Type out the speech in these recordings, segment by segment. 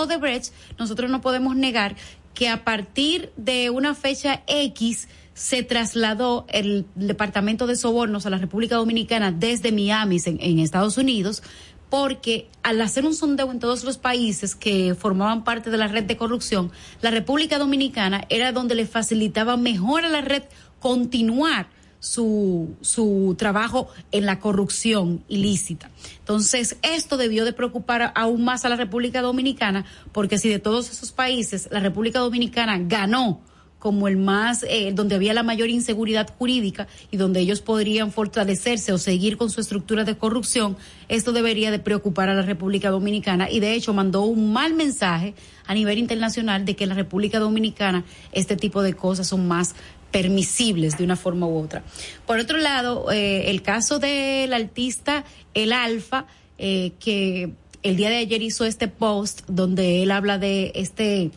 Odebrecht, nosotros no podemos negar que a partir de una fecha X se trasladó el Departamento de Sobornos a la República Dominicana desde Miami en, Estados Unidos porque al hacer un sondeo en todos los países que formaban parte de la red de corrupción, la República Dominicana era donde le facilitaba mejor a la red continuar su, su trabajo en la corrupción ilícita. Entonces, esto debió de preocupar aún más a la República Dominicana, porque si de todos esos países la República Dominicana ganó como el más, eh, donde había la mayor inseguridad jurídica y donde ellos podrían fortalecerse o seguir con su estructura de corrupción, esto debería de preocupar a la República Dominicana y de hecho mandó un mal mensaje a nivel internacional de que en la República Dominicana este tipo de cosas son más permisibles de una forma u otra. Por otro lado, eh, el caso del artista El Alfa, eh, que el día de ayer hizo este post donde él habla de este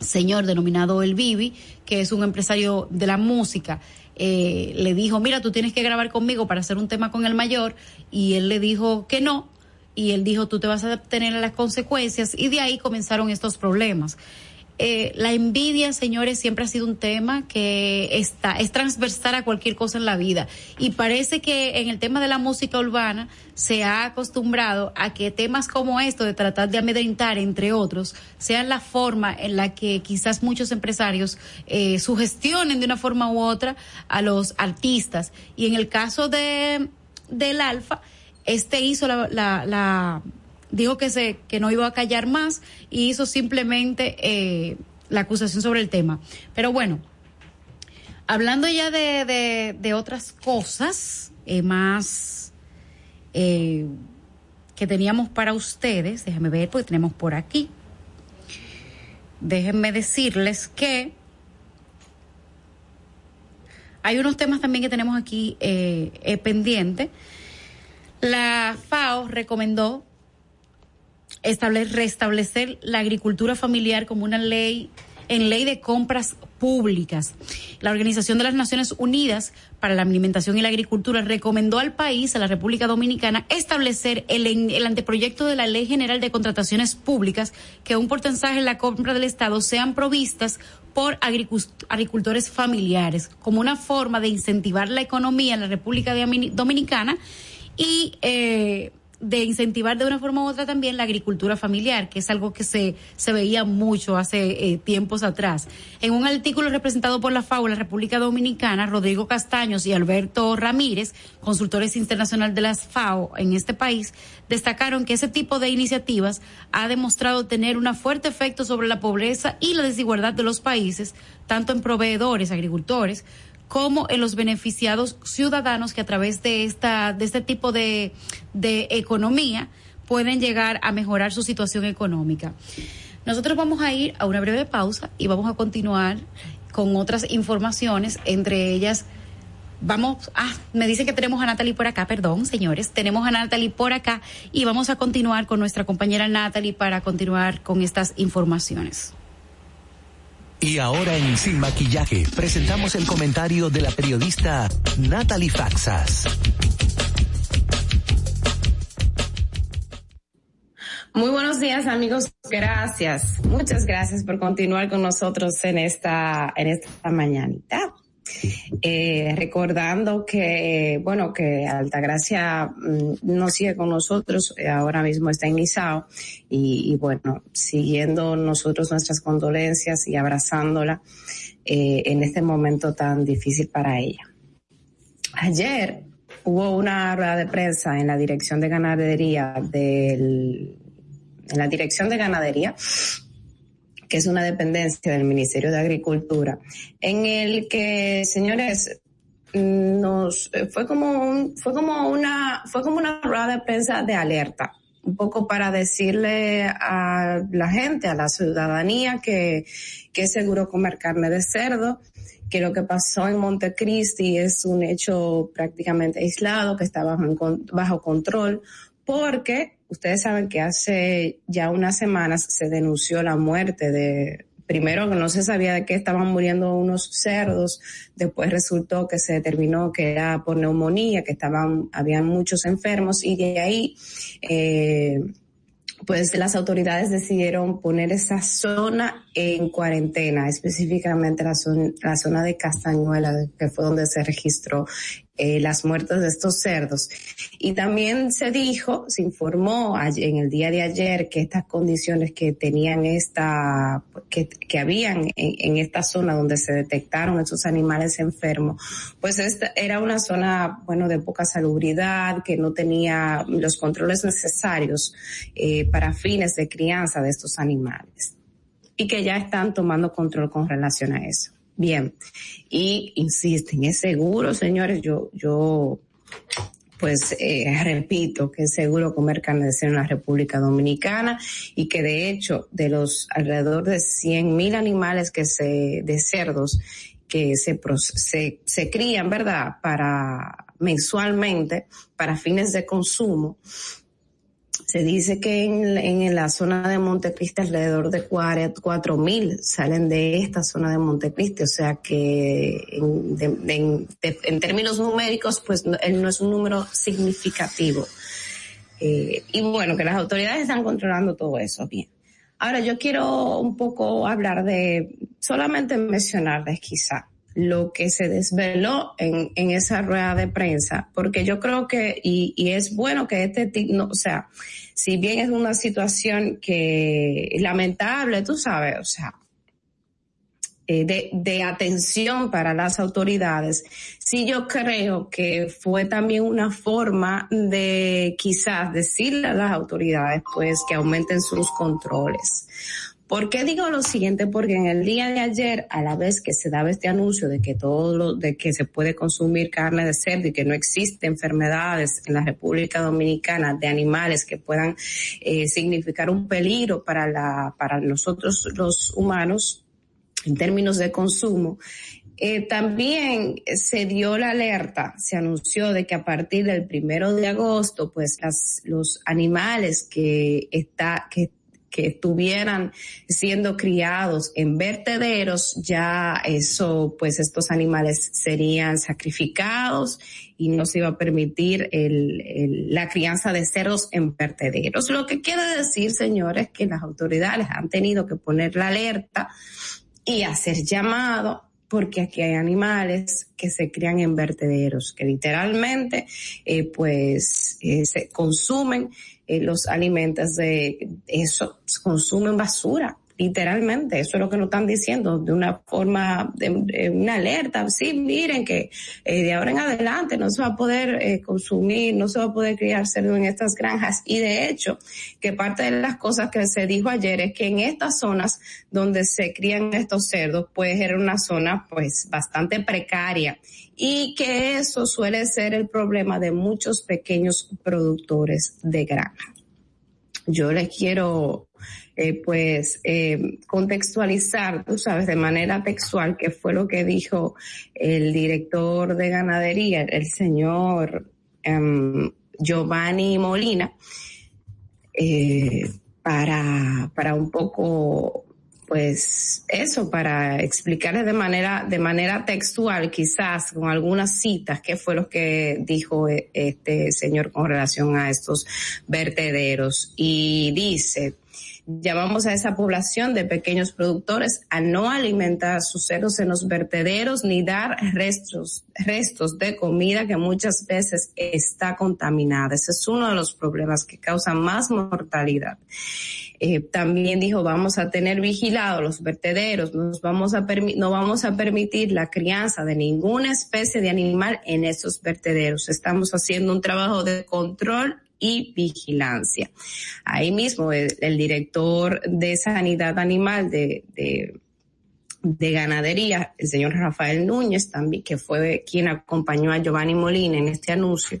señor denominado El Bibi, que es un empresario de la música, eh, le dijo, mira, tú tienes que grabar conmigo para hacer un tema con el mayor, y él le dijo que no, y él dijo, tú te vas a tener las consecuencias, y de ahí comenzaron estos problemas. Eh, la envidia, señores, siempre ha sido un tema que está, es transversal a cualquier cosa en la vida. Y parece que en el tema de la música urbana se ha acostumbrado a que temas como esto, de tratar de amedrentar, entre otros, sean la forma en la que quizás muchos empresarios eh, sugestionen de una forma u otra a los artistas. Y en el caso de del Alfa, este hizo la, la dijo que se que no iba a callar más y hizo simplemente eh, la acusación sobre el tema. Pero bueno, hablando ya de, de, otras cosas eh, más eh, que teníamos para ustedes, déjenme ver porque tenemos por aquí. Déjenme decirles que hay unos temas también que tenemos aquí eh, pendientes. La FAO recomendó restablecer la agricultura familiar como una ley en ley de compras públicas. La Organización de las Naciones Unidas para la Alimentación y la Agricultura recomendó al país, a la República Dominicana, establecer el, el anteproyecto de la Ley General de Contrataciones Públicas que un porcentaje en la compra del Estado sean provistas por agricultores familiares, como una forma de incentivar la economía en la República Dominicana y eh, de incentivar de una forma u otra también la agricultura familiar, que es algo que se, se veía mucho hace eh, tiempos atrás. En un artículo representado por la FAO la República Dominicana, Rodrigo Castaños y Alberto Ramírez, consultores internacionales de las FAO en este país, destacaron que ese tipo de iniciativas ha demostrado tener un fuerte efecto sobre la pobreza y la desigualdad de los países, tanto en proveedores, agricultores, como en los beneficiados ciudadanos que a través de esta de este tipo de, de economía pueden llegar a mejorar su situación económica. Nosotros vamos a ir a una breve pausa y vamos a continuar con otras informaciones, entre ellas vamos, ah, me dicen que tenemos a Natalie por acá, perdón, señores, tenemos a Natalie por acá y vamos a continuar con nuestra compañera Natalie para continuar con estas informaciones. Y ahora en Sin Maquillaje presentamos el comentario de la periodista Natalie Faxas. Muy buenos días amigos, gracias, muchas gracias por continuar con nosotros en esta, en esta mañanita. Eh, recordando que, bueno, que Altagracia mm, no sigue con nosotros, eh, ahora mismo está en Isao y, bueno, siguiendo nosotros nuestras condolencias y abrazándola eh, en este momento tan difícil para ella. Ayer hubo una rueda de prensa en la dirección de ganadería del, en la dirección de ganadería que es una dependencia del Ministerio de Agricultura, en el que, señores, nos fue como fue como una fue como una rueda de prensa de alerta un poco para decirle a la gente a la ciudadanía que que es seguro comer carne de cerdo que lo que pasó en Montecristi es un hecho prácticamente aislado que está bajo, bajo control porque ustedes saben que hace ya unas semanas se denunció la muerte de, primero que no se sabía de qué estaban muriendo unos cerdos, después resultó que se determinó que era por neumonía, que estaban, habían muchos enfermos y de ahí, eh, pues las autoridades decidieron poner esa zona en cuarentena, específicamente la la zona de Castañuela, que fue donde se registró eh, las muertes de estos cerdos. Y también se dijo, se informó en el día de ayer que estas condiciones que tenían esta, que, que habían en, esta zona donde se detectaron esos animales enfermos, pues esta era una zona, bueno, de poca salubridad, que no tenía los controles necesarios eh, para fines de crianza de estos animales. Y que ya están tomando control con relación a eso. Bien, y insisten, es seguro, señores, yo, yo, pues eh, repito que es seguro comer carne de cerdo en la República Dominicana y que de hecho de los alrededor de 100 mil animales que se, de cerdos que se, se, se crían, ¿verdad? Para mensualmente, para fines de consumo, se dice que en, en la zona de Montecristi alrededor de cuatro mil salen de esta zona de Montecristi, o sea que en, en, términos numéricos, pues no, no es un número significativo. Eh, y bueno, que las autoridades están controlando todo eso bien. Ahora yo quiero un poco hablar de, solamente mencionarles quizá, lo que se desveló en, en esa rueda de prensa, porque yo creo que, y, y es bueno que este, no, o sea, si bien es una situación que lamentable, tú sabes, o sea, eh, de, de, atención para las autoridades, sí yo creo que fue también una forma de quizás decirle a las autoridades pues que aumenten sus controles. ¿Por qué digo lo siguiente? Porque en el día de ayer, a la vez que se daba este anuncio de que todo lo, de que se puede consumir carne de cerdo y que no existen enfermedades en la República Dominicana de animales que puedan eh, significar un peligro para la, para nosotros los humanos en términos de consumo, eh, también se dio la alerta, se anunció de que a partir del primero de agosto, pues las, los animales que está, que que estuvieran siendo criados en vertederos, ya eso, pues estos animales serían sacrificados y no se iba a permitir el, la crianza de cerdos en vertederos. Lo que quiere decir, señores, que las autoridades han tenido que poner la alerta y hacer llamado porque aquí hay animales que se crían en vertederos, que literalmente, eh, pues, eh, se consumen eh, los alimentos de eso, consumen basura literalmente, eso es lo que nos están diciendo, de una forma, de, una alerta, sí, miren que eh, de ahora en adelante no se va a poder eh, consumir, no se va a poder criar cerdo en estas granjas y de hecho que parte de las cosas que se dijo ayer es que en estas zonas donde se crían estos cerdos pues era una zona pues bastante precaria y que eso suele ser el problema de muchos pequeños productores de granja. Yo les quiero eh, pues eh, contextualizar, tú sabes, de manera textual, que fue lo que dijo el director de ganadería, el señor um, Giovanni Molina, eh, para, para un poco pues eso para explicarles de manera de manera textual quizás con algunas citas qué fue lo que dijo este señor con relación a estos vertederos. Y dice Llamamos a esa población de pequeños productores a no alimentar sus cerdos en los vertederos ni dar restos, restos de comida que muchas veces está contaminada. Ese es uno de los problemas que causa más mortalidad. Eh, también dijo, vamos a tener vigilados los vertederos, nos vamos a no vamos a permitir la crianza de ninguna especie de animal en esos vertederos. Estamos haciendo un trabajo de control y vigilancia. Ahí mismo el, el director de sanidad animal de, de, de, ganadería, el señor Rafael Núñez también, que fue quien acompañó a Giovanni Molina en este anuncio,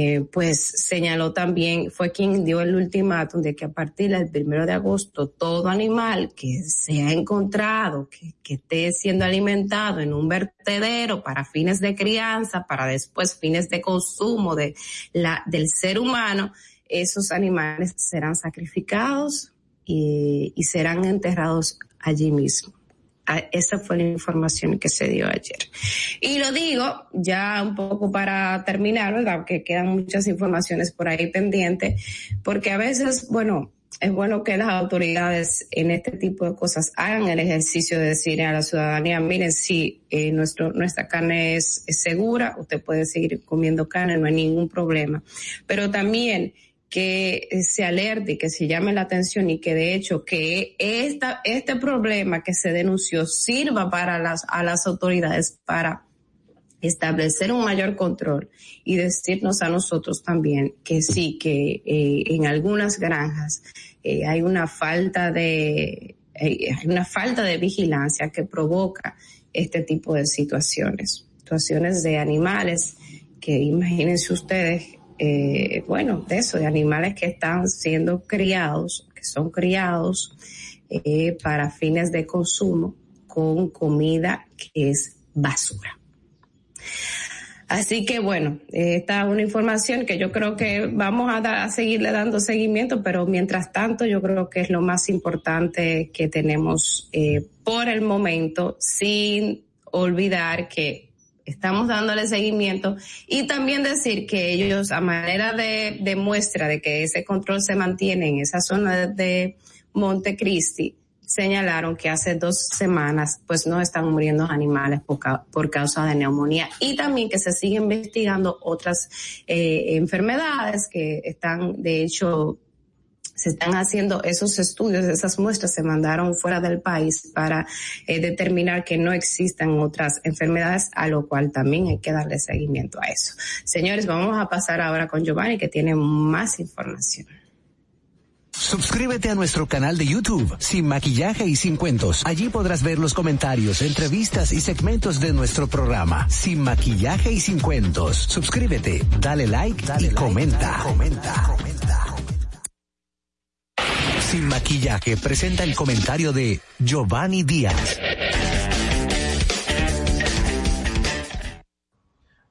eh, pues señaló también, fue quien dio el ultimátum de que a partir del primero de agosto todo animal que se ha encontrado, que, que esté siendo alimentado en un vertedero para fines de crianza, para después fines de consumo de la, del ser humano, esos animales serán sacrificados y, y serán enterrados allí mismo. Esa fue la información que se dio ayer. Y lo digo ya un poco para terminar, ¿verdad? Que quedan muchas informaciones por ahí pendientes, porque a veces, bueno, es bueno que las autoridades en este tipo de cosas hagan el ejercicio de decir a la ciudadanía, miren, si eh, nuestro, nuestra carne es, segura, usted puede seguir comiendo carne, no hay ningún problema. Pero también que se alerte y que se llame la atención y que de hecho que esta, este problema que se denunció sirva para las, a las autoridades para establecer un mayor control y decirnos a nosotros también que sí, que eh, en algunas granjas eh, hay una falta de eh, hay una falta de vigilancia que provoca este tipo de situaciones, situaciones de animales que imagínense ustedes, eh, bueno, de eso, de animales que están siendo criados, que son criados para fines de consumo con comida que es basura. Así que bueno, esta es una información que yo creo que vamos a, a, seguirle dando seguimiento, pero mientras tanto yo creo que es lo más importante que tenemos eh, por el momento, sin olvidar que estamos dándole seguimiento y también decir que ellos a manera de, de muestra de que ese control se mantiene en esa zona de, Montecristi, señalaron que hace dos semanas pues no están muriendo animales por, causa de neumonía. Y también que se sigue investigando otras eh, enfermedades que están de hecho se están haciendo esos estudios, esas muestras se mandaron fuera del país para eh, determinar que no existan otras enfermedades, a lo cual también hay que darle seguimiento a eso. Señores, vamos a pasar ahora con Giovanni que tiene más información. Suscríbete a nuestro canal de YouTube, Sin Maquillaje y Sin Cuentos. Allí podrás ver los comentarios, entrevistas y segmentos de nuestro programa, Sin Maquillaje y Sin Cuentos. Suscríbete, dale like dale y comenta. comenta. comenta. Sin Maquillaje presenta el comentario de Giovanni Díaz.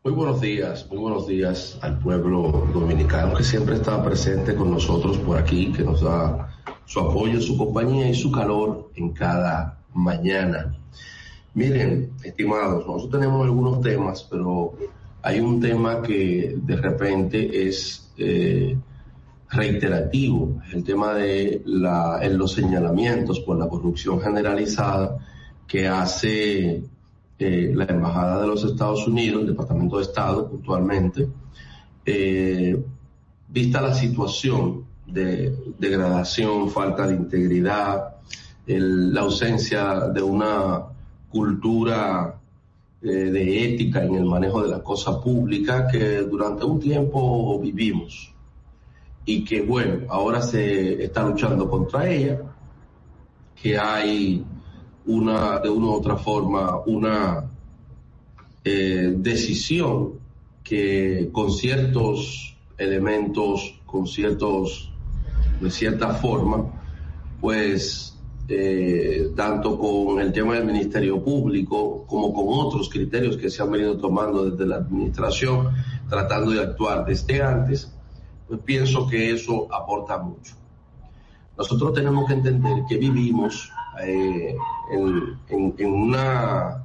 Muy buenos días, muy buenos días al pueblo dominicano que siempre está presente con nosotros por aquí, que nos da su apoyo, su compañía y su calor en cada mañana. Miren, estimados, nosotros tenemos algunos temas, pero hay un tema que de repente es eh, reiterativo, el tema de la, en los señalamientos por la corrupción generalizada que hace eh, la Embajada de los Estados Unidos, el Departamento de Estado puntualmente, eh, vista la situación de degradación, falta de integridad, la ausencia de una cultura eh, de ética en el manejo de la cosa pública que durante un tiempo vivimos y que bueno, ahora se está luchando contra ella, que hay una, de una u otra forma, una eh, decisión que con ciertos elementos, con ciertos, de cierta forma, pues eh, tanto con el tema del Ministerio Público como con otros criterios que se han venido tomando desde la administración, tratando de actuar desde antes, pues pienso que eso aporta mucho. Nosotros tenemos que entender que vivimos eh, en, una,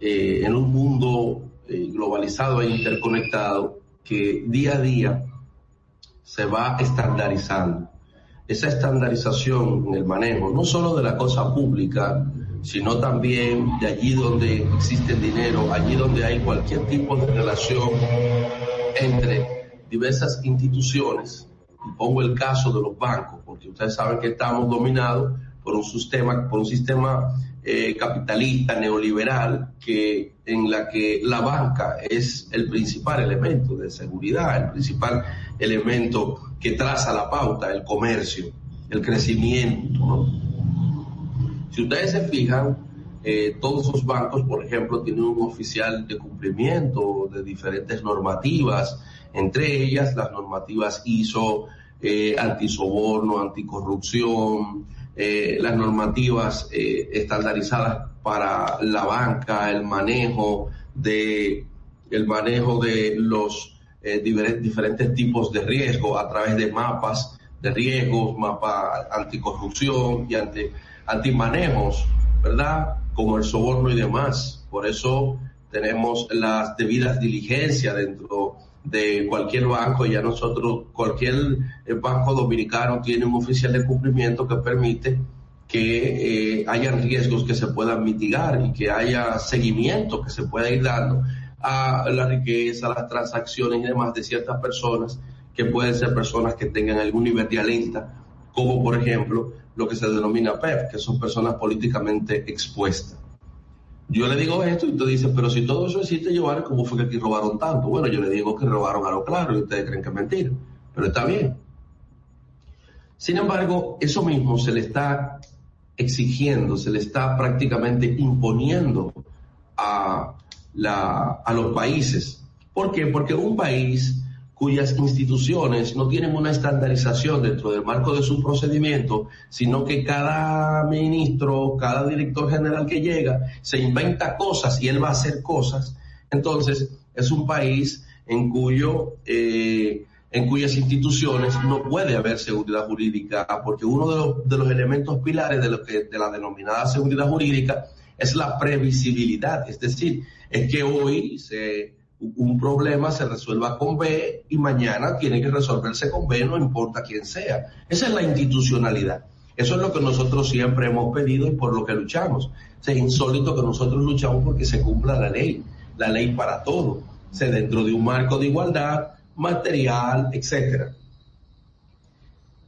eh, en un mundo eh, globalizado e interconectado que día a día se va estandarizando. Esa estandarización en el manejo, no solo de la cosa pública, sino también de allí donde existe el dinero, allí donde hay cualquier tipo de relación entre diversas instituciones. Y pongo el caso de los bancos, porque ustedes saben que estamos dominados por un sistema, por un sistema eh, capitalista neoliberal que en la que la banca es el principal elemento de seguridad, el principal elemento que traza la pauta, el comercio, el crecimiento. Si ustedes se fijan, eh, todos los bancos, por ejemplo, tienen un oficial de cumplimiento de diferentes normativas, entre ellas las normativas ISO, eh, antisoborno, anticorrupción, eh, las normativas eh, estandarizadas para la banca, el manejo de el manejo de los eh, diferentes tipos de riesgo a través de mapas de riesgos, mapa anticorrupción y anti, antimanejos, ¿verdad? Como el soborno y demás. Por eso tenemos las debidas diligencias dentro de cualquier banco, ya nosotros, cualquier eh, banco dominicano tiene un oficial de cumplimiento que permite que eh, haya riesgos que se puedan mitigar y que haya seguimiento que se pueda ir dando a la riqueza, las transacciones y demás de ciertas personas que pueden ser personas que tengan algún nivel de alerta, como por ejemplo lo que se denomina PEP, que son personas políticamente expuestas. Yo le digo esto y usted dice, pero si todo eso existe, llevar, ¿cómo fue que aquí robaron tanto? Bueno, yo le digo que robaron a lo claro y ustedes creen que es mentira, pero está bien. Sin embargo, eso mismo se le está exigiendo, se le está prácticamente imponiendo a, la, a los países. ¿Por qué? Porque un país cuyas instituciones no tienen una estandarización dentro del marco de su procedimiento, sino que cada ministro, cada director general que llega se inventa cosas y él va a hacer cosas. Entonces, es un país en cuyo eh, en cuyas instituciones no puede haber seguridad jurídica, porque uno de los, de los elementos pilares de, lo que, de la denominada seguridad jurídica es la previsibilidad, es decir, es que hoy se un problema se resuelva con B y mañana tiene que resolverse con B, no importa quién sea. Esa es la institucionalidad. Eso es lo que nosotros siempre hemos pedido y por lo que luchamos. Es insólito que nosotros luchamos porque se cumpla la ley, la ley para todo, dentro de un marco de igualdad, material, etcétera.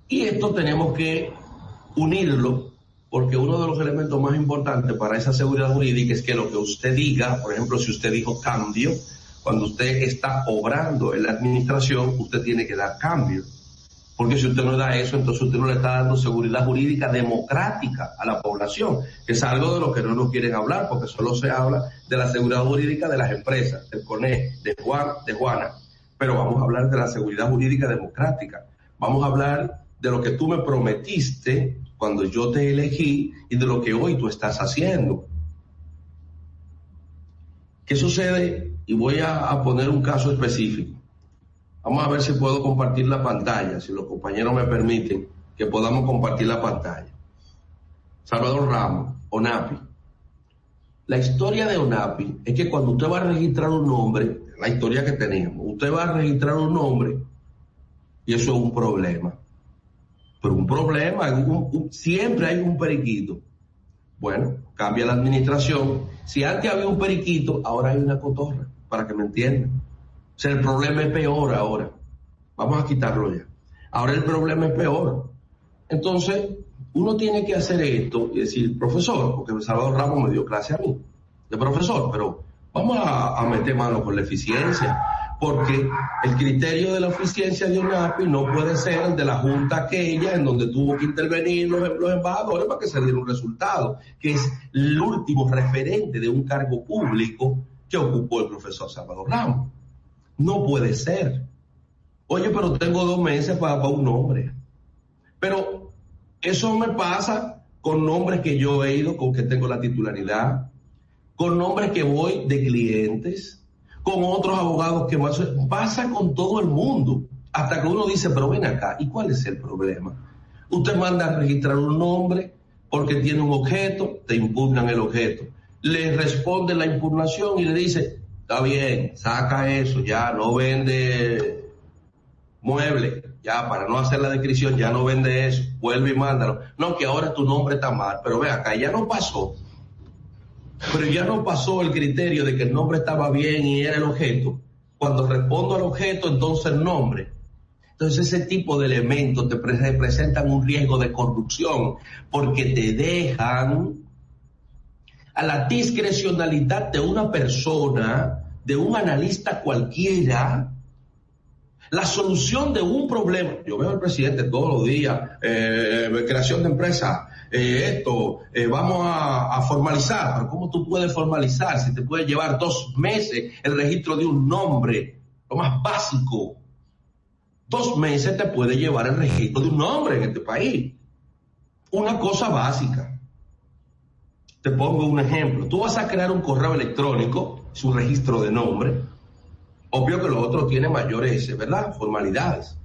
Y esto tenemos que unirlo porque uno de los elementos más importantes para esa seguridad jurídica es que lo que usted diga, por ejemplo, si usted dijo cambio, cuando usted está obrando en la administración, usted tiene que dar cambio. Porque si usted no da eso, entonces usted no le está dando seguridad jurídica democrática a la población, que es algo de lo que no nos quieren hablar, porque solo se habla de la seguridad jurídica de las empresas, del CONE, de Juan, de Juana. Pero vamos a hablar de la seguridad jurídica democrática. Vamos a hablar de lo que tú me prometiste cuando yo te elegí y de lo que hoy tú estás haciendo. ¿Qué sucede y voy a, poner un caso específico. Vamos a ver si puedo compartir la pantalla, si los compañeros me permiten que podamos compartir la pantalla. Salvador Ramos, ONAPI. La historia de ONAPI es que cuando usted va a registrar un nombre, la historia que teníamos, usted va a registrar un nombre y eso es un problema. Pero un problema, siempre hay un periquito. Bueno, cambia la administración. Si antes había un periquito, ahora hay una cotorra para que me entiendan. O sea, el problema es peor ahora. Vamos a quitarlo ya. Ahora el problema es peor. Entonces, uno tiene que hacer esto y decir, profesor, porque Salvador Ramos me dio clase a mí, de profesor, pero vamos a, meter mano con la eficiencia, porque el criterio de la eficiencia de UNAPI no puede ser el de la junta aquella en donde tuvo que intervenir los, los embajadores para que se diera un resultado, que es el último referente de un cargo público que ocupó el profesor Salvador Ramos. No puede ser. Oye, pero tengo dos meses para, un nombre. Pero eso me pasa con nombres que yo he ido, con que tengo la titularidad, con nombres que voy de clientes, con otros abogados que más pasa con todo el mundo. Hasta que uno dice, pero ven acá, ¿y cuál es el problema? Usted manda a registrar un nombre porque tiene un objeto, te impugnan el objeto le responde la impugnación y le dice, está bien, saca eso, ya no vende mueble, ya para no hacer la descripción, ya no vende eso, vuelve y mándalo. No, que ahora tu nombre está mal, pero ve acá, ya no pasó. Pero ya no pasó el criterio de que el nombre estaba bien y era el objeto. Cuando respondo al objeto, entonces el nombre. Entonces ese tipo de elementos te representan un riesgo de corrupción porque te dejan a la discrecionalidad de una persona, de un analista cualquiera, la solución de un problema. Yo veo al presidente todos los días, eh, creación de empresa, eh, esto, eh, vamos a, a, formalizar, pero ¿cómo tú puedes formalizar si te puede llevar dos meses el registro de un nombre? Lo más básico. Dos meses te puede llevar el registro de un nombre en este país. Una cosa básica. Te pongo un ejemplo. Tú vas a crear un correo electrónico, su registro de nombre. Obvio que lo otro tiene mayores, ¿verdad? Formalidades.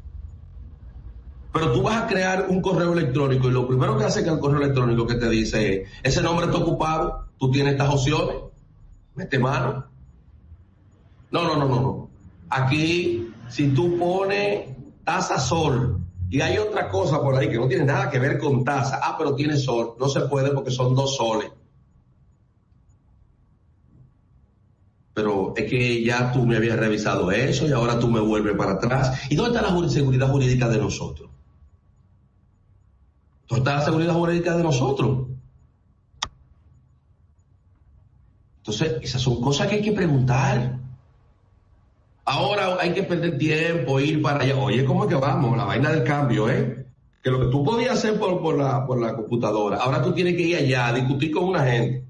Pero tú vas a crear un correo electrónico y lo primero que hace que el correo electrónico que te dice es, ese nombre está ocupado, tú tienes estas opciones, mete mano. No, no, no, no, no. Aquí, si tú pones taza sol y hay otra cosa por ahí que no tiene nada que ver con taza, ah, pero tiene sol, no se puede porque son dos soles. Pero es que ya tú me habías revisado eso y ahora tú me vuelves para atrás. ¿Y dónde está la seguridad jurídica de nosotros? ¿Dónde está la seguridad jurídica de nosotros? Entonces, esas son cosas que hay que preguntar. Ahora hay que perder tiempo, ir para allá. Oye, ¿cómo es que vamos? La vaina del cambio, ¿eh? Que lo que tú podías hacer por, por, la, por la computadora, ahora tú tienes que ir allá a discutir con una gente.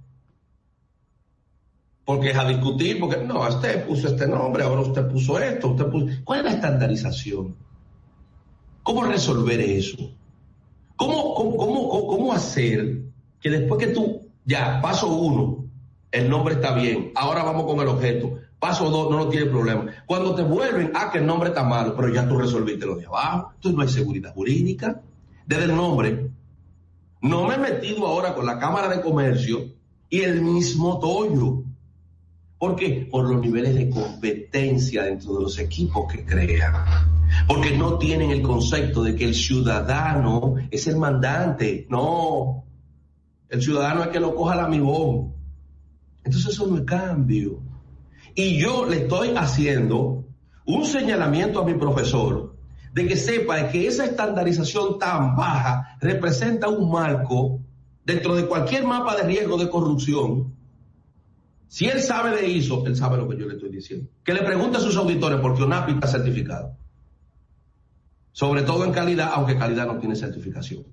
Porque es a discutir, porque no, usted puso este nombre, ahora usted puso esto, usted puso... ¿Cuál es la estandarización? ¿Cómo resolver eso? ¿Cómo, cómo, cómo, cómo hacer que después que tú, ya, paso uno, el nombre está bien, ahora vamos con el objeto, paso dos, no, no tiene problema. Cuando te vuelven, ah, que el nombre está malo, pero ya tú resolviste lo de abajo, entonces no hay seguridad jurídica. Desde el nombre, no me he metido ahora con la Cámara de Comercio y el mismo Toyo. ¿Por qué? Por los niveles de competencia dentro de los equipos que crean. Porque no tienen el concepto de que el ciudadano es el mandante. No. El ciudadano es que lo coja la mibón. Entonces eso no es cambio. Y yo le estoy haciendo un señalamiento a mi profesor de que sepa que esa estandarización tan baja representa un marco dentro de cualquier mapa de riesgo de corrupción. Si él sabe de ISO, él sabe lo que yo le estoy diciendo. Que le pregunte a sus auditores porque UNAPI está certificado. Sobre todo en calidad, aunque calidad no tiene certificación.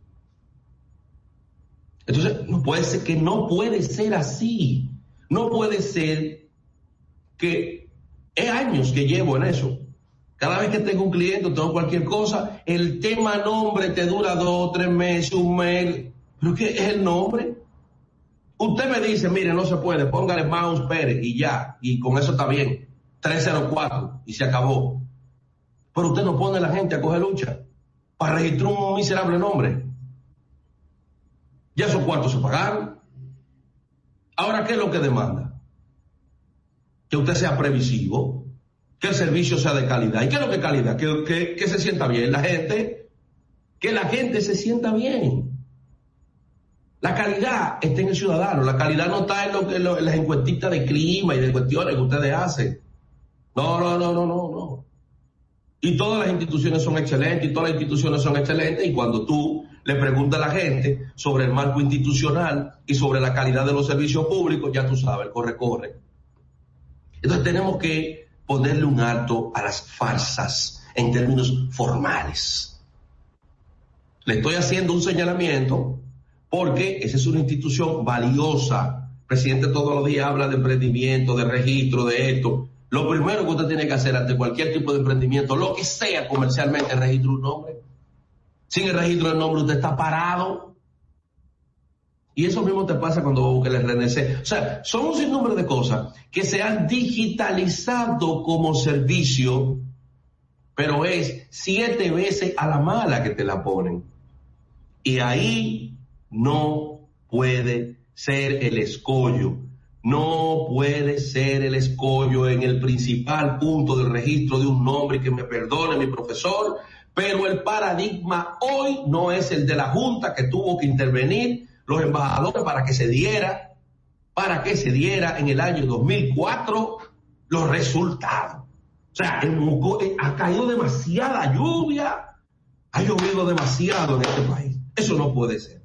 Entonces, no puede ser que no puede ser así. No puede ser que es años que llevo en eso. Cada vez que tengo un cliente o tengo cualquier cosa, el tema nombre te dura dos, tres meses, un mes. ¿Pero qué es el nombre? Usted me dice, mire, no se puede, póngale Mouse Pérez y ya, y con eso está bien. 304 y se acabó. Pero usted no pone a la gente a coger lucha para registrar un miserable nombre. Ya esos cuartos se pagaron. Ahora, ¿qué es lo que demanda? Que usted sea previsivo, que el servicio sea de calidad. ¿Y qué es lo que calidad? Que, que, se sienta bien la gente, que la gente se sienta bien. La calidad está en el ciudadano, la calidad no está en, lo en las encuestitas de clima y de cuestiones que ustedes hacen. No, no, no, no, no, no. Y todas las instituciones son excelentes y todas las instituciones son excelentes y cuando tú le pregunta a la gente sobre el marco institucional y sobre la calidad de los servicios públicos, ya tú sabes, corre, corre. Entonces tenemos que ponerle un alto a las farsas en términos formales. Le estoy haciendo un señalamiento porque esa es una institución valiosa. El presidente todos los días habla de emprendimiento, de registro, de esto. Lo primero que usted tiene que hacer ante cualquier tipo de emprendimiento, lo que sea comercialmente, es registrar un nombre. Sin el registro del nombre usted está parado. Y eso mismo te pasa cuando busca el RNC. O sea, son un sinnúmero de cosas que se han digitalizado como servicio, pero es siete veces a la mala que te la ponen. Y ahí no puede ser el escollo. No puede ser el escollo en el principal punto del registro de un nombre que me perdone mi profesor, pero el paradigma hoy no es el de la Junta que tuvo que intervenir los embajadores para que se diera, para que se diera en el año 2004 los resultados. O sea, ha caído demasiada lluvia, ha llovido demasiado en este país. Eso no puede ser.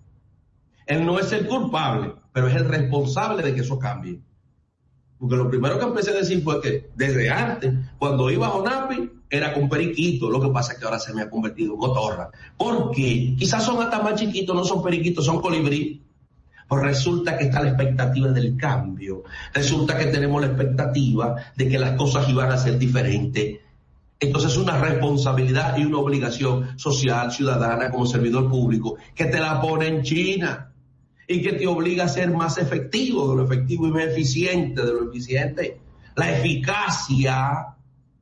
Él no es el culpable, pero es el responsable de que eso cambie. Porque lo primero que empecé a decir fue que desde antes, cuando iba a Jonapi, era con periquito, lo que pasa es que ahora se me ha convertido en cotorra. Porque quizás son hasta más chiquitos, no son periquitos, son colibrí. Pues resulta que está la expectativa del cambio. Resulta que tenemos la expectativa de que las cosas iban a ser diferentes. Entonces es una responsabilidad y una obligación social, ciudadana, como servidor público, que te la pone en China y que te obliga a ser más efectivo de lo efectivo y más eficiente de lo eficiente. La eficacia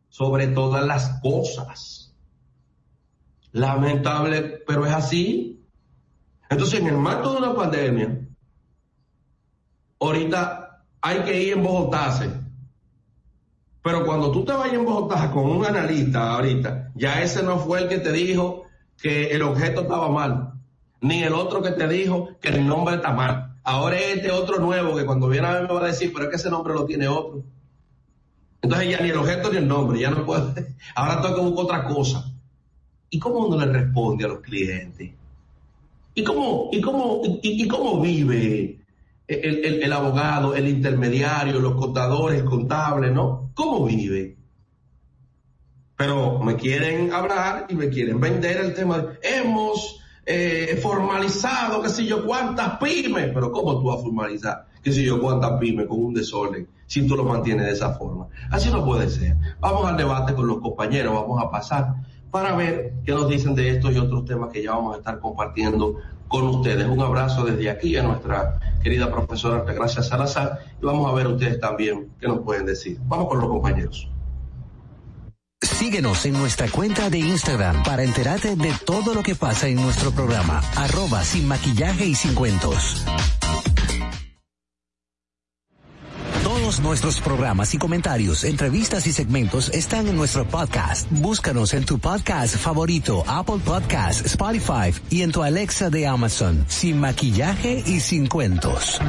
sobre todas las cosas. Lamentable, pero es así. Entonces, en el marco de una pandemia, ahorita hay que ir en Bogotá Pero cuando tú te vayas en Bogotá con un analista ahorita, ya ese no fue el que te dijo que el objeto estaba mal, ni el otro que te dijo que el nombre está mal. Ahora es este otro nuevo que cuando viene a ver me va a decir, pero es que ese nombre lo tiene otro. Entonces ya ni el objeto ni el nombre, ya no puede. Ahora tengo que buscar otra cosa. ¿Y cómo uno le responde a los clientes? ¿Y cómo, y cómo, y, cómo vive el, el, abogado, el intermediario, los contadores, contables, ¿no? ¿Cómo vive? Pero me quieren hablar y me quieren vender el tema hemos eh, formalizado, qué sé yo, cuántas pymes, pero ¿cómo tú vas a formalizar, qué sé yo, cuántas pymes con un desorden si tú lo mantienes de esa forma? Así no puede ser. Vamos al debate con los compañeros, vamos a pasar para ver qué nos dicen de estos y otros temas que ya vamos a estar compartiendo con ustedes. Un abrazo desde aquí a nuestra querida profesora Altagracia Salazar y vamos a ver ustedes también qué nos pueden decir. Vamos con los compañeros. Síguenos en nuestra cuenta de Instagram para enterarte de todo lo que pasa en nuestro programa. Arroba sin maquillaje y sin cuentos. Todos nuestros programas y comentarios, entrevistas y segmentos están en nuestro podcast. Búscanos en tu podcast favorito, Apple Podcast, Spotify y en tu Alexa de Amazon, sin maquillaje y sin cuentos.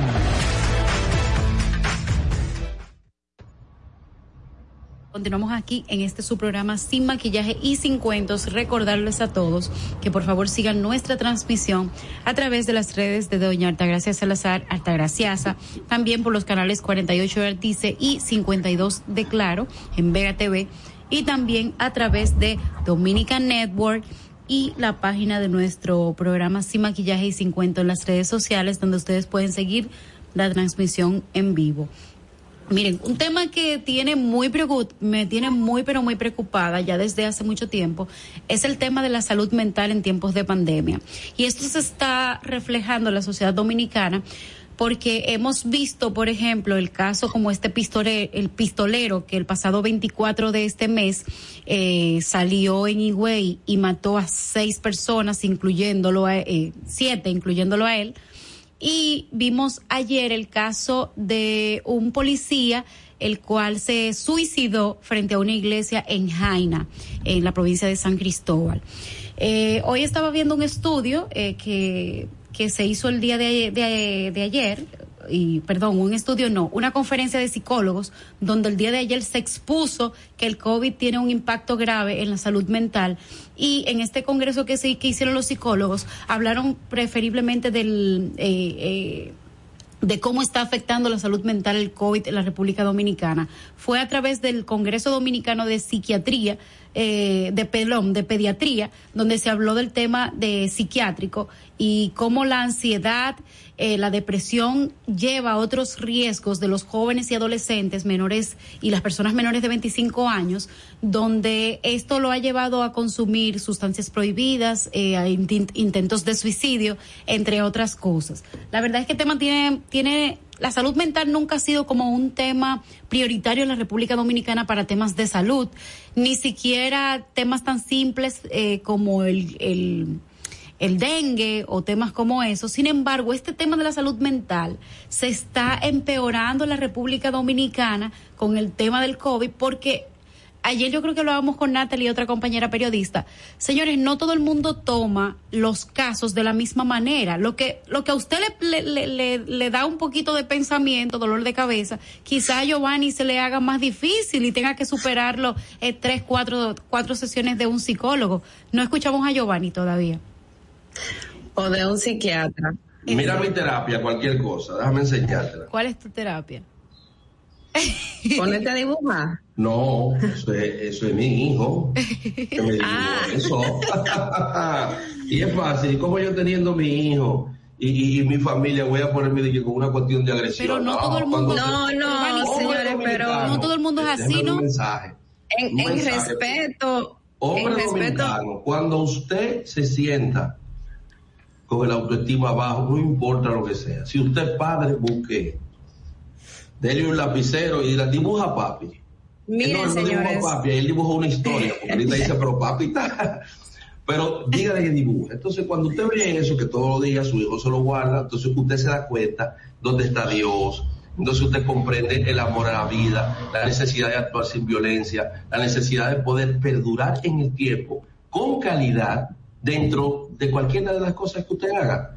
Continuamos aquí en este su programa sin maquillaje y sin cuentos. Recordarles a todos que por favor sigan nuestra transmisión a través de las redes de Doña Altagracia Salazar, Altagraciasa, también por los canales 48 de Artice y 52 de Claro en Vega TV y también a través de Dominican Network y la página de nuestro programa Sin Maquillaje y Sin Cuentos en las redes sociales donde ustedes pueden seguir la transmisión en vivo. Miren, un tema que tiene muy me tiene muy pero muy preocupada ya desde hace mucho tiempo es el tema de la salud mental en tiempos de pandemia. Y esto se está reflejando en la sociedad dominicana porque hemos visto, por ejemplo, el caso como este pistolero, el pistolero que el pasado 24 de este mes eh, salió en Higüey y mató a seis personas, incluyéndolo a eh, siete, incluyéndolo a él y vimos ayer el caso de un policía el cual se suicidó frente a una iglesia en Jaina, en la provincia de San Cristóbal. Eh, hoy estaba viendo un estudio eh, que, que se hizo el día de, de, de ayer, y perdón, un estudio no, una conferencia de psicólogos donde el día de ayer se expuso que el COVID tiene un impacto grave en la salud mental y en este congreso que, sí, que hicieron los psicólogos hablaron preferiblemente del... Eh, eh, de cómo está afectando la salud mental el COVID en la República Dominicana. Fue a través del Congreso Dominicano de Psiquiatría, eh, de Pelón, de Pediatría, donde se habló del tema de psiquiátrico y cómo la ansiedad eh, la depresión lleva a otros riesgos de los jóvenes y adolescentes menores y las personas menores de 25 años, donde esto lo ha llevado a consumir sustancias prohibidas, eh, a intentos de suicidio, entre otras cosas. La verdad es que el tema tiene, tiene la salud mental nunca ha sido como un tema prioritario en la República Dominicana para temas de salud, ni siquiera temas tan simples eh, como el, el el dengue o temas como eso. Sin embargo, este tema de la salud mental se está empeorando en la República Dominicana con el tema del COVID porque ayer yo creo que lo hablábamos con Natalie, otra compañera periodista. Señores, no todo el mundo toma los casos de la misma manera. Lo que, lo que a usted le, le, da un poquito de pensamiento, dolor de cabeza, quizá a Giovanni se le haga más difícil y tenga que superarlo en tres, cuatro, cuatro sesiones de un psicólogo. No escuchamos a Giovanni todavía. O de un psiquiatra. Mira mi terapia, cualquier cosa, déjame enseñártela. ¿Cuál es tu terapia? Ponerte a dibujar. No, eso es, mi hijo. Que me ah. eso. y es fácil, como yo teniendo mi hijo y, mi familia voy a ponerme con una cuestión de agresión. Pero no, todo el mundo. No, no, señores, pero no todo el mundo es así, ¿no? En, en respeto. Hombre en respeto. cuando usted se sienta con el autoestima bajo, no importa lo que sea. Si usted es padre, busque. Dele un lapicero y la dibuja papi. Miren, no, él papi, él dibujó una historia, porque ahorita dice, pero papi está. Pero dígale que dibuja. Entonces, cuando usted ve eso, que todos los días su hijo se lo guarda, entonces usted se da cuenta dónde está Dios, Entonces usted comprende el amor a la vida, la necesidad de actuar sin violencia, la necesidad de poder perdurar en el tiempo con calidad dentro de cualquiera de las cosas que usted haga.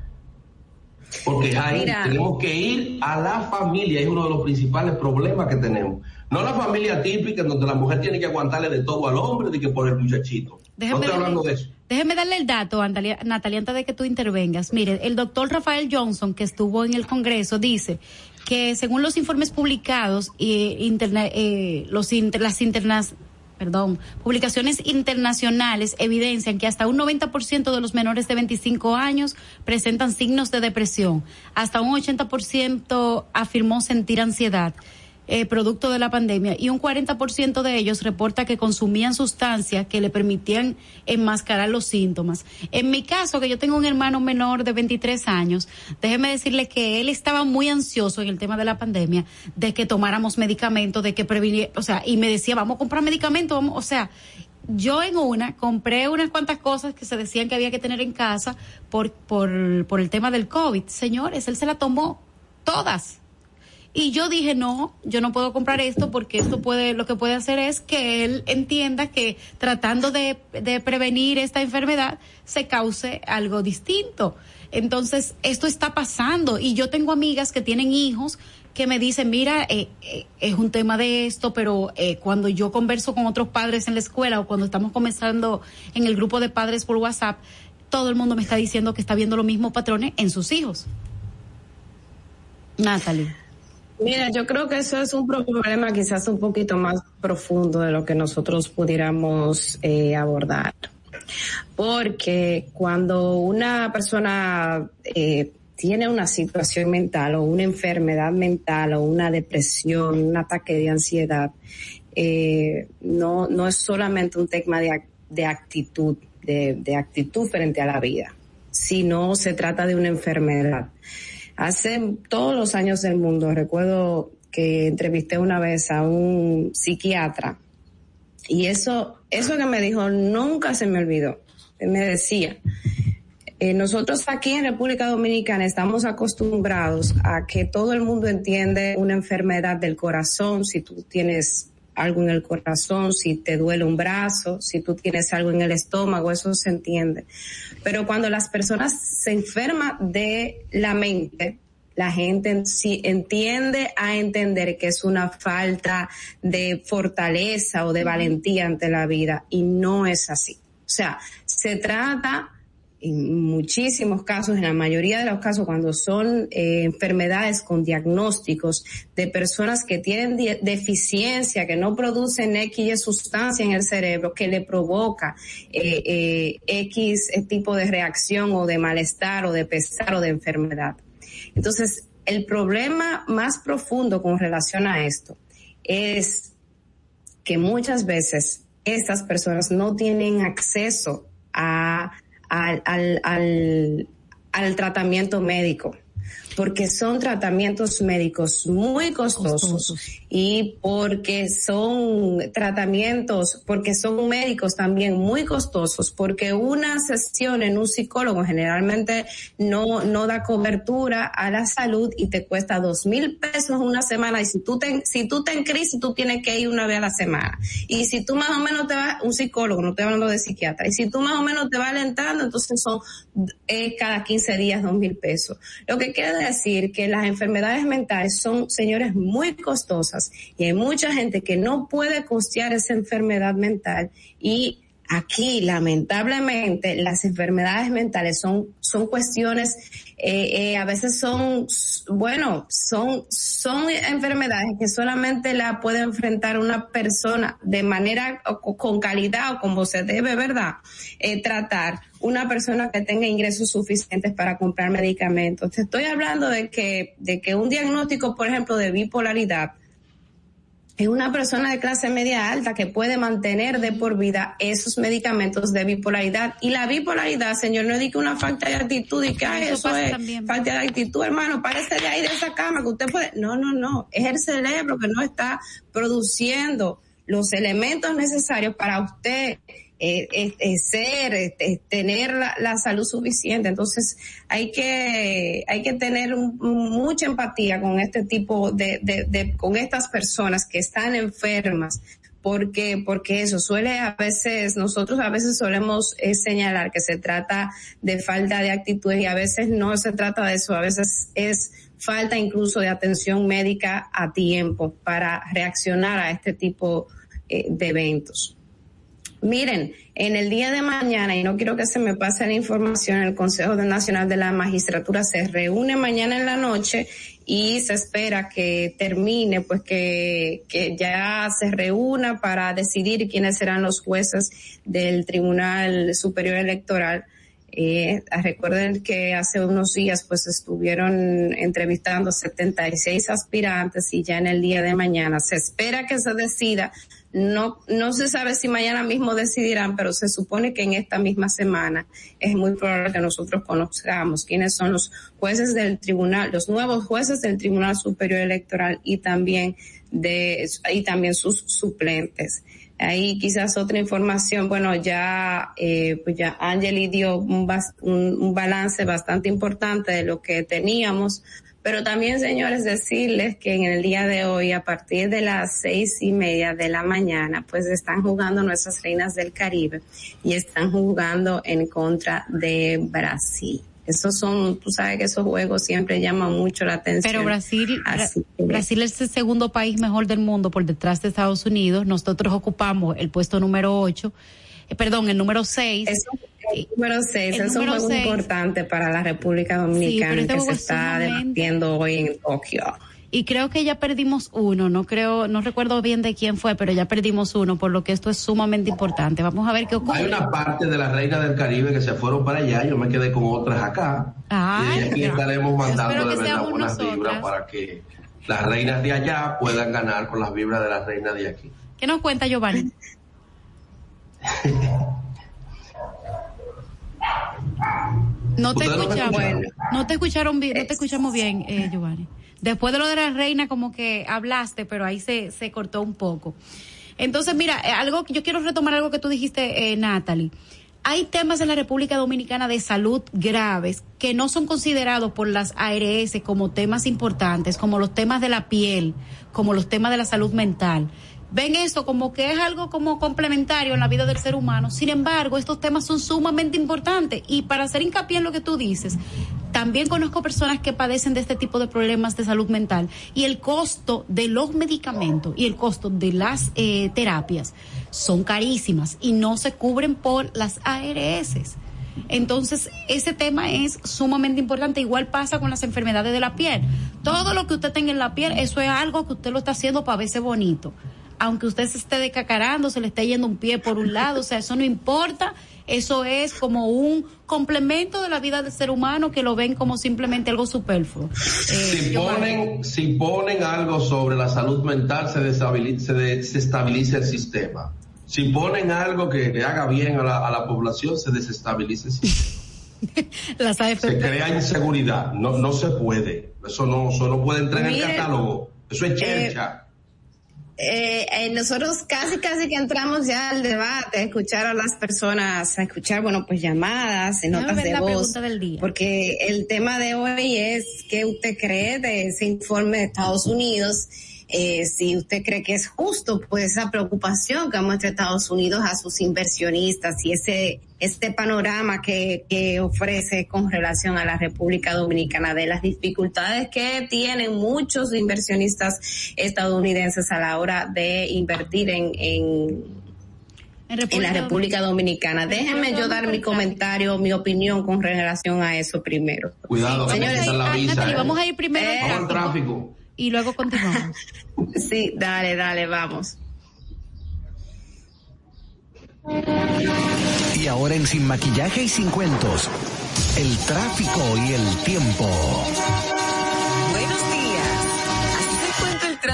Porque ahí tenemos que ir a la familia, es uno de los principales problemas que tenemos. No la familia típica en donde la mujer tiene que aguantarle de todo al hombre, de que por el muchachito. Déjeme no estoy hablando de eso. Déjeme darle el dato, Natalia, antes de que tú intervengas. Mire, el doctor Rafael Johnson, que estuvo en el Congreso, dice que según los informes publicados, y eh, los las internas perdón, publicaciones internacionales evidencian que hasta un 90% de los menores de 25 años presentan signos de depresión. Hasta un 80% afirmó sentir ansiedad. Eh, producto de la pandemia y un 40% de ellos reporta que consumían sustancias que le permitían enmascarar los síntomas. En mi caso, que yo tengo un hermano menor de 23 años, déjeme decirle que él estaba muy ansioso en el tema de la pandemia, de que tomáramos medicamentos, de que previniera, o sea, y me decía, vamos a comprar medicamentos, vamos, o sea, yo en una compré unas cuantas cosas que se decían que había que tener en casa por, por, por el tema del COVID. Señores, él se la tomó todas y yo dije, no, yo no puedo comprar esto porque esto puede, lo que puede hacer es que él entienda que tratando de, de prevenir esta enfermedad se cause algo distinto. Entonces, esto está pasando y yo tengo amigas que tienen hijos que me dicen, mira, eh, eh, es un tema de esto, pero eh, cuando yo converso con otros padres en la escuela o cuando estamos comenzando en el grupo de padres por WhatsApp, todo el mundo me está diciendo que está viendo los mismos patrones en sus hijos. Natalie. Mira, yo creo que eso es un problema quizás un poquito más profundo de lo que nosotros pudiéramos eh, abordar. Porque cuando una persona eh, tiene una situación mental o una enfermedad mental o una depresión, un ataque de ansiedad, eh, no, no es solamente un tema de, de actitud, de, de actitud frente a la vida, sino se trata de una enfermedad. Hace todos los años del mundo, recuerdo que entrevisté una vez a un psiquiatra y eso, eso que me dijo nunca se me olvidó. Me decía, eh, nosotros aquí en República Dominicana estamos acostumbrados a que todo el mundo entiende una enfermedad del corazón, si tú tienes algo en el corazón, si te duele un brazo, si tú tienes algo en el estómago, eso se entiende. Pero cuando las personas se enferman de la mente, la gente si entiende a entender que es una falta de fortaleza o de valentía ante la vida y no es así. O sea, se trata en muchísimos casos, en la mayoría de los casos, cuando son eh, enfermedades con diagnósticos de personas que tienen deficiencia, que no producen X sustancia en el cerebro, que le provoca eh, eh, X tipo de reacción o de malestar o de pesar o de enfermedad. Entonces, el problema más profundo con relación a esto es que muchas veces estas personas no tienen acceso a al, al, al, al tratamiento médico porque son tratamientos médicos muy costosos, y porque son tratamientos, porque son médicos también muy costosos, porque una sesión en un psicólogo generalmente no, no da cobertura a la salud y te cuesta dos mil pesos una semana. Y si tú te, si tú te en crisis tú tienes que ir una vez a la semana. Y si tú más o menos te vas, un psicólogo, no estoy hablando de psiquiatra, y si tú más o menos te vas alentando, entonces son eh, cada 15 días dos mil pesos. Lo que quiere decir que las enfermedades mentales son, señores, muy costosas y hay mucha gente que no puede costear esa enfermedad mental y aquí lamentablemente las enfermedades mentales son son cuestiones eh, eh, a veces son bueno son son enfermedades que solamente la puede enfrentar una persona de manera con calidad o como se debe verdad eh, tratar una persona que tenga ingresos suficientes para comprar medicamentos. Te estoy hablando de que de que un diagnóstico por ejemplo de bipolaridad es una persona de clase media alta que puede mantener de por vida esos medicamentos de bipolaridad. Y la bipolaridad, señor, no es que una falta de actitud y que eso, es falta de actitud, hermano, parece de ahí de esa cama que usted puede. No, no, no. Es el cerebro que no está produciendo los elementos necesarios para usted eh, eh, ser, tener la, salud suficiente. Entonces hay que, hay que tener mucha empatía con este tipo de, de, con estas personas que están enfermas. Porque, porque eso suele a veces, nosotros a veces solemos eh, señalar que se trata de falta de actitud y a veces no se trata de eso, a veces es falta incluso de atención médica a tiempo para reaccionar a este tipo de eventos. Miren, en el día de mañana, y no quiero que se me pase la información, el Consejo Nacional de la Magistratura se reúne mañana en la noche y se espera que termine, pues que, que ya se reúna para decidir quiénes serán los jueces del Tribunal Superior Electoral. Eh, recuerden que hace unos días pues estuvieron entrevistando 76 aspirantes y ya en el día de mañana se espera que se decida no, no se sabe si mañana mismo decidirán, pero se supone que en esta misma semana es muy probable que nosotros conozcamos quiénes son los jueces del tribunal, los nuevos jueces del Tribunal Superior Electoral y también de, y también sus suplentes. Ahí quizás otra información, bueno, ya, eh, pues ya Angeli dio un, un balance bastante importante de lo que teníamos pero también, señores, decirles que en el día de hoy, a partir de las seis y media de la mañana, pues están jugando nuestras reinas del Caribe y están jugando en contra de Brasil. Esos son, tú sabes que esos juegos siempre llaman mucho la atención. Pero Brasil, Brasil es el segundo país mejor del mundo por detrás de Estados Unidos. Nosotros ocupamos el puesto número ocho, eh, perdón, el número seis. El número 6 es un juego importante para la República Dominicana este que se está debatiendo hoy en Tokio. Y creo que ya perdimos uno, no creo, no recuerdo bien de quién fue, pero ya perdimos uno, por lo que esto es sumamente importante. Vamos a ver qué ocurre. Hay una parte de las reinas del Caribe que se fueron para allá, yo me quedé con otras acá. y aquí estaremos mandando de verdad buenas vibras para que las reinas de allá puedan ganar con las vibras de las reinas de aquí. ¿Qué nos cuenta Giovanni? No te escuchamos. No te escucharon bien, no te escuchamos bien, eh, Giovanni. Después de lo de la reina, como que hablaste, pero ahí se, se cortó un poco. Entonces, mira, eh, algo yo quiero retomar algo que tú dijiste, eh, Natalie. Hay temas en la República Dominicana de salud graves que no son considerados por las ARS como temas importantes, como los temas de la piel, como los temas de la salud mental ven eso como que es algo como complementario en la vida del ser humano. Sin embargo, estos temas son sumamente importantes y para hacer hincapié en lo que tú dices, también conozco personas que padecen de este tipo de problemas de salud mental y el costo de los medicamentos y el costo de las eh, terapias son carísimas y no se cubren por las ARS. Entonces, ese tema es sumamente importante. Igual pasa con las enfermedades de la piel. Todo lo que usted tenga en la piel, eso es algo que usted lo está haciendo para verse bonito aunque usted se esté decacarando, se le esté yendo un pie por un lado, o sea, eso no importa, eso es como un complemento de la vida del ser humano que lo ven como simplemente algo superfluo. si, eh, ponen, si ponen algo sobre la salud mental, se desestabiliza, se el sistema. Si ponen algo que, haga bien a la, población, se desestabiliza el sistema. se crea inseguridad, no, no se puede, eso no, eso no puede entrar en el catálogo, eso es eh, chercha eh, eh, nosotros casi, casi que entramos ya al debate, a escuchar a las personas, a escuchar, bueno, pues llamadas, notas de voz. Porque el tema de hoy es qué usted cree de ese informe de Estados Unidos eh, si usted cree que es justo, pues esa preocupación que muestra Estados Unidos a sus inversionistas y ese este panorama que, que ofrece con relación a la República Dominicana, de las dificultades que tienen muchos inversionistas estadounidenses a la hora de invertir en, en en, la República Dominicana. Déjenme yo dar mi comentario, mi opinión con relación a eso primero. Cuidado, señores, la visa, ¿eh? vamos a ir primero al tráfico y luego continuamos. sí, dale, dale, vamos. Y ahora en Sin Maquillaje y Sin Cuentos, el tráfico y el tiempo.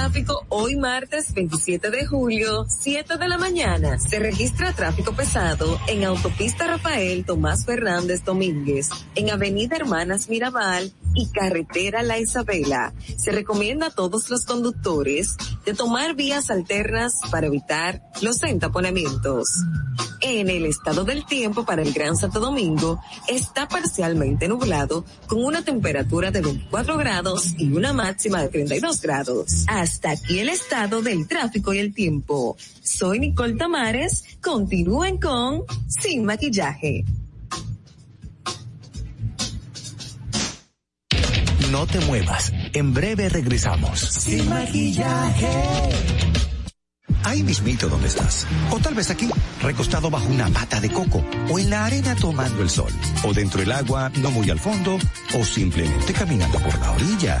Tráfico hoy martes 27 de julio, 7 de la mañana. Se registra tráfico pesado en Autopista Rafael Tomás Fernández Domínguez, en Avenida Hermanas Mirabal, y carretera La Isabela. Se recomienda a todos los conductores de tomar vías alternas para evitar los entaponamientos. En el estado del tiempo para el Gran Santo Domingo está parcialmente nublado con una temperatura de 24 grados y una máxima de 32 grados. Hasta aquí el estado del tráfico y el tiempo. Soy Nicole Tamares. Continúen con Sin Maquillaje. No te muevas. En breve regresamos. Sin maquillaje. Ahí mismito donde estás. O tal vez aquí, recostado bajo una mata de coco. O en la arena tomando el sol. O dentro del agua, no muy al fondo. O simplemente caminando por la orilla.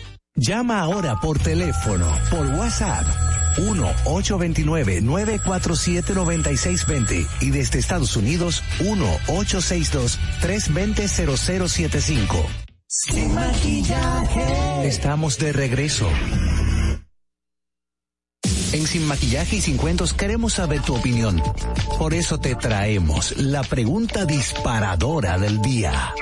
Llama ahora por teléfono, por WhatsApp. 1-829-947-9620 y desde Estados Unidos 1-862-320-0075. Sin maquillaje. Estamos de regreso. En Sin Maquillaje y Sin Cuentos queremos saber tu opinión. Por eso te traemos la pregunta disparadora del día.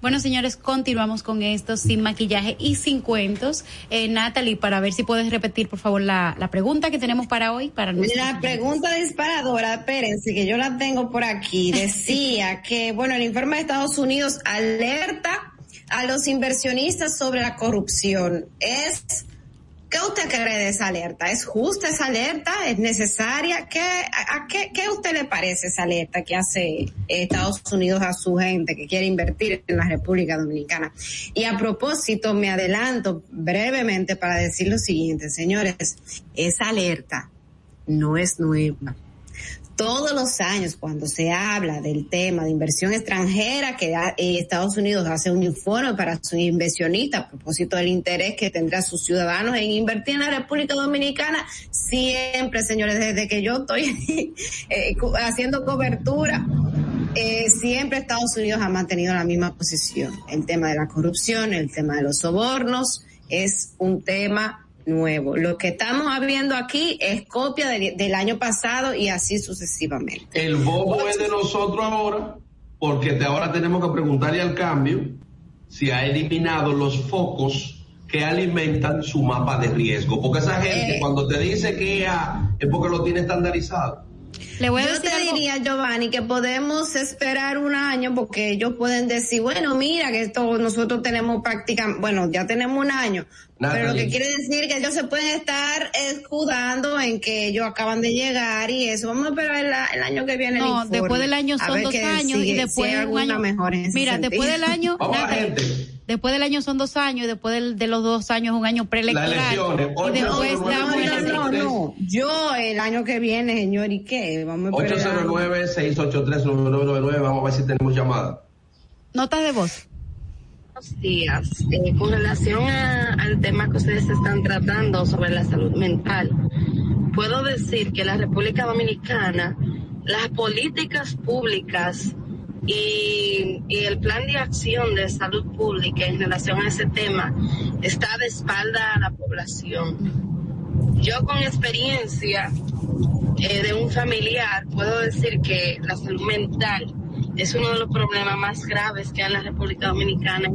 Bueno, señores, continuamos con esto sin maquillaje y sin cuentos. Eh, Natalie, para ver si puedes repetir, por favor, la, la pregunta que tenemos para hoy. Para la pregunta disparadora, espérense, que yo la tengo por aquí. Decía que, bueno, el informe de Estados Unidos alerta a los inversionistas sobre la corrupción. Es ¿Qué usted cree de esa alerta? ¿Es justa esa alerta? ¿Es necesaria? ¿Qué, a, qué, qué usted le parece esa alerta que hace Estados Unidos a su gente que quiere invertir en la República Dominicana? Y a propósito, me adelanto brevemente para decir lo siguiente, señores, esa alerta no es nueva todos los años cuando se habla del tema de inversión extranjera, que eh, Estados Unidos hace un informe para sus inversionistas a propósito del interés que tendrá sus ciudadanos en invertir en la República Dominicana, siempre, señores, desde que yo estoy eh, haciendo cobertura, eh, siempre Estados Unidos ha mantenido la misma posición. El tema de la corrupción, el tema de los sobornos, es un tema nuevo. Lo que estamos viendo aquí es copia del año pasado y así sucesivamente. El bobo es de nosotros ahora, porque de ahora tenemos que preguntarle al cambio si ha eliminado los focos que alimentan su mapa de riesgo. Porque esa gente Eh. cuando te dice que es porque lo tiene estandarizado. Le voy a Yo decir te algo. diría, Giovanni, que podemos esperar un año porque ellos pueden decir, bueno, mira que esto nosotros tenemos prácticamente, bueno, ya tenemos un año, pero lo que quiere decir que ellos se pueden estar escudando en que ellos acaban de llegar y eso. Vamos a esperar el, el año que viene. el No, informe, después del año son dos años sigue- y después si hay un año. ese Mira, después del año, Vamos a después del año son dos años, y después de los dos años un año preelectoral. Y después damos no, no, yo el año que viene, señor, ¿y qué? Vamos a 809-683-9999, vamos a ver si tenemos llamada. Notas de voz. Buenos días. Eh, con relación al tema que ustedes están tratando sobre la salud mental, puedo decir que la República Dominicana, las políticas públicas y, el plan de acción de salud pública en relación a ese tema está de espalda a la población. Yo con experiencia eh, de un familiar puedo decir que la salud mental es uno de los problemas más graves que hay en la República Dominicana.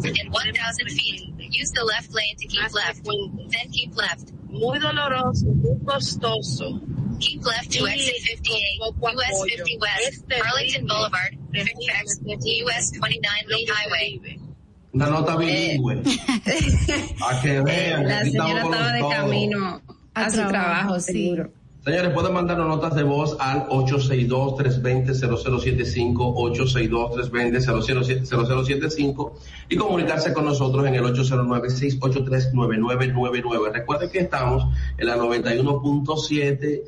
Muy doloroso, muy costoso Keep left to exit 58, US 50 West, Arlington Boulevard, Fairfax, US 29 Lee Highway. Una nota bilingüe. a que vean. La señora estaba de camino a, su trabajo, seguro. Señores, pueden mandarnos notas de voz al 862-320-0075, 862-320-0075 y comunicarse con nosotros en el 809-683-9999. Recuerden que estamos en la 91.7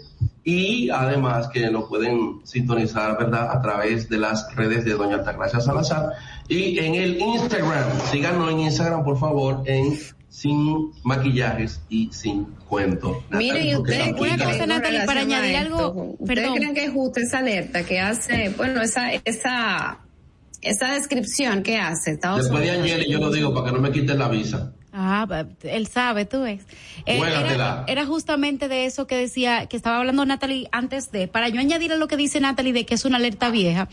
y además que nos pueden sintonizar, ¿verdad?, a través de las redes de Doña Altagracia Salazar y en el Instagram. Síganos en Instagram, por favor, en sin maquillajes y sin cuento. Mire, y ustedes creen para añadir algo, ¿ustedes creen que es justo esa alerta que hace, bueno, esa, esa, esa descripción que hace Estados Después de Angeli yo lo digo para que no me quiten la visa. Ah, él sabe, tú ves. Eh, era, era, justamente de eso que decía, que estaba hablando Natalie antes de, para yo añadir a lo que dice Natalie de que es una alerta vieja,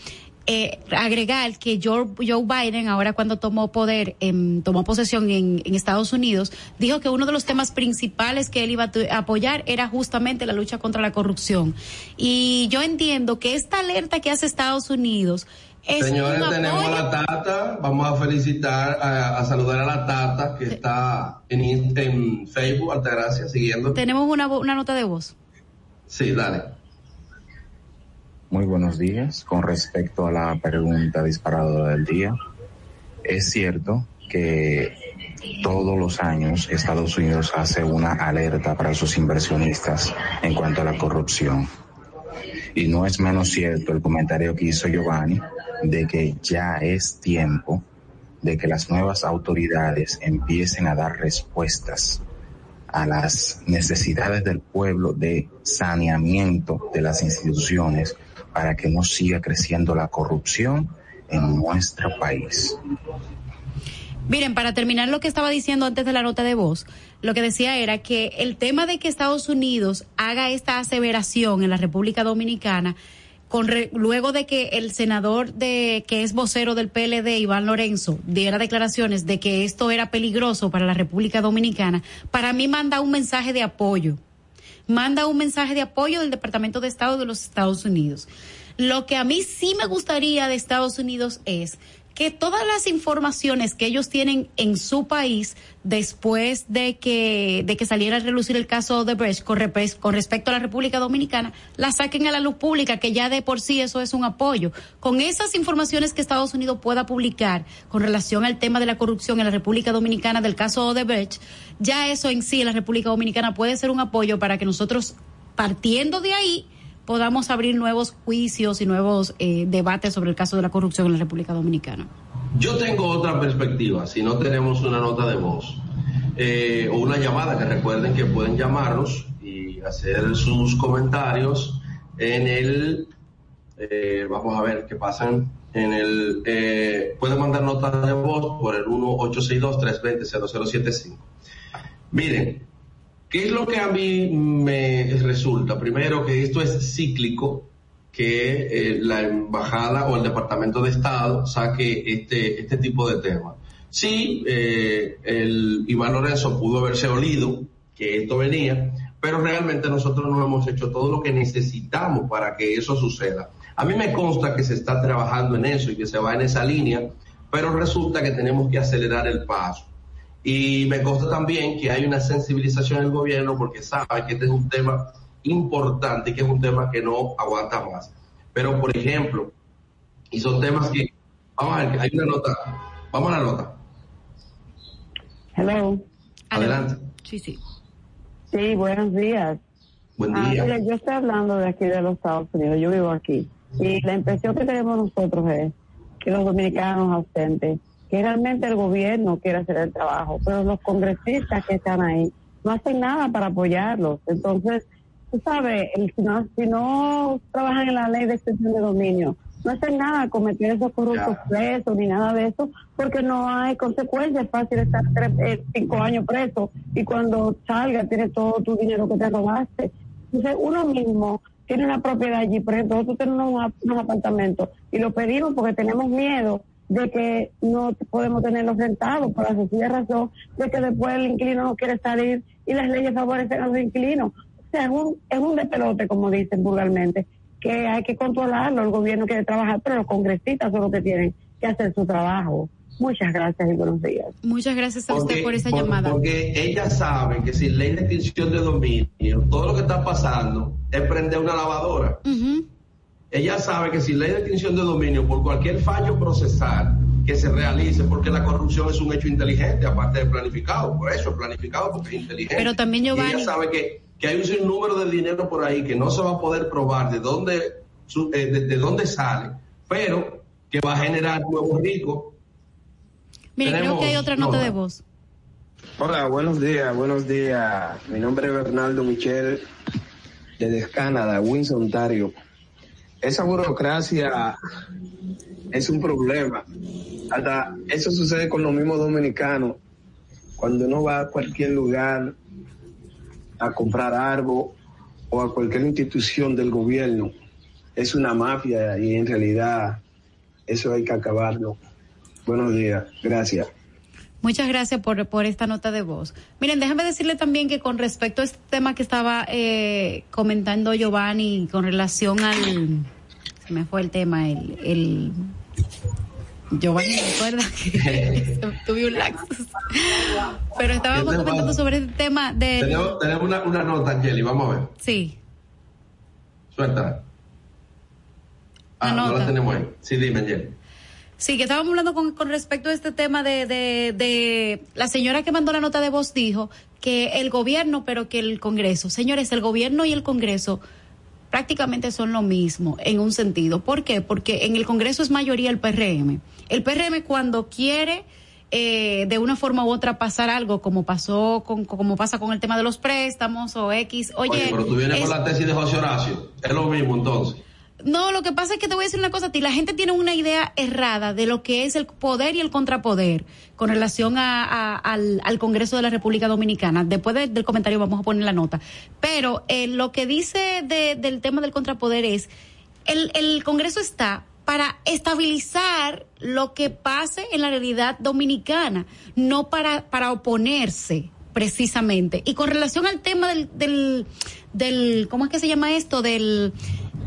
eh, agregar que Joe, Biden, ahora cuando tomó poder, tomó posesión en, Estados Unidos, dijo que uno de los temas principales que él iba a apoyar era justamente la lucha contra la corrupción. Y yo entiendo que esta alerta que hace Estados Unidos es Señores, tenemos a la Tata, vamos a felicitar, a, saludar a la Tata que está en, en Facebook, Altagracia, siguiendo. Tenemos una, una nota de voz. Sí, dale. Muy buenos días. Con respecto a la pregunta disparadora del día, es cierto que todos los años Estados Unidos hace una alerta para sus inversionistas en cuanto a la corrupción. Y no es menos cierto el comentario que hizo Giovanni de que ya es tiempo de que las nuevas autoridades empiecen a dar respuestas a las necesidades del pueblo de saneamiento de las instituciones para que no siga creciendo la corrupción en nuestro país. Miren, para terminar lo que estaba diciendo antes de la nota de voz, lo que decía era que el tema de que Estados Unidos haga esta aseveración en la República Dominicana, luego de que el senador de que es vocero del PLD, Iván Lorenzo, diera declaraciones de que esto era peligroso para la República Dominicana, para mí manda un mensaje de apoyo manda un mensaje de apoyo del Departamento de Estado de los Estados Unidos. Lo que a mí sí me gustaría de Estados Unidos es que todas las informaciones que ellos tienen en su país después de que, de que saliera a relucir el caso de Brecht con, con, respecto a la República Dominicana, la saquen a la luz pública, que ya de por sí eso es un apoyo. Con esas informaciones que Estados Unidos pueda publicar con relación al tema de la corrupción en la República Dominicana del caso de Brecht, ya eso en sí en la República Dominicana puede ser un apoyo para que nosotros, partiendo de ahí, podamos abrir nuevos juicios y nuevos eh, debates sobre el caso de la corrupción en la República Dominicana. Yo tengo otra perspectiva, si no tenemos una nota de voz eh, o una llamada, que recuerden que pueden llamarnos y hacer sus comentarios en el, eh, vamos a ver qué pasan, en el, pueden mandar notas de voz por el 1-862-320-0075. Miren, ¿Qué es lo que a mí me resulta? Primero, que esto es cíclico, que eh, la embajada o el Departamento de Estado saque este, este tipo de temas. Sí, eh, el Iván Lorenzo pudo haberse olido que esto venía, pero realmente nosotros no hemos hecho todo lo que necesitamos para que eso suceda. A mí me consta que se está trabajando en eso y que se va en esa línea, pero resulta que tenemos que acelerar el paso. Y me consta también que hay una sensibilización en el gobierno porque sabe que este es un tema importante y que es un tema que no aguanta más. Pero, por ejemplo, y son temas que, vamos a ver, hay una nota, vamos a la nota. Hello. Adelante. Sí, sí. Sí, buenos días. Buen Ah, día. mire, yo estoy hablando de aquí de los Estados Unidos, yo vivo aquí. Y la impresión que tenemos nosotros es que los dominicanos ausentes, que realmente el gobierno quiere hacer el trabajo, pero los congresistas que están ahí no hacen nada para apoyarlos. Entonces, tú sabes, si no, si no trabajan en la ley de extensión de dominio, no hacen nada con meter esos corruptos presos ni nada de eso, porque no hay consecuencias. Es fácil estar tres, eh, cinco años preso y cuando salga tienes todo tu dinero que te robaste. Entonces, uno mismo tiene una propiedad allí, por ejemplo, nosotros tenemos unos, unos apartamentos y lo pedimos porque tenemos miedo de que no podemos tenerlos rentados por la sencilla razón de que después el inquilino no quiere salir y las leyes favorecen a los inquilinos. O sea, es un, es un despelote, como dicen vulgarmente, que hay que controlarlo, el gobierno quiere trabajar, pero los congresistas son los que tienen que hacer su trabajo. Muchas gracias y buenos días. Muchas gracias a usted por esa por- llamada. Porque ella sabe que sin ley de extinción de dominio, todo lo que está pasando es prender una lavadora. Ujú. Ella sabe que sin ley de extinción de dominio, por cualquier fallo procesal que se realice, porque la corrupción es un hecho inteligente, aparte de planificado, por eso es planificado, porque es inteligente. Pero también, Y Giovanni- ella sabe que, que hay un sinnúmero de dinero por ahí que no se va a poder probar de dónde, su- eh, de, de dónde sale, pero que va a generar nuevos ricos. Mire, creo que hay otra nota de voz. Hola, buenos días, buenos días. Mi nombre es Bernardo Michel, desde Canadá, Windsor, Ontario. Esa burocracia es un problema. Hasta eso sucede con los mismos dominicanos. Cuando uno va a cualquier lugar a comprar algo o a cualquier institución del gobierno, es una mafia y en realidad eso hay que acabarlo. Buenos días, gracias. Muchas gracias por, por esta nota de voz. Miren, déjame decirle también que con respecto a este tema que estaba eh, comentando Giovanni con relación al... Se me fue el tema, el... el Giovanni, ¿me acuerda? que tuve un lapsus. Pero estábamos ¿Qué te comentando sobre el tema de... Tenemos, tenemos una, una nota, Angeli, vamos a ver. Sí, Suéltala. Ah, no la tenemos ahí. Sí, dime, Angeli. Sí, que estábamos hablando con, con respecto a este tema de, de, de la señora que mandó la nota de voz dijo que el gobierno, pero que el Congreso. Señores, el gobierno y el Congreso prácticamente son lo mismo en un sentido. ¿Por qué? Porque en el Congreso es mayoría el PRM. El PRM cuando quiere eh, de una forma u otra pasar algo, como pasó con, como pasa con el tema de los préstamos o X, oye, Oye, pero tú vienes es- con la tesis de José Horacio. Es lo mismo entonces. No, lo que pasa es que te voy a decir una cosa a ti. La gente tiene una idea errada de lo que es el poder y el contrapoder con relación a, al, al Congreso de la República Dominicana. Después de- del comentario vamos a poner la nota. Pero eh, lo que dice de- del tema del contrapoder es, el, el Congreso está para estabilizar lo que pase en la realidad dominicana, no para, para oponerse precisamente. Y con relación al tema del, del, del ¿cómo es que se llama esto? Del,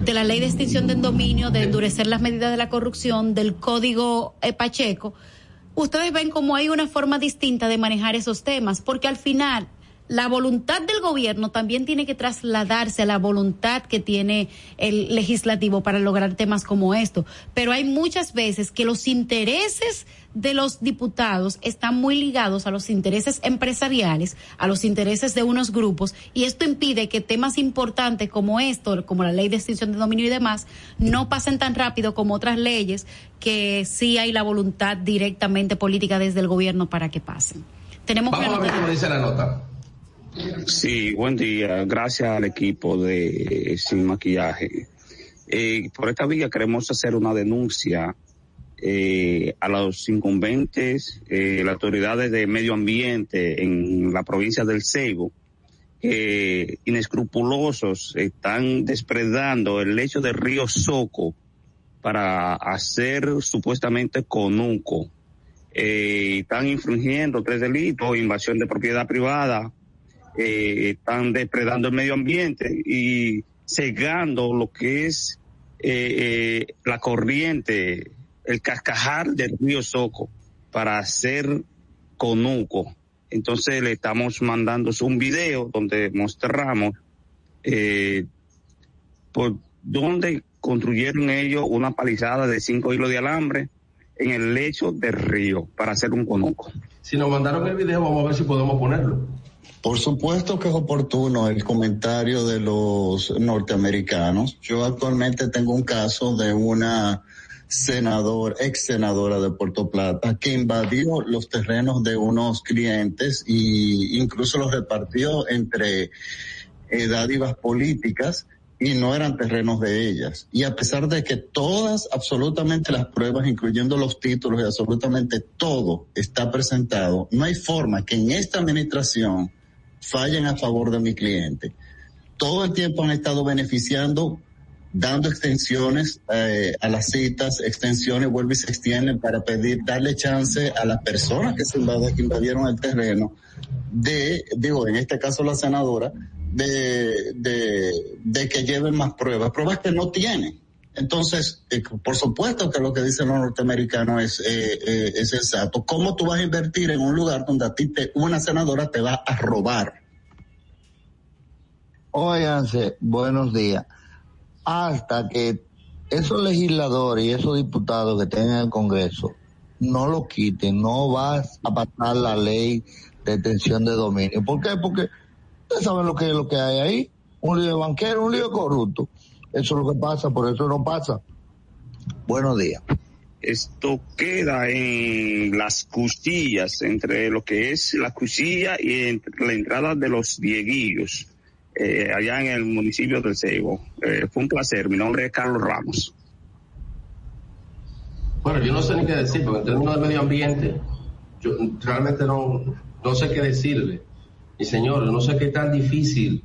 de la ley de extinción del dominio, de endurecer las medidas de la corrupción, del código eh, Pacheco, ustedes ven cómo hay una forma distinta de manejar esos temas, porque al final la voluntad del gobierno también tiene que trasladarse a la voluntad que tiene el legislativo para lograr temas como esto. Pero hay muchas veces que los intereses de los diputados están muy ligados a los intereses empresariales, a los intereses de unos grupos, y esto impide que temas importantes como esto, como la ley de extinción de dominio y demás, no pasen tan rápido como otras leyes que sí hay la voluntad directamente política desde el gobierno para que pasen. Tenemos Vamos a ver que cómo dice la nota. Sí, buen día. Gracias al equipo de eh, Sin Maquillaje. Eh, por esta vía queremos hacer una denuncia eh, a los incumbentes, eh, las autoridades de medio ambiente en la provincia del Ceibo, que inescrupulosos están despredando el lecho del río Soco para hacer supuestamente conuco. Eh, están infringiendo tres delitos, invasión de propiedad privada, eh, están depredando el medio ambiente y cegando lo que es eh, eh, la corriente, el cascajar del río Soco para hacer conuco. Entonces le estamos mandando un video donde mostramos eh, por donde construyeron ellos una palizada de cinco hilos de alambre en el lecho del río para hacer un conuco. Si nos mandaron el video, vamos a ver si podemos ponerlo. Por supuesto que es oportuno el comentario de los norteamericanos. Yo actualmente tengo un caso de una senador, ex senadora de Puerto Plata, que invadió los terrenos de unos clientes y incluso los repartió entre eh, dádivas políticas y no eran terrenos de ellas. Y a pesar de que todas, absolutamente las pruebas, incluyendo los títulos y absolutamente todo está presentado, no hay forma que en esta administración fallen a favor de mi cliente. Todo el tiempo han estado beneficiando, dando extensiones eh, a las citas, extensiones, vuelven y se extienden para pedir, darle chance a las personas que se invadieron el terreno de, digo, en este caso la senadora, de, de, de que lleven más pruebas, pruebas que no tienen. Entonces, eh, por supuesto que lo que dicen los norteamericanos es, eh, eh, es exacto. ¿Cómo tú vas a invertir en un lugar donde a ti te, una senadora te va a robar? Óiganse, buenos días. Hasta que esos legisladores y esos diputados que tienen en el Congreso no lo quiten, no vas a pasar la ley de detención de dominio. ¿Por qué? Porque ustedes saben lo que es lo que hay ahí. Un lío banquero, un lío corrupto. Eso es lo que pasa, por eso no pasa. Buenos días. Esto queda en las cuchillas, entre lo que es la cuchilla y la entrada de los dieguillos, eh, allá en el municipio del Ceibo. Eh, fue un placer. Mi nombre es Carlos Ramos. Bueno, yo no sé ni qué decir, porque en términos de medio ambiente, yo realmente no, no sé qué decirle. Y señor, no sé qué tan difícil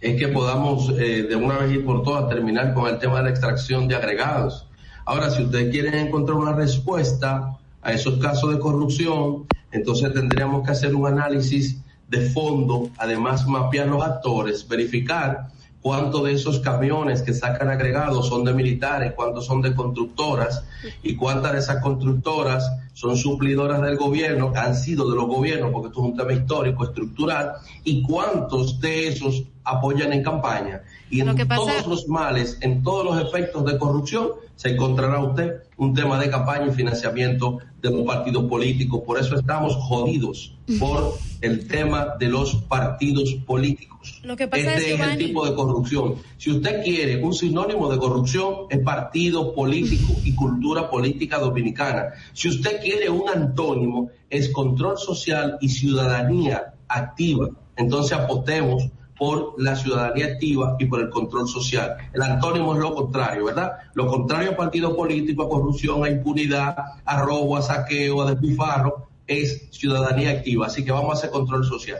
es que podamos eh, de una vez y por todas terminar con el tema de la extracción de agregados. Ahora, si ustedes quieren encontrar una respuesta a esos casos de corrupción, entonces tendríamos que hacer un análisis de fondo, además mapear los actores, verificar cuántos de esos camiones que sacan agregados son de militares, cuántos son de constructoras y cuántas de esas constructoras son suplidoras del gobierno, han sido de los gobiernos, porque esto es un tema histórico, estructural, y cuántos de esos apoyan en campaña. Y en todos los males, en todos los efectos de corrupción, se encontrará usted un tema de campaña y financiamiento de un partido político. Por eso estamos jodidos por el tema de los partidos políticos. Lo que pasa este es, el tipo de corrupción. Si usted quiere un sinónimo de corrupción, es partido político y cultura política dominicana. Si usted quiere un antónimo, es control social y ciudadanía activa. Entonces apostemos por la ciudadanía activa y por el control social. El antónimo es lo contrario, ¿verdad? Lo contrario a partido político, a corrupción, a impunidad, a robo, a saqueo, a despifarro, es ciudadanía activa. Así que vamos a hacer control social.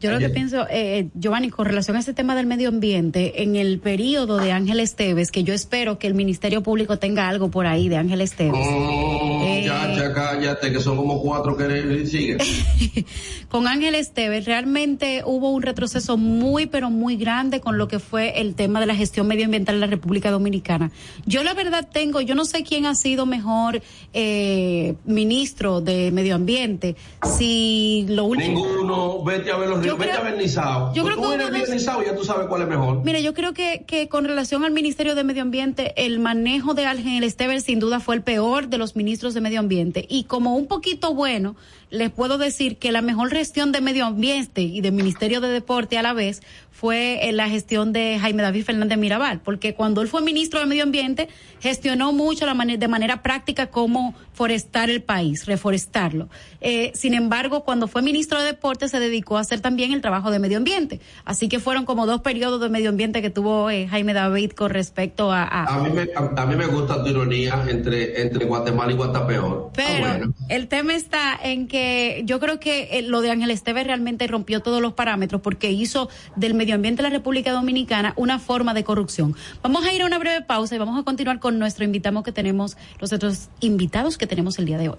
Yo lo que pienso, eh, Giovanni, con relación a este tema del medio ambiente, en el periodo de Ángel Esteves, que yo espero que el Ministerio Público tenga algo por ahí de Ángel Esteves. Oh, eh, ya, ya, cállate, que son como cuatro que siguen. con Ángel Esteves, realmente hubo un retroceso muy, pero muy grande con lo que fue el tema de la gestión medioambiental en la República Dominicana. Yo la verdad tengo, yo no sé quién ha sido mejor eh, ministro de Medio Ambiente, si lo último... Ninguno, vete a ver los ríos, vete a. Yo creo que eres ya tú sabes cuál es mejor. Mire, yo creo que, que con relación al Ministerio de Medio Ambiente, el manejo de Ángel Esteves sin duda fue el peor de los ministros de Medio Ambiente. Y como un poquito bueno, les puedo decir que la mejor gestión de medio ambiente y del Ministerio de Deporte a la vez fue en la gestión de Jaime David Fernández Mirabal, porque cuando él fue ministro de Medio Ambiente gestionó mucho la de manera práctica cómo forestar el país, reforestarlo. Eh, sin embargo, cuando fue ministro de Deporte se dedicó a hacer también el trabajo de medio ambiente. Así que fueron como dos periodos de medio ambiente que tuvo eh, Jaime David con respecto a... A, mí, me, a, mí me gusta tu ironía entre, entre Guatemala y Guatapeor. Pero el tema está en que yo creo que eh, lo de Ángel Esteves realmente rompió todos los parámetros porque hizo del medio ambiente de la República Dominicana una forma de corrupción. Vamos a ir a una breve pausa y vamos a continuar con nuestro invitado que tenemos, los otros invitados que tenemos el día de hoy.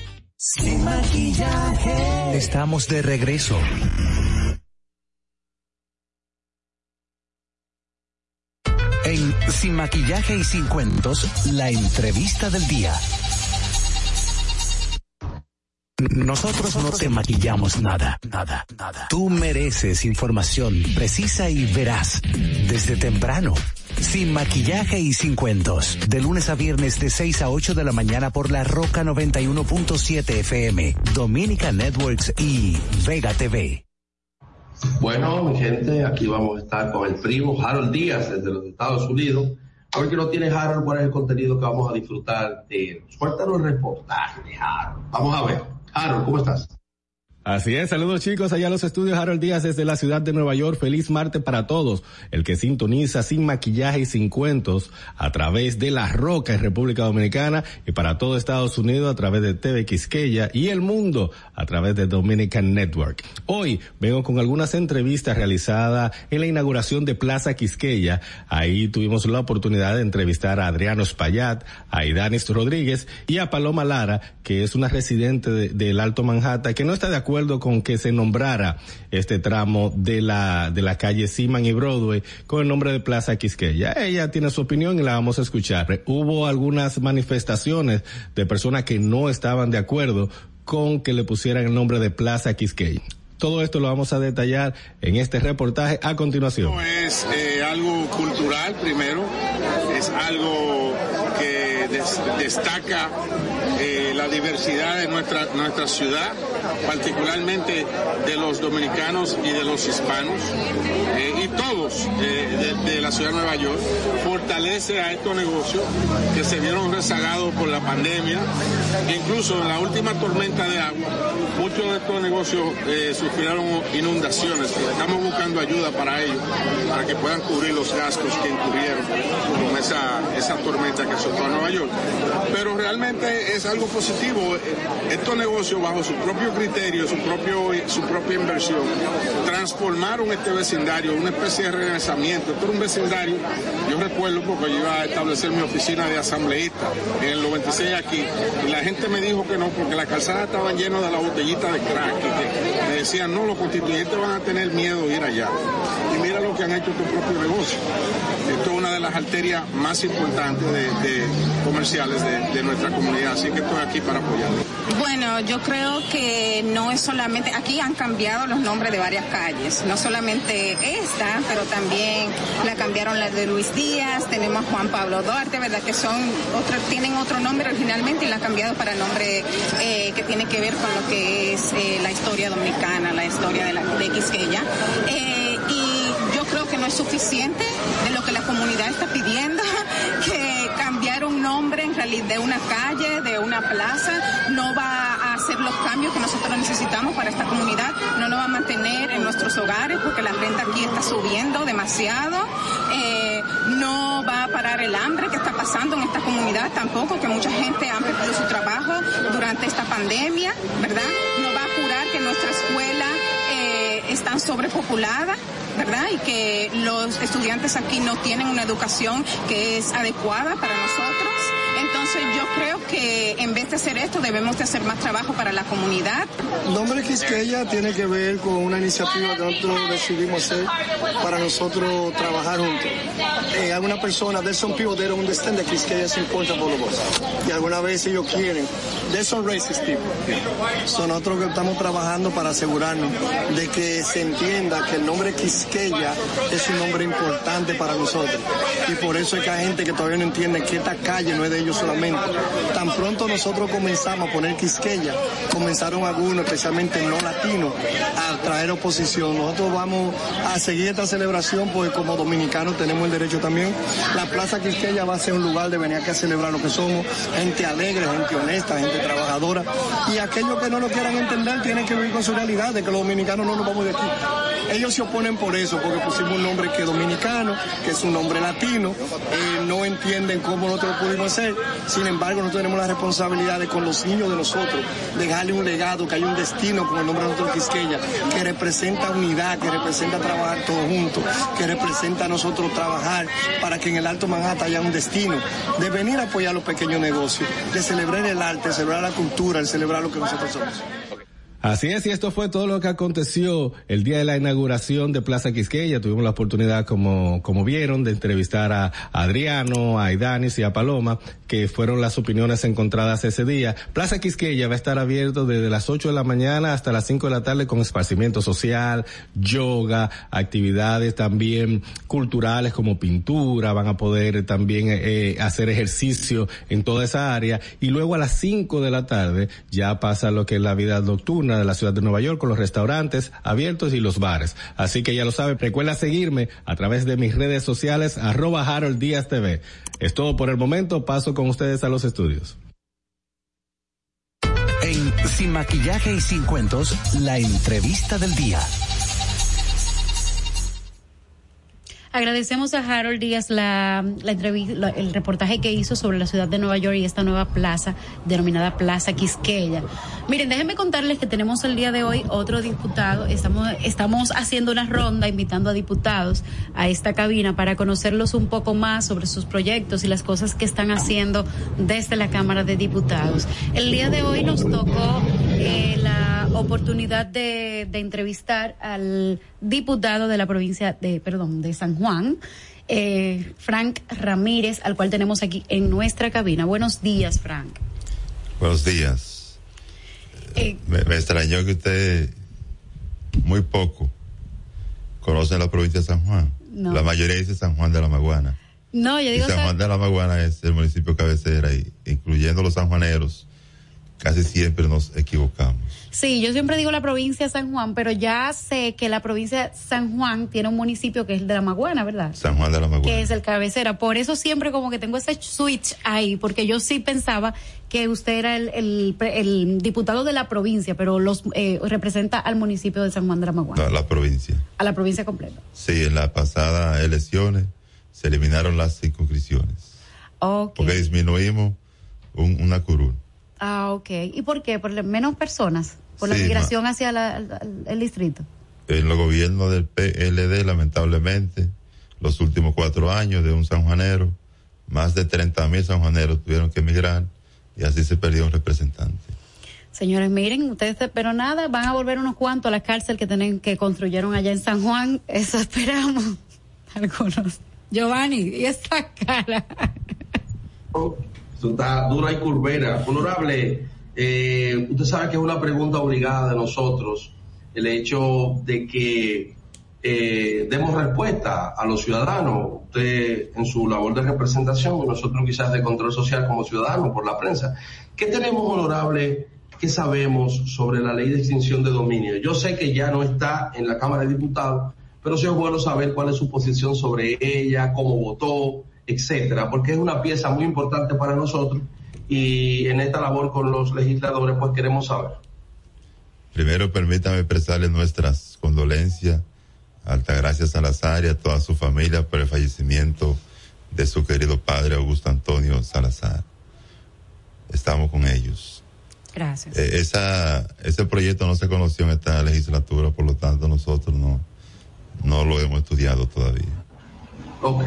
Sin maquillaje. Estamos de regreso. En Sin maquillaje y sin cuentos, la entrevista del día. Nosotros no te maquillamos nada, nada, nada. Tú mereces información precisa y veraz desde temprano. Sin maquillaje y sin cuentos. De lunes a viernes de 6 a 8 de la mañana por la Roca 91.7 FM, Dominica Networks y Vega TV. Bueno, mi gente, aquí vamos a estar con el primo Harold Díaz desde los Estados Unidos. A ver que no tiene Harold, cuál es el contenido que vamos a disfrutar de él. Suéltanos el reportaje Harold. Vamos a ver. Harold, ¿cómo estás? Así es, saludos chicos, allá a los estudios Harold Díaz desde la ciudad de Nueva York. Feliz martes para todos. El que sintoniza sin maquillaje y sin cuentos a través de La Roca en República Dominicana y para todo Estados Unidos a través de TV Quisqueya y el mundo a través de Dominican Network. Hoy vengo con algunas entrevistas realizadas en la inauguración de Plaza Quisqueya. Ahí tuvimos la oportunidad de entrevistar a Adriano Spallat, a Idanis Rodríguez y a Paloma Lara, que es una residente de, del Alto Manhattan que no está de acuerdo con que se nombrara este tramo de la, de la calle Seaman y Broadway con el nombre de Plaza Quisqueya. Ella tiene su opinión y la vamos a escuchar. Hubo algunas manifestaciones de personas que no estaban de acuerdo con que le pusieran el nombre de Plaza Quisqueya. Todo esto lo vamos a detallar en este reportaje a continuación. Es eh, algo cultural primero, es algo que des destaca la diversidad de nuestra, nuestra ciudad, particularmente de los dominicanos y de los hispanos, eh, y todos eh, de, la ciudad de Nueva York, fortalece a estos negocios que se vieron rezagados por la pandemia, incluso en la última tormenta de agua, muchos de estos negocios sufrieron inundaciones, estamos buscando ayuda para ellos, para que puedan cubrir los gastos que incurrieron con esa, esa tormenta que azotó a Nueva York. Pero realmente es algo positivo. Estos negocios, bajo su propio criterio, su, propio, su propia inversión, transformaron este vecindario una especie de regresamiento. Esto era un vecindario, yo recuerdo porque yo iba a establecer mi oficina de asambleísta en el 96 aquí, y la gente me dijo que no, porque la calzada estaban llenas de la botellita de crack, y que me decían, no, los constituyentes van a tener miedo de ir allá. Y mira lo que han hecho tu propio negocio. Esto es una de las arterias más importantes de, de comerciales de, de nuestra comunidad, así que estoy aquí para apoyarlo. Bueno, yo creo que no es solamente, aquí han cambiado los nombres de varias calles, no solamente esta, pero también la cambiaron la de Luis Díaz, tenemos Juan Pablo Duarte, ¿verdad? Que son, otro, tienen otro nombre originalmente y la han cambiado para nombre eh, que tiene que ver con lo que es eh, la historia dominicana, la historia de, la, de Quisqueya. Eh, y yo creo que no es suficiente de lo que la comunidad está pidiendo, un nombre en realidad de una calle, de una plaza, no va a hacer los cambios que nosotros necesitamos para esta comunidad, no nos va a mantener en nuestros hogares porque la renta aquí está subiendo demasiado, eh, no va a parar el hambre que está pasando en esta comunidad tampoco, que mucha gente ha perdido su trabajo durante esta pandemia, ¿verdad? No va a curar que nuestra escuela eh, están sobrepopulada ¿verdad? Y que los estudiantes aquí no tienen una educación que es adecuada para nosotros. Entonces yo creo que en vez de hacer esto debemos de hacer más trabajo para la comunidad. Nombre Quisqueya tiene que ver con una iniciativa que nosotros decidimos hacer para nosotros trabajar juntos. Eh, algunas personas, de son they don't understand that Quisqueya es important for us. Y algunas veces ellos quieren. De son racist people. Son nosotros que estamos trabajando para asegurarnos de que se entienda que el nombre Quisqueya es un nombre importante para nosotros. Y por eso es que hay gente que todavía no entiende que esta calle no es de ellos solamente. Tan pronto nosotros comenzamos a poner Quisqueya, comenzaron algunos, especialmente no latinos, a traer oposición. Nosotros vamos a seguir esta celebración porque como dominicanos tenemos el derecho también. La Plaza Quisqueya va a ser un lugar de venir aquí a celebrar lo que somos, gente alegre, gente honesta, gente trabajadora. Y aquellos que no lo quieran entender tienen que vivir con su realidad de que los dominicanos no nos vamos de aquí. Ellos se oponen por eso, porque pusimos un nombre que es dominicano, que es un nombre latino, no entienden cómo nosotros lo pudimos hacer. Sin embargo, nosotros tenemos la responsabilidad de con los niños de nosotros, dejarle un legado, que hay un destino con el nombre de nosotros Quisqueya, que representa unidad, que representa trabajar todos juntos, que representa a nosotros trabajar para que en el Alto Manhattan haya un destino, de venir a apoyar los pequeños negocios, de celebrar el arte, celebrar la cultura, de celebrar lo que nosotros somos. Así es, y esto fue todo lo que aconteció el día de la inauguración de Plaza Quisqueya. Tuvimos la oportunidad, como, como vieron, de entrevistar a Adriano, a Idanis y a Paloma, que fueron las opiniones encontradas ese día. Plaza Quisqueya va a estar abierto desde las 8 de la mañana hasta las 5 de la tarde con esparcimiento social, yoga, actividades también culturales como pintura, van a poder también eh, hacer ejercicio en toda esa área. Y luego a las 5 de la tarde ya pasa lo que es la vida nocturna de la ciudad de Nueva York con los restaurantes abiertos y los bares. Así que ya lo sabe, recuerda seguirme a través de mis redes sociales arroba Harold Díaz TV. Es todo por el momento, paso con ustedes a los estudios. En Sin Maquillaje y Sin Cuentos, la entrevista del día. Agradecemos a Harold Díaz la, la entrevista, el reportaje que hizo sobre la ciudad de Nueva York y esta nueva plaza denominada Plaza Quisqueya. Miren, déjenme contarles que tenemos el día de hoy otro diputado. Estamos, estamos haciendo una ronda invitando a diputados a esta cabina para conocerlos un poco más sobre sus proyectos y las cosas que están haciendo desde la Cámara de Diputados. El día de hoy nos tocó eh, la oportunidad de, de entrevistar al diputado de la provincia de, perdón, de San Juan, eh, Frank Ramírez, al cual tenemos aquí en nuestra cabina. Buenos días, Frank. Buenos días. Eh, me, me, extrañó que usted muy poco conoce la provincia de San Juan. No. La mayoría dice San Juan de la Maguana. No, yo digo y San Juan de la Maguana es el municipio cabecera y incluyendo los sanjuaneros, casi siempre nos equivocamos. Sí, yo siempre digo la provincia de San Juan, pero ya sé que la provincia de San Juan tiene un municipio que es el de la Maguana, ¿verdad? San Juan de la Maguana. Que es el cabecera. Por eso siempre como que tengo ese switch ahí, porque yo sí pensaba que usted era el, el, el diputado de la provincia, pero los eh, representa al municipio de San Juan de la Maguana. No, la provincia. A la provincia completa. Sí, en las pasadas elecciones se eliminaron las circunscripciones. Okay. Porque disminuimos un, una curul. Ah, ok. ¿Y por qué? ¿Por menos personas? ¿Por la migración hacia la, el, el distrito? En los gobiernos del PLD, lamentablemente, los últimos cuatro años de un sanjuanero, más de 30 mil sanjuaneros tuvieron que emigrar y así se perdió un representante. Señores, miren, ustedes, pero nada, van a volver unos cuantos a la cárcel que tienen, que construyeron allá en San Juan. Eso esperamos. Algunos. Giovanni, y esta cara. Eso está dura y curvera. Honorable, eh, usted sabe que es una pregunta obligada de nosotros el hecho de que eh, demos respuesta a los ciudadanos. Usted en su labor de representación y nosotros quizás de control social como ciudadanos por la prensa. ¿Qué tenemos, honorable? ¿Qué sabemos sobre la ley de extinción de dominio? Yo sé que ya no está en la Cámara de Diputados, pero sí es bueno saber cuál es su posición sobre ella, cómo votó, etcétera, porque es una pieza muy importante para nosotros y en esta labor con los legisladores, pues queremos saber. Primero, permítame expresarle nuestras condolencias a Altagracia Salazar y a toda su familia por el fallecimiento de su querido padre Augusto Antonio Salazar. Estamos con ellos. Gracias. Eh, esa, ese proyecto no se conoció en esta legislatura, por lo tanto nosotros no, no lo hemos estudiado todavía. Ok,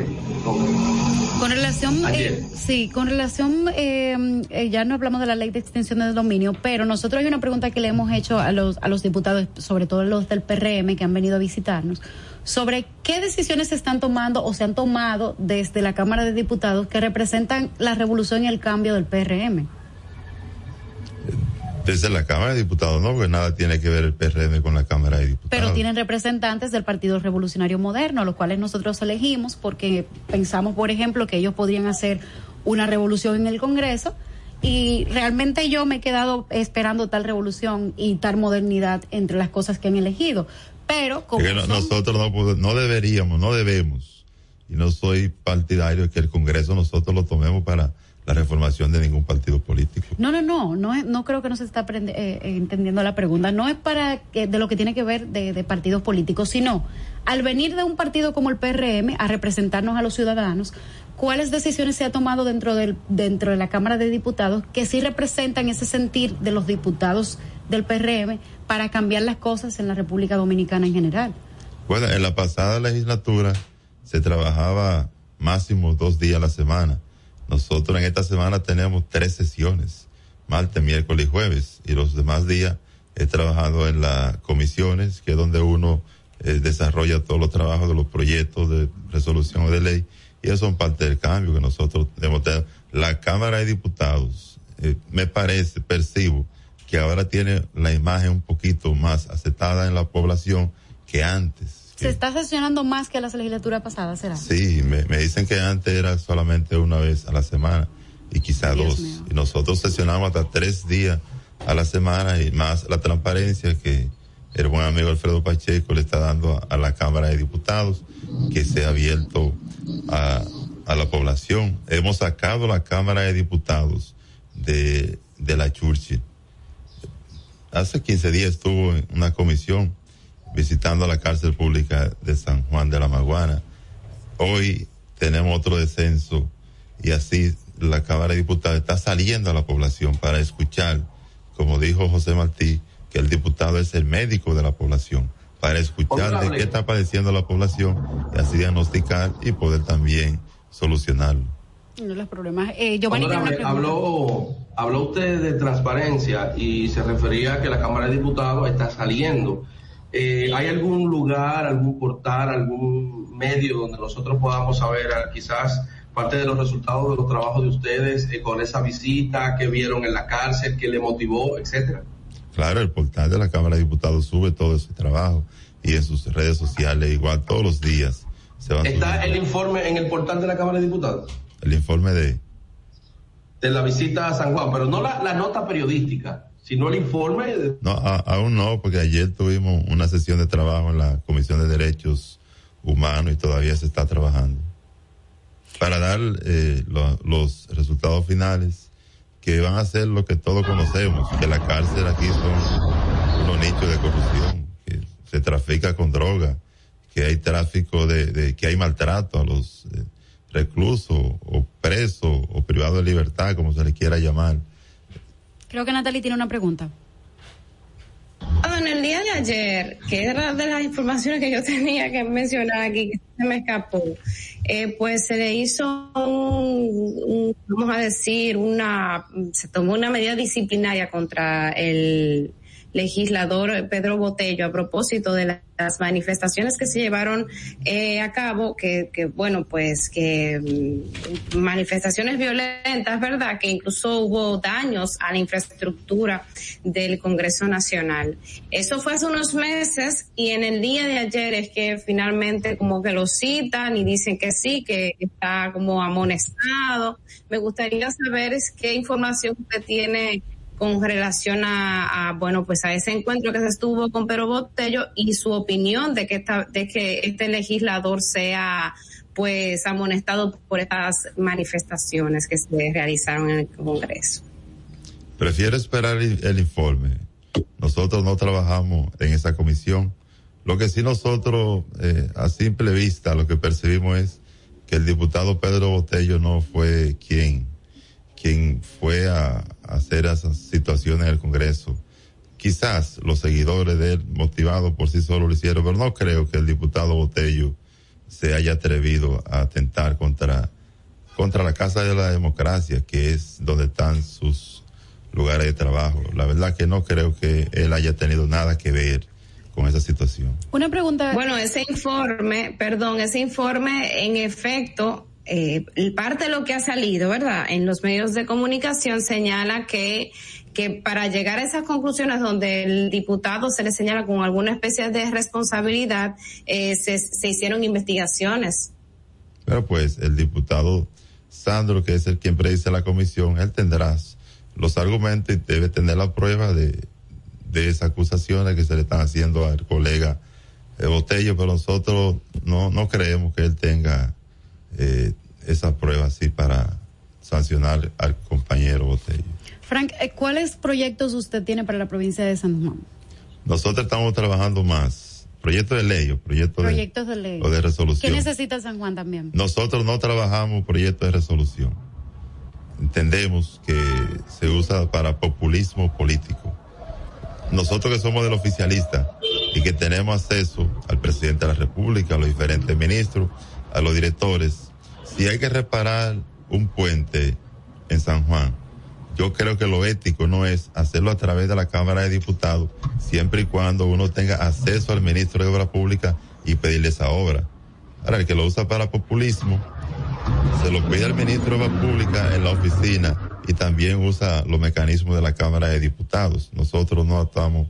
Con relación, eh, sí, con relación, eh, eh, ya no hablamos de la ley de extensión del dominio, pero nosotros hay una pregunta que le hemos hecho a los, a los diputados, sobre todo los del PRM que han venido a visitarnos, sobre qué decisiones se están tomando o se han tomado desde la Cámara de Diputados que representan la revolución y el cambio del PRM. Desde la Cámara de Diputados, no, porque nada tiene que ver el PRM con la Cámara de Diputados. Pero tienen representantes del Partido Revolucionario Moderno, a los cuales nosotros elegimos porque pensamos, por ejemplo, que ellos podrían hacer una revolución en el Congreso y realmente yo me he quedado esperando tal revolución y tal modernidad entre las cosas que han elegido. Pero como no, nosotros no, no deberíamos, no debemos, y no soy partidario de que el Congreso nosotros lo tomemos para la reformación de ningún partido político. No, no, no, no, no creo que no se está eh, eh, entendiendo la pregunta. No es para que, de lo que tiene que ver de, de, partidos políticos, sino al venir de un partido como el PRM a representarnos a los ciudadanos, cuáles decisiones se ha tomado dentro del dentro de la Cámara de Diputados que sí representan ese sentir de los diputados del PRM para cambiar las cosas en la República Dominicana en general. Bueno, en la pasada legislatura se trabajaba máximo dos días a la semana nosotros en esta semana tenemos tres sesiones, martes, miércoles y jueves, y los demás días he trabajado en las comisiones, que es donde uno eh, desarrolla todos los trabajos de los proyectos de resolución o de ley, y eso es parte del cambio que nosotros debemos tener. La Cámara de Diputados, eh, me parece, percibo, que ahora tiene la imagen un poquito más aceptada en la población que antes ¿Se está sesionando más que la legislatura pasada, será? Sí, me, me, dicen que antes era solamente una vez a la semana y quizá dos. Y nosotros sesionamos hasta tres días a la semana y más la transparencia que el buen amigo Alfredo Pacheco le está dando a, a la Cámara de Diputados, que se ha abierto a, a la población. Hemos sacado la Cámara de Diputados de, de la Churchill. Hace 15 días estuvo en una comisión visitando la cárcel pública de San Juan de la Maguana. Hoy tenemos otro descenso y así la Cámara de Diputados está saliendo a la población para escuchar, como dijo José Martí, que el diputado es el médico de la población, para escuchar de qué está padeciendo la población y así diagnosticar y poder también solucionarlo. No los problemas. Eh, habló, habló usted de transparencia y se refería a que la Cámara de Diputados está saliendo eh, ¿Hay algún lugar, algún portal, algún medio donde nosotros podamos saber ah, quizás parte de los resultados de los trabajos de ustedes eh, con esa visita, que vieron en la cárcel, qué le motivó, etcétera? Claro, el portal de la Cámara de Diputados sube todo ese trabajo y en sus redes sociales igual todos los días se van ¿Está el informe en el portal de la Cámara de Diputados? El informe de... De la visita a San Juan, pero no la, la nota periodística no el informe. No, aún no, porque ayer tuvimos una sesión de trabajo en la Comisión de Derechos Humanos y todavía se está trabajando. Para dar eh, los resultados finales que van a ser lo que todos conocemos, que la cárcel aquí son unos nichos de corrupción, que se trafica con droga, que hay tráfico de, que hay maltrato a los eh, reclusos o presos o privados de libertad, como se les quiera llamar Creo que Natalie tiene una pregunta. Ah, en el día de ayer, que era de las informaciones que yo tenía que mencionar aquí, que se me escapó, eh, pues se le hizo, un, vamos a decir, una, se tomó una medida disciplinaria contra el legislador Pedro Botello a propósito de las manifestaciones que se llevaron eh, a cabo, que, que bueno, pues que mm, manifestaciones violentas, ¿verdad? Que incluso hubo daños a la infraestructura del Congreso Nacional. Eso fue hace unos meses y en el día de ayer es que finalmente como que lo citan y dicen que sí, que está como amonestado. Me gustaría saber qué información usted tiene con relación a, bueno pues a ese encuentro que se estuvo con Pedro Botello y su opinión de que esta, de que este legislador sea pues amonestado por estas manifestaciones que se realizaron en el Congreso. Prefiero esperar el informe. Nosotros no trabajamos en esa comisión. Lo que sí nosotros, eh, a simple vista, lo que percibimos es que el diputado Pedro Botello no fue quien, quien fue a, hacer esas situaciones en el Congreso. Quizás los seguidores de él, motivados por sí solo lo hicieron, pero no creo que el diputado Botello se haya atrevido a atentar contra, contra la Casa de la Democracia, que es donde están sus lugares de trabajo. La verdad que no creo que él haya tenido nada que ver con esa situación. Una pregunta. Bueno, ese informe, perdón, ese informe en efecto, eh, parte de lo que ha salido, ¿verdad? En los medios de comunicación señala que que para llegar a esas conclusiones donde el diputado se le señala con alguna especie de responsabilidad, eh, se, se hicieron investigaciones. Pero pues el diputado Sandro, que es el quien predice la comisión, él tendrá los argumentos y debe tener la prueba de, de esas acusaciones que se le están haciendo al colega eh, Botello, pero nosotros no, no creemos que él tenga eh, esa prueba así para sancionar al compañero Botello. Frank, eh, ¿cuáles proyectos usted tiene para la provincia de San Juan? Nosotros estamos trabajando más. Proyectos de ley o proyectos, proyectos de, ley. o de resolución. ¿Qué necesita San Juan también? Nosotros no trabajamos proyectos de resolución. Entendemos que se usa para populismo político. Nosotros que somos del oficialista y que tenemos acceso al presidente de la República, a los diferentes ministros, a los directores, si hay que reparar un puente en San Juan, yo creo que lo ético no es hacerlo a través de la Cámara de Diputados, siempre y cuando uno tenga acceso al ministro de Obras Públicas y pedirle esa obra. Ahora, el que lo usa para populismo, se lo pide al ministro de Obras Públicas en la oficina y también usa los mecanismos de la Cámara de Diputados. Nosotros no actuamos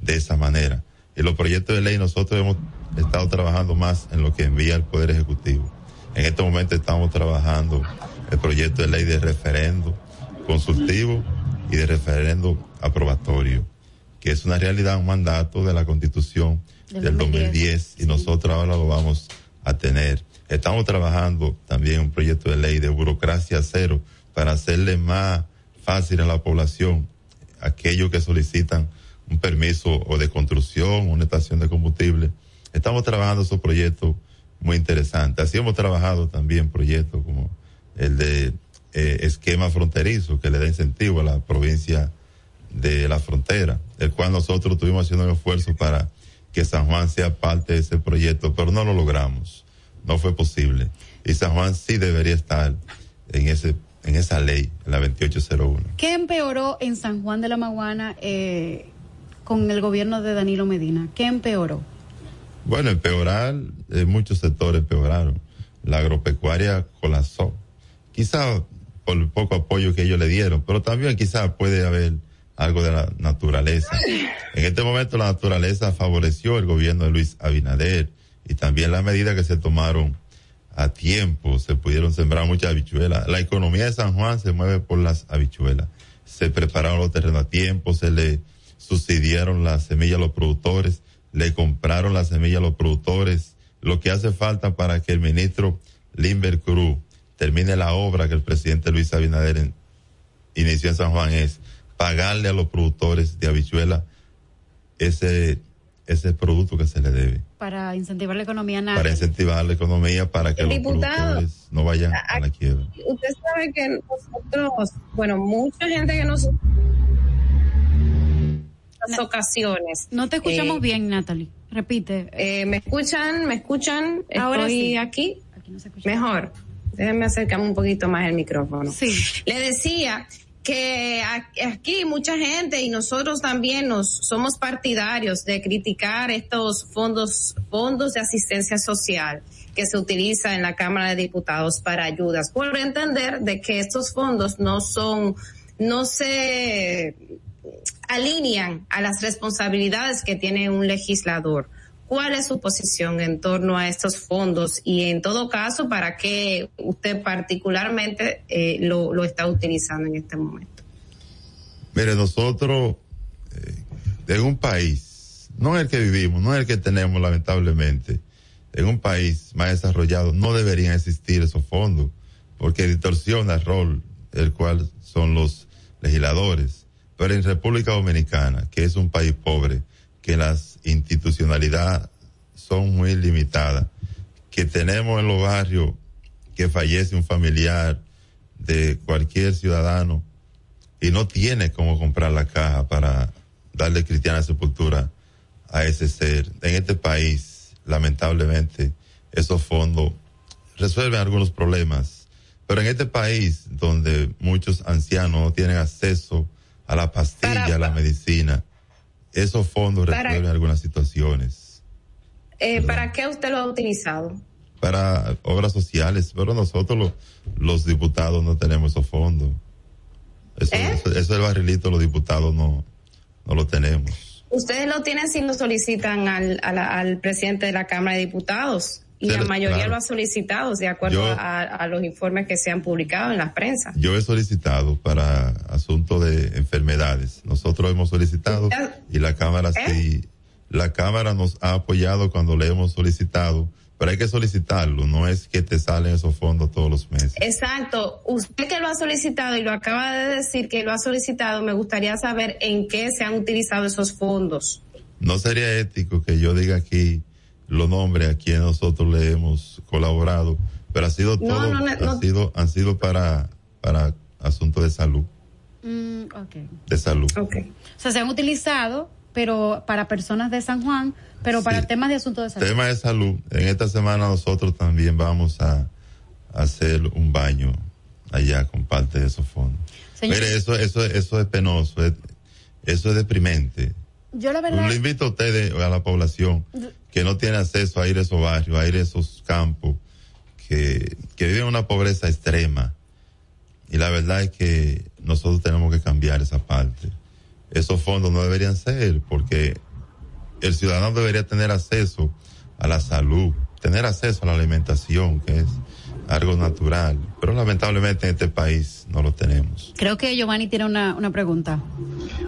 de esa manera. En los proyectos de ley nosotros hemos estado trabajando más en lo que envía el Poder Ejecutivo. En este momento estamos trabajando el proyecto de ley de referendo, consultivo y de referendo aprobatorio, que es una realidad, un mandato de la Constitución del, 2010. y nosotros ahora lo vamos a tener. Estamos trabajando también un proyecto de ley de burocracia cero para hacerle más fácil a la población aquellos que solicitan un permiso o de construcción, una estación de combustible. Estamos trabajando esos proyectos muy interesantes. Así hemos trabajado también proyectos como el de eh, esquema fronterizo que le da incentivo a la provincia de la frontera, el cual nosotros estuvimos haciendo un esfuerzo para que San Juan sea parte de ese proyecto, pero no lo logramos, no fue posible. Y San Juan sí debería estar en ese en esa ley, en la 2801. ¿Qué empeoró en San Juan de la Maguana eh, con el gobierno de Danilo Medina? ¿Qué empeoró? Bueno, empeorar, eh, muchos sectores empeoraron. La agropecuaria colapsó. Quizá por el poco apoyo que ellos le dieron, pero también quizás puede haber algo de la naturaleza. En este momento la naturaleza favoreció el gobierno de Luis Abinader y también las medidas que se tomaron a tiempo, se pudieron sembrar muchas habichuelas. La economía de San Juan se mueve por las habichuelas. Se prepararon los terrenos a tiempo, se le subsidiaron las semillas a los productores, le compraron las semillas a los productores. Lo que hace falta para que el ministro Limber Cruz termine la obra que el presidente Luis Abinader inició en San Juan es pagarle a los productores de habichuela ese ese producto que se le debe. Para incentivar la economía nacional. Para incentivar la economía para que los productores no vayan a, la quiebra. Usted sabe que nosotros, bueno, mucha gente que nos ocasiones. No te escuchamos eh, bien, Natalie. Repite. Eh, ¿Me escuchan? ¿Me escuchan? Ahora Estoy aquí. aquí no se escucha. Mejor. Déjenme acercarme un poquito más el micrófono. Sí. Le decía que aquí mucha gente y nosotros también nos somos partidarios de criticar estos fondos fondos de asistencia social que se utiliza en la Cámara de Diputados para ayudas por entender de que estos fondos no son no se alinean a las responsabilidades que tiene un legislador cuál es su posición en torno a estos fondos y en todo caso para qué usted particularmente eh, lo, está utilizando en este momento. Mire, nosotros eh, en un país, no el que vivimos, no el que tenemos lamentablemente, en un país más desarrollado no deberían existir esos fondos, porque distorsiona el rol el cual son los legisladores. Pero en República Dominicana, que es un país pobre, que las institucionalidades son muy limitadas, que tenemos en los barrios que fallece un familiar de cualquier ciudadano y no tiene cómo comprar la caja para darle cristiana sepultura a ese ser. En este país, lamentablemente, esos fondos resuelven algunos problemas, pero en este país donde muchos ancianos no tienen acceso a la pastilla, a la medicina, esos fondos resuelven algunas situaciones. Eh, ¿Para qué usted lo ha utilizado? Para obras sociales, pero nosotros los, los diputados no tenemos esos fondos. Eso, ¿Eh? eso, eso el barrilito los diputados no, no lo tenemos. Ustedes lo tienen si lo solicitan al, al, al presidente de la Cámara de Diputados y la mayoría claro. lo ha solicitado de acuerdo Yo- a, a los informes que se han publicado en la prensa. Yo he solicitado para asuntos de enfermedades. Nosotros hemos solicitado y la Cámara ¿Eh? sí, la Cámara nos ha apoyado cuando le hemos solicitado, pero hay que solicitarlo, no es que te salen esos fondos todos los meses. Exacto. Usted que lo ha solicitado y lo acaba de decir que lo ha solicitado, me gustaría saber en qué se han utilizado esos fondos. No sería ético que yo diga aquí los nombres a quienes nosotros le hemos colaborado, pero ha sido No, todo, no, no, ha no. sido, han sido para, para asuntos de salud, Mm, de salud. O sea, se han utilizado, pero para personas de San Juan, pero para temas de asuntos de salud. Tema de salud. En esta semana nosotros también vamos a, a hacer un baño allá con parte de esos fondos. Señor- Mire, eso, eso, eso es penoso, es- eso es deprimente. Yo la verdad... Le invito a ustedes, a la población, que no tiene acceso a ir a esos barrios, a ir a esos campos, que, que viven una pobreza extrema. Y la verdad es que nosotros tenemos que cambiar esa parte. Esos fondos no deberían ser, porque el ciudadano debería tener acceso a la salud, tener acceso a la alimentación, que es algo natural. Pero lamentablemente en este país no lo tenemos. Creo que Giovanni tiene una, una pregunta.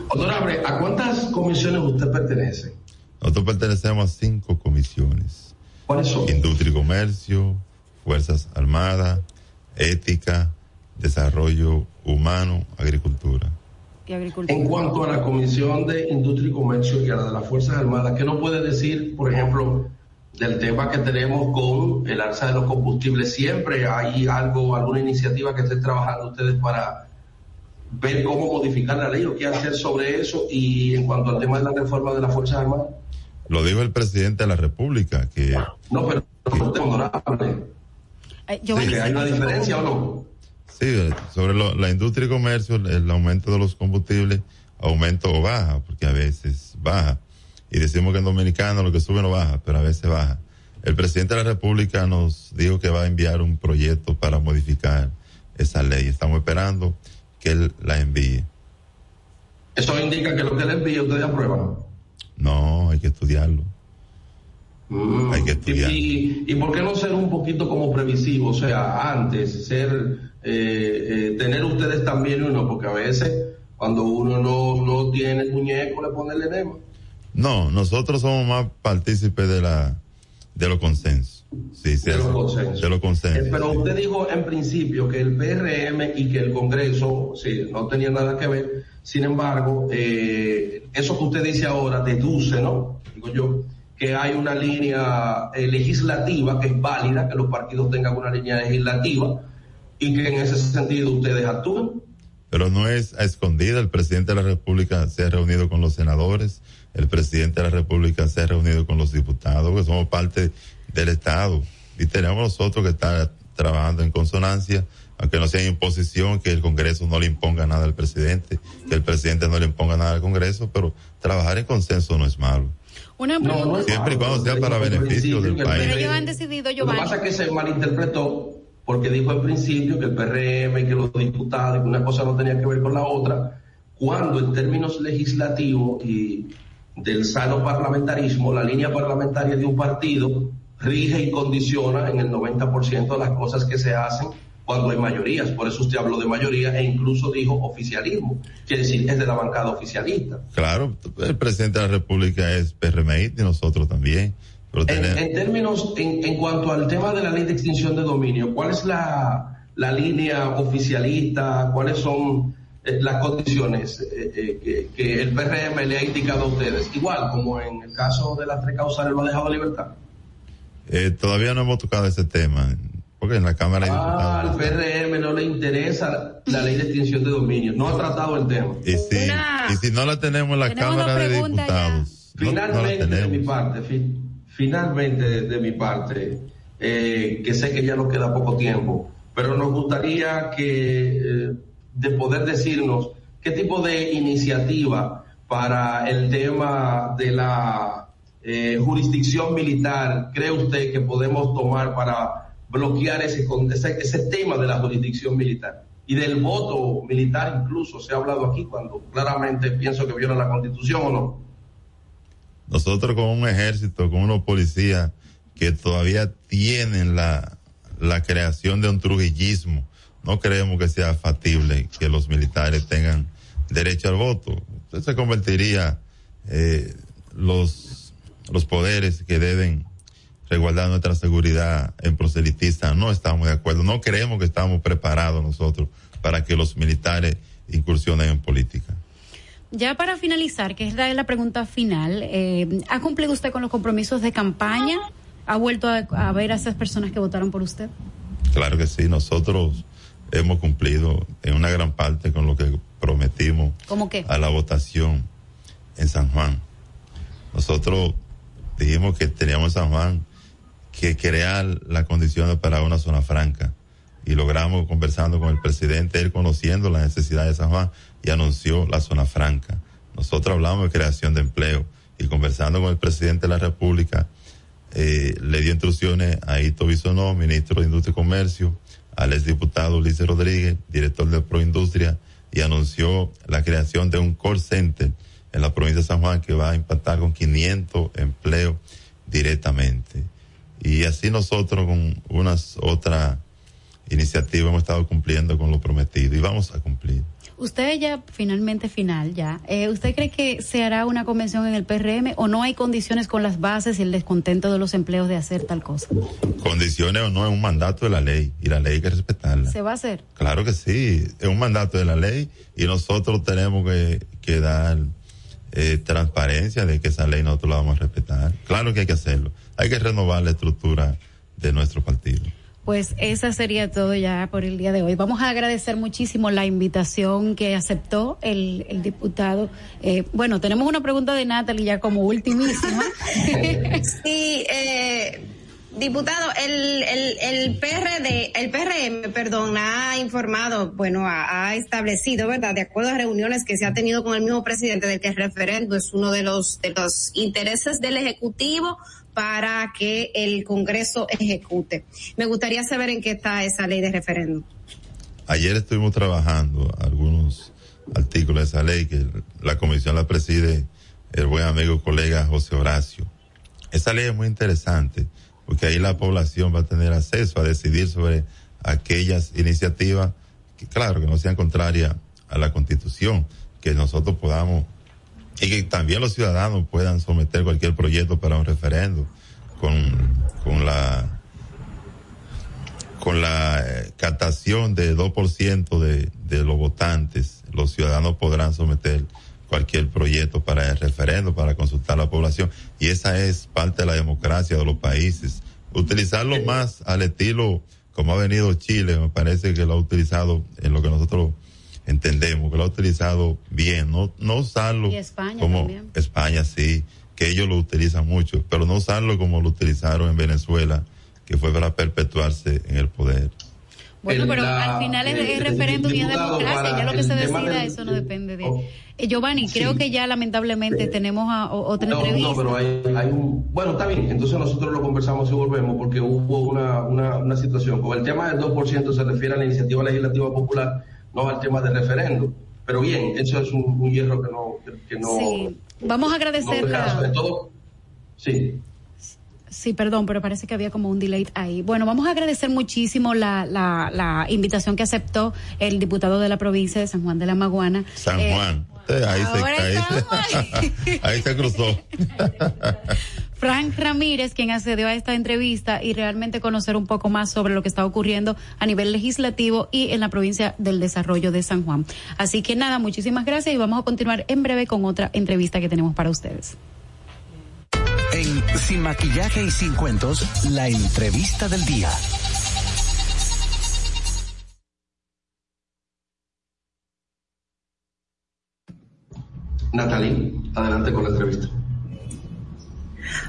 Honorable, ¿a cuántas comisiones usted pertenece? Nosotros pertenecemos a cinco comisiones. ¿Cuáles son? Industria y comercio, Fuerzas Armadas, Ética, Desarrollo Humano, Agricultura. Y agricultura. En cuanto a la Comisión de Industria y Comercio y a la de las Fuerzas Armadas, ¿qué nos puede decir, por ejemplo, del tema que tenemos con el alza de los combustibles? ¿Siempre hay algo, alguna iniciativa que estén trabajando ustedes para ver cómo modificar la ley o qué hacer sobre eso? Y en cuanto al tema de la reforma de las Fuerzas Armadas, Lo dijo el presidente de la República, que no, pero usted, honorable, Eh, sí, que hay una diferencia o no. sí, sobre lo- la industria y comercio, el aumento de los combustibles, aumento o baja, porque a veces baja. Y decimos que en Dominicano lo que sube no baja, pero a veces baja. El presidente de la República nos dijo que va a enviar un proyecto para modificar esa ley. Estamos esperando que él la envíe. Eso indica que lo que le envíe ustedes aprueban. No, hay que estudiarlo. Mm. Hay que estudiar. Y, y por qué no ser un poquito como previsivo? O sea, antes, ser, eh, eh, tener ustedes también uno, porque a veces cuando uno no, no tiene el muñeco le pone el enema. No, nosotros somos más partícipes de la de los consensos. Sí, sí, De los consensos. De los consensos. Eh, pero usted dijo en principio que el PRM y que el Congreso, sí, no tenía nada que ver. Sin embargo, eh, eso que usted dice ahora deduce, ¿no? Digo yo, que hay una línea eh, legislativa que es válida, que los partidos tengan una línea legislativa y que en ese sentido ustedes actúen. Pero no es a escondida. El presidente de la República se ha reunido con los senadores. El presidente de la República se ha reunido con los diputados, que somos parte del Estado. Y tenemos nosotros que estar trabajando en consonancia, aunque no sea en imposición, que el Congreso no le imponga nada al presidente, que el presidente no le imponga nada al Congreso, pero trabajar en consenso no es malo. Una pregunta. Siempre y cuando sea para beneficio del Pero país. ellos han decidido, Lo que Giovanni. pasa es que se malinterpretó porque dijo al principio que el PRM y que los diputados que una cosa no tenía que ver con la otra, cuando en términos legislativos y del sano parlamentarismo, la línea parlamentaria de un partido rige y condiciona en el 90% de las cosas que se hacen cuando hay mayorías. Por eso usted habló de mayoría e incluso dijo oficialismo. Quiere decir, es de la bancada oficialista. Claro, el presidente de la República es PRMI y nosotros también. en, términos, en, en, cuanto al tema de la ley de extinción de dominio, ¿cuál es la, la línea oficialista? ¿Cuáles son las condiciones eh, eh, que, que, el PRM le ha indicado a ustedes? Igual como en el caso de las tres causales lo ha dejado libertad. todavía no hemos tocado ese tema. Porque en la Cámara de ah, al PRM no le interesa la ley de extinción de dominio. No ha tratado el tema. Y si, y si no la tenemos en la Cámara de Diputados. Finalmente, de mi parte, finalmente de, mi parte, eh, que sé que ya nos queda poco tiempo, pero nos gustaría que eh, de poder decirnos qué tipo de iniciativa para el tema de la eh, jurisdicción militar cree usted que podemos tomar para bloquear ese, ese, ese tema de la jurisdicción militar y del voto militar incluso se ha hablado aquí cuando claramente pienso que viola la constitución o no. Nosotros con un ejército, con unos policías que todavía tienen la, la creación de un trujillismo, no creemos que sea factible que los militares tengan derecho al voto. Entonces se convertiría eh, los, los poderes que deben resguardar nuestra seguridad en proselitista. No estamos de acuerdo. No creemos que estamos preparados nosotros para que los militares incursionen en política. Ya para finalizar, que es la pregunta final, eh, ¿ha cumplido usted con los compromisos de campaña? ¿Ha vuelto a, ver a esas personas que votaron por usted? Claro que sí, nosotros hemos cumplido en una gran parte con lo que prometimos a la votación en San Juan. Nosotros dijimos que teníamos en San Juan que crear las condiciones para una zona franca. Y logramos conversando con el presidente, él conociendo la necesidad de San Juan y anunció la zona franca. Nosotros hablamos de creación de empleo y conversando con el presidente de la República, eh, le dio instrucciones a Ito Bisonó, ministro de Industria y Comercio, al exdiputado Ulises Rodríguez, director de Proindustria, y anunció la creación de un call center en la provincia de San Juan que va a impactar con 500 empleos directamente. Y así nosotros con unas otras iniciativas hemos estado cumpliendo con lo prometido y vamos a cumplir. Usted ya finalmente final ya. Eh, ¿Usted cree que se hará una convención en el PRM o no hay condiciones con las bases y el descontento de los empleos de hacer tal cosa? Condiciones o no es un mandato de la ley y la ley hay que respetarla. ¿Se va a hacer? Claro que sí, es un mandato de la ley y nosotros tenemos que, que dar eh, transparencia de que esa ley nosotros la vamos a respetar. Claro que hay que hacerlo hay que renovar la estructura de nuestro partido. Pues esa sería todo ya por el día de hoy. Vamos a agradecer muchísimo la invitación que aceptó el, diputado. Eh, bueno, tenemos una pregunta de Natalie ya como ultimísima. sí, eh, diputado, el, el, el PRD, el PRM, perdón, ha informado, bueno, ha, ha, establecido, ¿verdad? De acuerdo a reuniones que se ha tenido con el mismo presidente de que el referendo es uno de los, de los intereses del Ejecutivo para que el Congreso ejecute. Me gustaría saber en qué está esa ley de referéndum. Ayer estuvimos trabajando algunos artículos de esa ley que la comisión la preside el buen amigo colega José Horacio. Esa ley es muy interesante porque ahí la población va a tener acceso a decidir sobre aquellas iniciativas que claro que no sean contrarias a la constitución, que nosotros podamos y que también los ciudadanos puedan someter cualquier proyecto para un referendo con, con la con la eh, captación de 2% de, de los votantes, los ciudadanos podrán someter cualquier proyecto para el referendo, para consultar a la población. Y esa es parte de la democracia de los países. Utilizarlo más al estilo como ha venido Chile, me parece que lo ha utilizado en lo que nosotros entendemos que lo ha utilizado bien, no, no usarlo como España sí, que ellos lo utilizan mucho, pero no usarlo como lo utilizaron en Venezuela, que fue para perpetuarse en el poder. Bueno, pero al final es, el, referéndum y es democracia, ya lo que se decida, eso no depende de... Oh, eh, Giovanni, creo que ya lamentablemente tenemos a, otra entrevista. No, pero hay, hay, un... Bueno, está bien, entonces nosotros lo conversamos y volvemos porque hubo una, una, una situación. Con el tema del 2% se refiere a la iniciativa legislativa popular no al tema del referendo. Pero bien, eso es un, hierro que no... Que, no sí. Vamos a agradecer... sí. Sí, perdón, pero parece que había como un delay ahí. Bueno, vamos a agradecer muchísimo la, la, la invitación que aceptó el diputado de la provincia de San Juan de la Maguana. San eh, Juan. ahí, se, ahí, ahí se cruzó. Frank Ramírez, quien accedió a esta entrevista y realmente conocer un poco más sobre lo que está ocurriendo a nivel legislativo y en la provincia del desarrollo de San Juan. Así que nada, muchísimas gracias y vamos a continuar en breve con otra entrevista que tenemos para ustedes. Sin Maquillaje y Sin Cuentos, la entrevista del día. Natalie, adelante con la entrevista.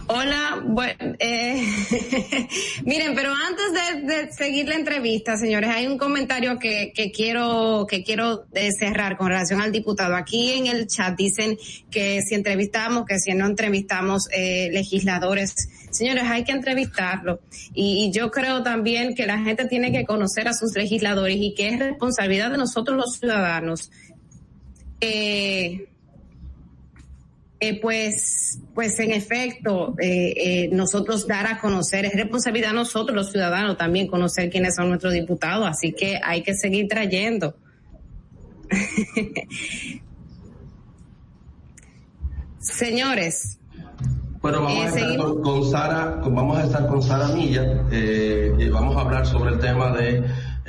Hola, bueno, eh, miren, pero antes de, seguir la entrevista, señores, hay un comentario que, que quiero que quiero eh, cerrar con relación al diputado. Aquí en el chat dicen que si entrevistamos, que si no entrevistamos eh, legisladores, señores, hay que entrevistarlo. Y, y, yo creo también que la gente tiene que conocer a sus legisladores y que es responsabilidad de nosotros los ciudadanos. Eh, eh, pues, pues en efecto, eh, eh, nosotros dar a conocer, es responsabilidad nosotros los ciudadanos también conocer quiénes son nuestros diputados, así que hay que seguir trayendo. Señores. Bueno, vamos, a estar con, Sara, vamos a estar con Sara Milla, y vamos a hablar sobre el tema de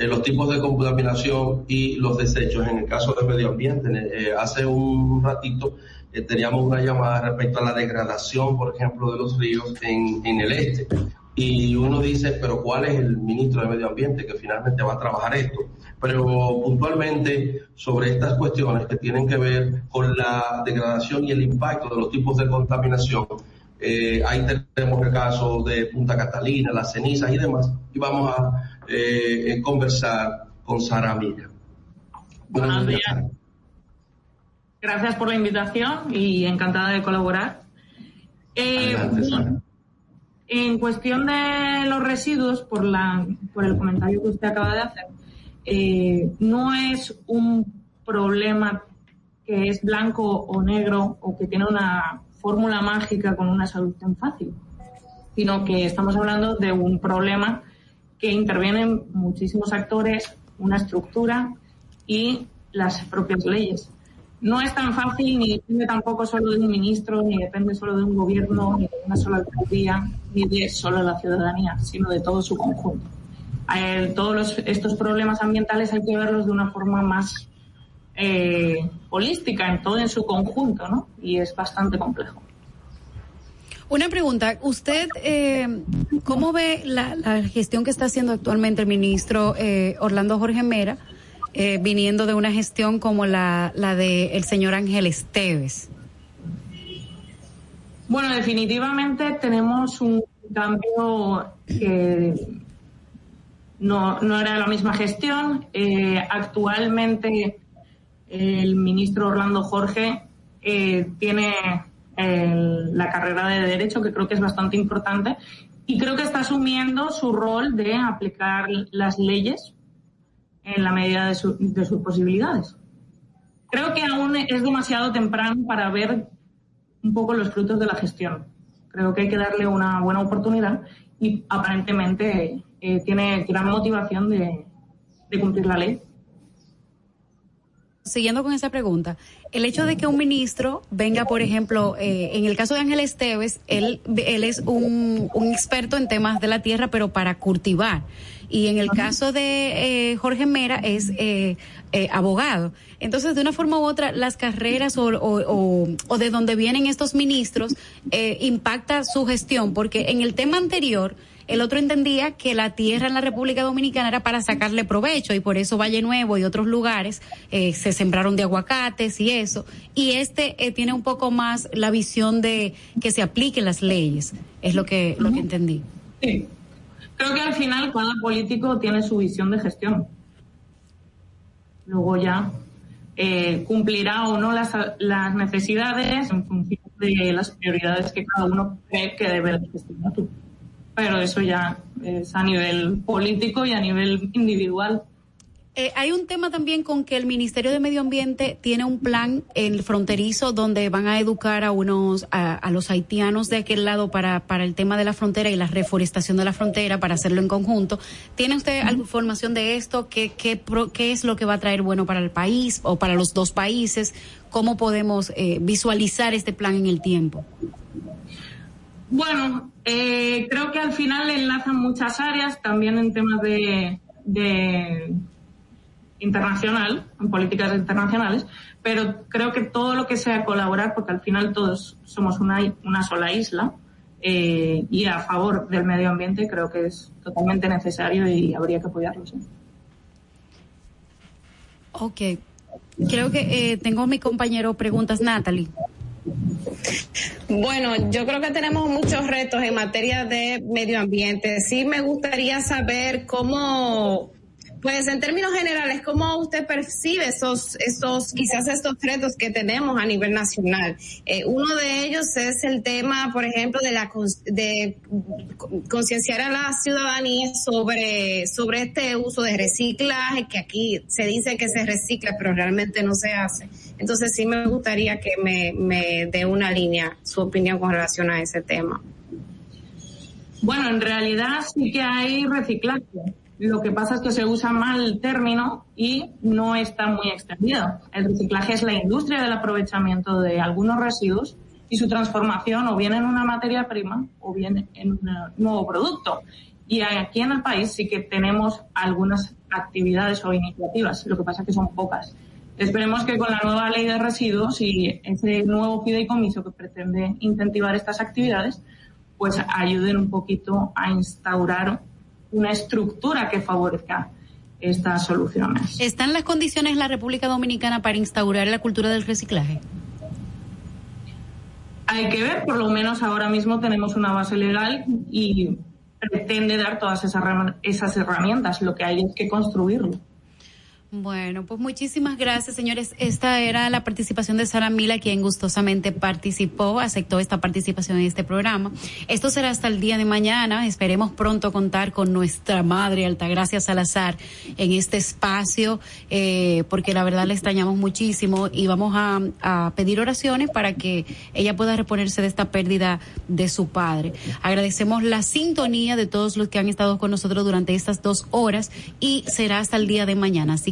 los tipos de contaminación y los desechos en el caso del medio ambiente. hace un ratito eh, teníamos una llamada respecto a la degradación, por ejemplo, de los ríos en, en el este. Y uno dice, pero ¿cuál es el ministro de Medio Ambiente que finalmente va a trabajar esto? Pero puntualmente sobre estas cuestiones que tienen que ver con la degradación y el impacto de los tipos de contaminación, eh, ahí tenemos el caso de Punta Catalina, las cenizas y demás, y vamos a eh, conversar con Sara Milla. Buenos días. Gracias por la invitación y encantada de colaborar. Eh, en cuestión de los residuos, por, la, por el comentario que usted acaba de hacer, eh, no es un problema que es blanco o negro o que tiene una fórmula mágica con una solución fácil, sino que estamos hablando de un problema que intervienen muchísimos actores, una estructura y las propias leyes no es tan fácil ni depende tampoco solo de un ministro, ni depende solo de un gobierno, ni de una sola alcaldía, ni de solo la ciudadanía, sino de todo su conjunto. Eh, todos estos problemas ambientales hay que verlos de una forma más eh, holística, en todo en su conjunto, ¿no? Y es bastante complejo. Una pregunta, ¿usted eh, cómo ve la, la, gestión que está haciendo actualmente el ministro eh, Orlando Jorge Mera? Eh, viniendo de una gestión como la, la de el señor Ángel Esteves? Bueno, definitivamente tenemos un cambio que no, no era la misma gestión. Eh, actualmente el ministro Orlando Jorge eh, tiene la carrera de Derecho, que creo que es bastante importante, y creo que está asumiendo su rol de aplicar las leyes en la medida de, sus posibilidades. Creo que aún es demasiado temprano para ver un poco los frutos de la gestión. Creo que hay que darle una buena oportunidad y aparentemente eh, tiene gran motivación de, cumplir la ley siguiendo con esa pregunta, el hecho de que un ministro venga, por ejemplo, eh, en el caso de Ángel Esteves, él, él es un, un, experto en temas de la tierra, pero para cultivar. Y en el caso de eh, Jorge Mera es eh, eh, abogado. Entonces, de una forma u otra, las carreras o, o, o de donde vienen estos ministros eh, impacta su gestión, porque en el tema anterior, el otro entendía que la tierra en la República Dominicana era para sacarle provecho y por eso Valle Nuevo y otros lugares eh, se sembraron de aguacates y eso. Y este eh, tiene un poco más la visión de que se apliquen las leyes, es lo que, lo que entendí. Sí. Creo que al final cada político tiene su visión de gestión. Luego ya eh, cumplirá o no las, las necesidades en función de las prioridades que cada uno cree que debe gestionar. Pero eso ya es a nivel político y a nivel individual. Eh, hay un tema también con que el Ministerio de Medio Ambiente tiene un plan en el fronterizo donde van a educar a unos a, a, los haitianos de aquel lado para para el tema de la frontera y la reforestación de la frontera para hacerlo en conjunto. ¿Tiene usted alguna información de esto? ¿Qué qué qué es lo que va a traer bueno para el país o para los dos países? ¿Cómo podemos eh, visualizar este plan en el tiempo? Bueno, eh, creo que al final enlazan muchas áreas, también en temas de, de internacional, en políticas internacionales, pero creo que todo lo que sea colaborar, porque al final todos somos una, una sola isla, eh, y a favor del medio ambiente creo que es totalmente necesario y habría que apoyarlo. ¿sí? Ok. Creo que eh, tengo a mi compañero preguntas, Natalie. Bueno, yo creo que tenemos muchos retos en materia de medio ambiente. Sí me gustaría saber cómo pues en términos generales, ¿cómo usted percibe esos, esos, quizás estos retos que tenemos a nivel nacional? Eh, uno de ellos es el tema, por ejemplo, de la de concienciar a la ciudadanía sobre, sobre este uso de reciclaje, que aquí se dice que se recicla, pero realmente no se hace. Entonces sí me gustaría que me, me dé una línea, su opinión con relación a ese tema. Bueno, en realidad sí que hay reciclaje lo que pasa es que se usa mal el término y no está muy extendido. El reciclaje es la industria del aprovechamiento de algunos residuos y su transformación o bien en una materia prima o bien en un nuevo producto. Y aquí en el país sí que tenemos algunas actividades o iniciativas, lo que pasa es que son pocas. Esperemos que con la nueva ley de residuos y ese nuevo fideicomiso que pretende incentivar estas actividades, pues ayuden un poquito a instaurar una estructura que favorezca estas soluciones. ¿Están las condiciones en la República Dominicana para instaurar la cultura del reciclaje? Hay que ver, por lo menos ahora mismo tenemos una base legal y pretende dar todas esas, esas herramientas. Lo que hay es que construirlo. Bueno, pues muchísimas gracias, señores. Esta era la participación de Sara Mila, quien gustosamente participó, aceptó esta participación en este programa. Esto será hasta el día de mañana. Esperemos pronto contar con nuestra madre, Altagracia Salazar, en este espacio, eh, porque la verdad le extrañamos muchísimo y vamos a, pedir oraciones para que ella pueda reponerse de esta pérdida de su padre. Agradecemos la sintonía de todos los que han estado con nosotros durante estas dos horas y será hasta el día de mañana. Así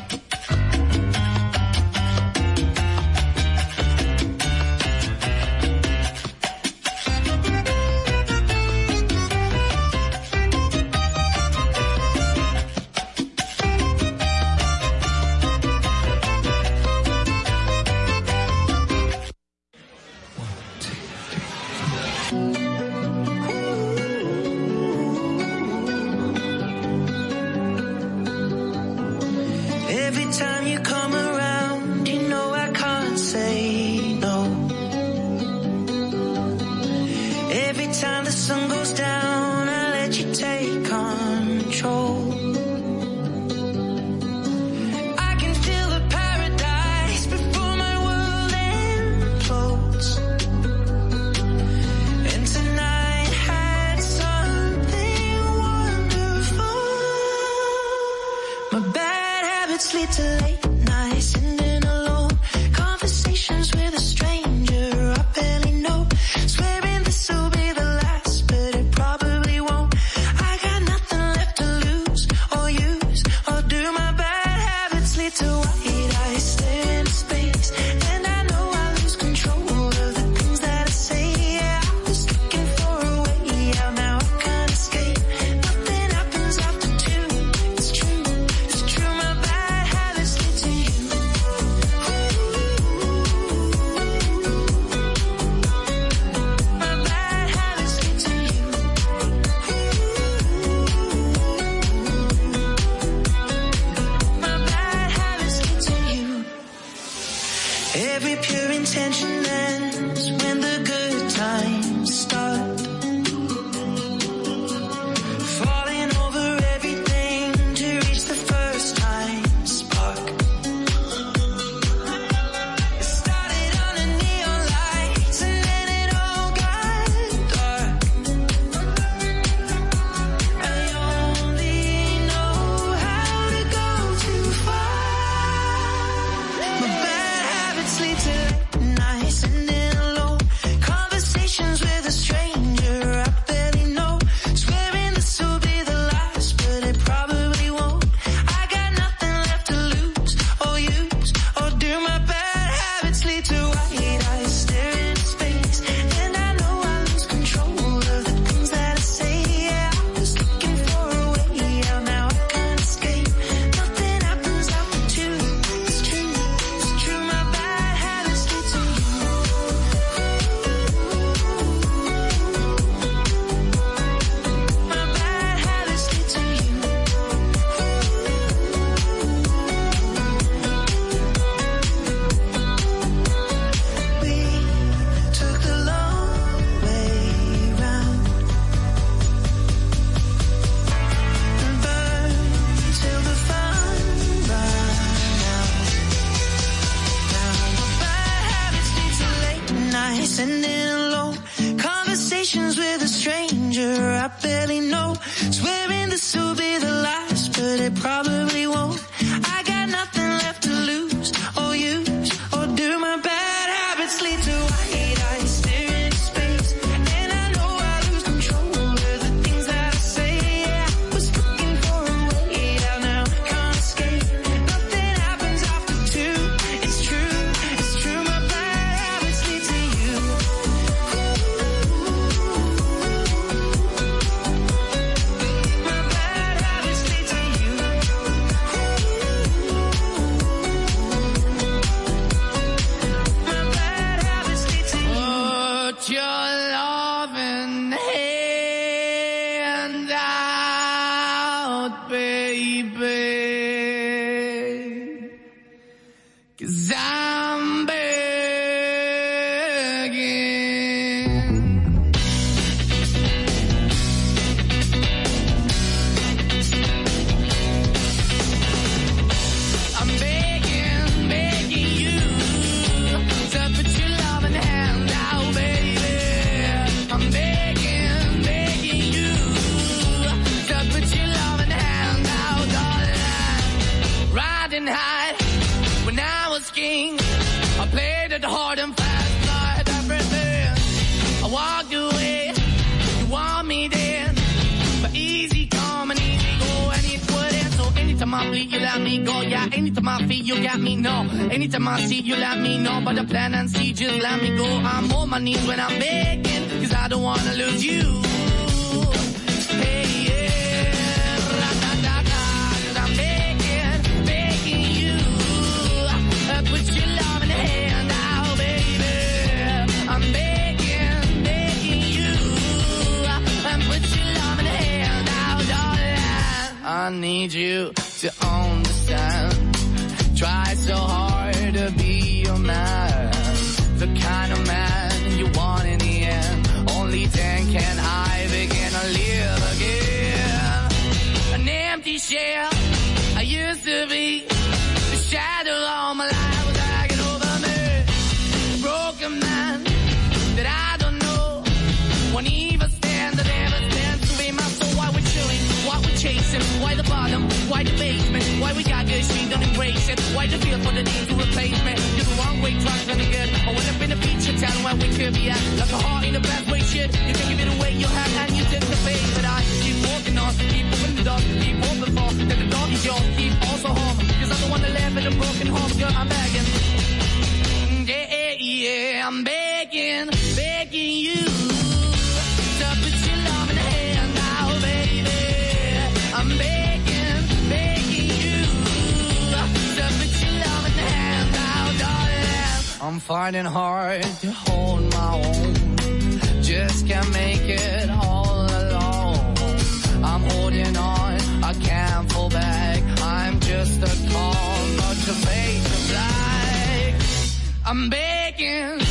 I'm begging, begging you to put your love in the hand now, baby. I'm begging, begging you to put your love in the hand now, darling. I'm finding hard to hold my own. Just can't make it all alone. I'm holding on, I can't fall back. I'm just a call, but to face the black. I'm begging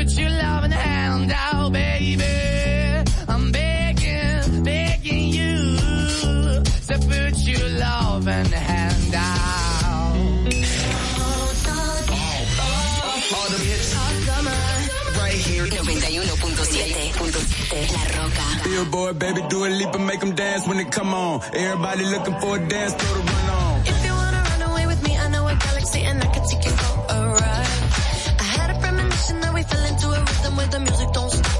put your love in hand out, baby. I'm begging, begging you to put your love in the hand out. the hits. Right here. 91.7. La Roca. Billboard, baby, do a leap and make them dance when they come on. Everybody looking for a dance, throw the run on. la musique danse.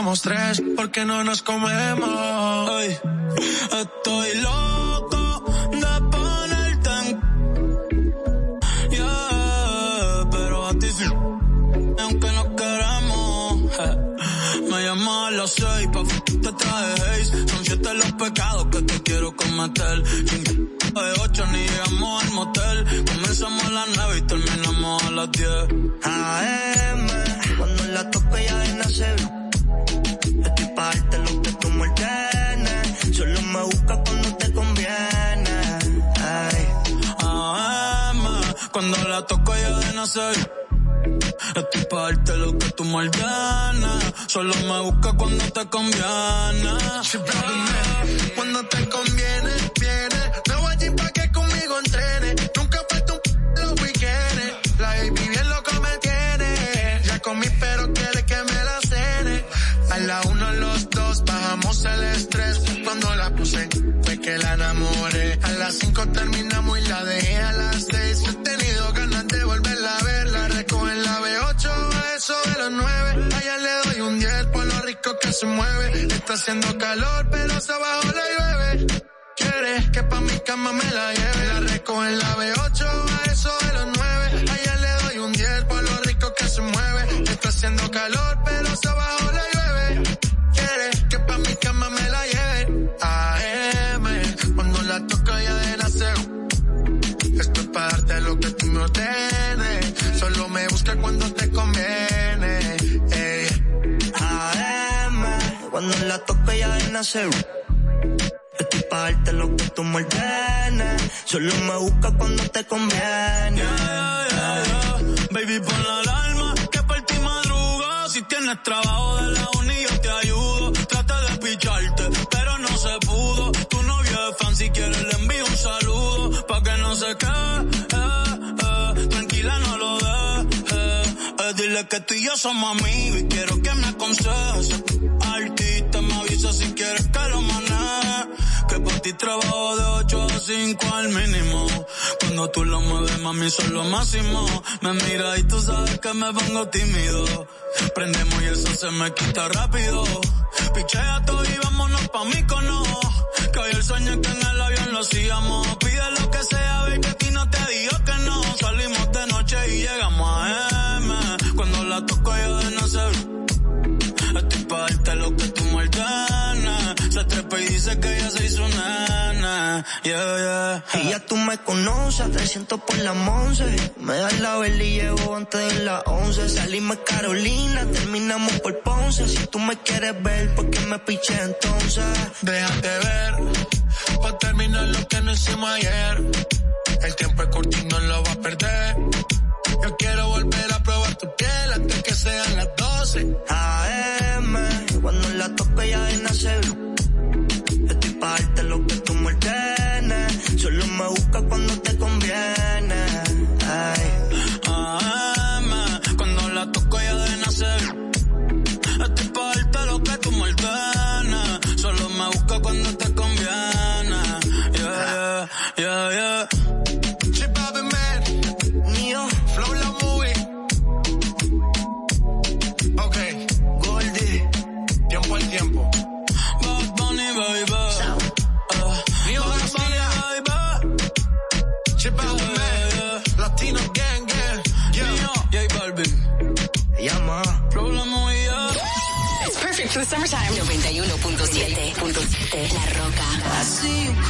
somos tres, porque no nos somos amigos y quiero que me aconsejes. Artista, me avisa si quieres que lo maneje. Que por ti trabajo de 8 a 5 al mínimo. Cuando tú lo mueves, mami, son lo máximo. Me mira y tú sabes que me pongo tímido. Prendemos y el sol se me quita rápido. Pichea todo y vámonos pa' mí cono. Que hoy el sueño que en el avión lo sigamos. Pide lo que sea, ve que a ti no te digo que no. Salimos de noche y llegamos a él la toco yo de no ser. Estoy pa' darte lo que tú muerdanas. Se trepa y dice que ya se hizo nana. Yeah, yeah. Y ya tú me conoces, te siento por las once. Me das la vela y llevo antes de las once. Salimos Carolina, terminamos por Ponce. Si tú me quieres ver, ¿por qué me piché entonces? Déjate ver, pa' terminar lo que no hicimos ayer. El tiempo es corto y no lo va a perder sean las 12. I see you.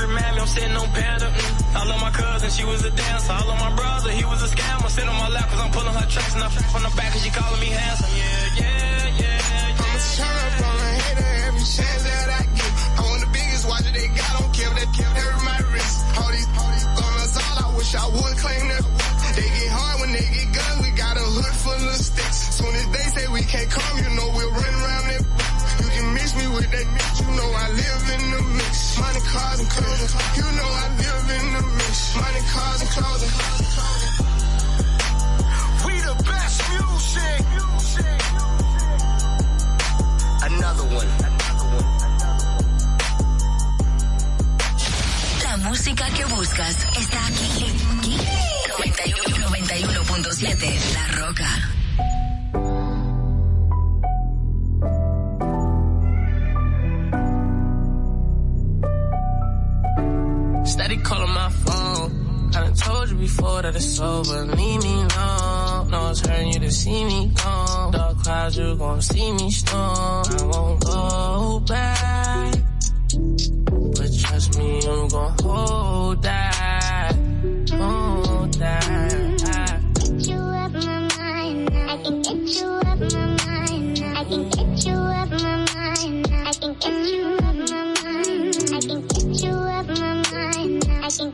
country mammy, I'm sitting on panda. Mm. I love my cousin, she was a dancer. I love my brother, he was a scammer. Sit on my lap cause I'm pulling her tracks and I fuck on the back cause she calling me handsome. Yeah, yeah, yeah. yeah I'm a turn from a hater every chance that I get. I want the biggest watch that they got, don't care if they kept every my wrist. All these, all these gunners, all I wish I would claim that. They get hard when they get guns, we got a hood full of sticks. Soon as they say we can't come, you know we'll run around Chase me with that bitch, you know I live in the mix. Money, cars, and clothes, you know I live in the mix. Money, cars, and clothes. and clothes. We the best music. music. Another one. La música que buscas está aquí. aquí. 91.7 La Roca. Daddy calling my phone. I done told you before that it's over. Leave me alone. No it's hurting you to see me gone. Dark clouds, you gon' see me storm. I won't go back. But trust me, I'm gon' hold that. Hold that.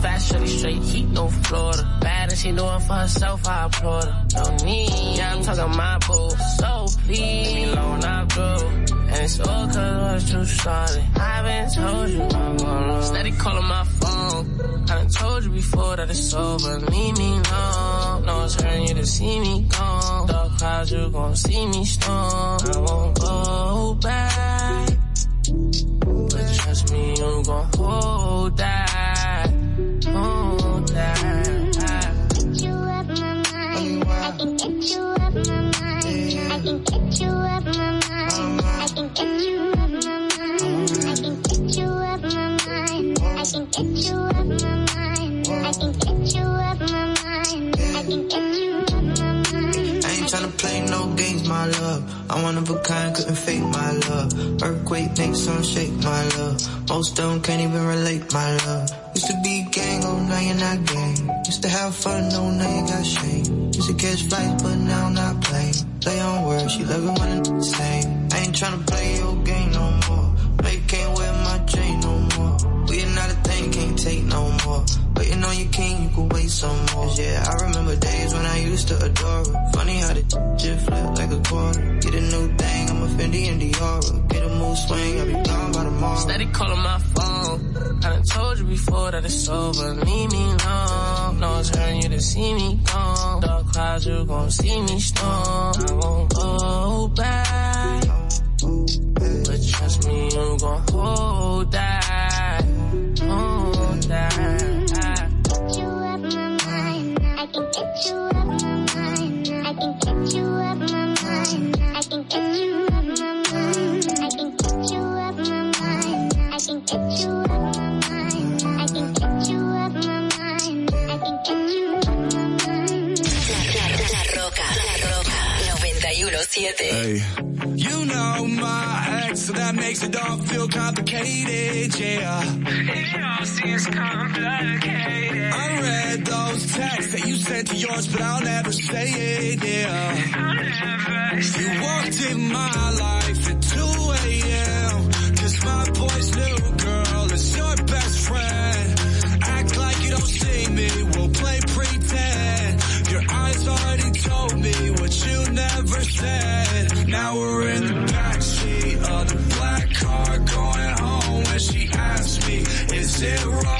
Fast shorty straight heat, no Florida. Bad and she know for herself, I applaud her. No need, yeah, I'm talking my boo. So please, alone I blew. And it's all cause I was too solid. I haven't told you I'm alone. Steady calling my phone. I done told you before that it's over. Leave me alone. No one's hurting you to see me gone. Dark clouds, you gon' see me strong. I won't go back. But trust me, you gon' hold that. I can get you up my mind. I can get you up my mind. I can get you up my mind. I can get you up my mind. I can get you up my mind. I can get you up my mind. I can get you up my mind. I ain't tryna play no games, my love. I'm one of a kind, couldn't fake my love. Earthquake makes shake, my love. Most them can't even relate, my love. Used to be gang, oh now you're not gang. Used to have fun, oh now you got shame. Used to catch flights, but now I'm not playing. Play on words, she love it when it's same. I ain't tryna play your game no more. No, you can't wear my chain no more. We are not a thing, can't take no more. Waiting on your king, you can wait some more. Yeah, I remember days when I used to adore her. Funny how the just flip like a quarter. Get a new thing, I'm a Fendi and Dior. Get a mood swing, I'll be gone by tomorrow. Steady calling my phone. I done told you before that it's over. Leave me alone. No one's hurting you to see me gone. Dark clouds, you gon' see me storm. I won't go back. But trust me, you gon' hold that. Hold that. I can get you up my mind. I can get you up my mind. I can get you get you up my mind. I can get you up my mind. I can get you up my mind. La Roca, La Roca, 917. Hey. You know my ex, so that makes it all feel complicated, yeah. It all seems complicated. I read those texts that you sent to yours, but I'll never say it, yeah. I'll never say You walked in my life Now we're in the backseat of the black car going home. When she me, is it wrong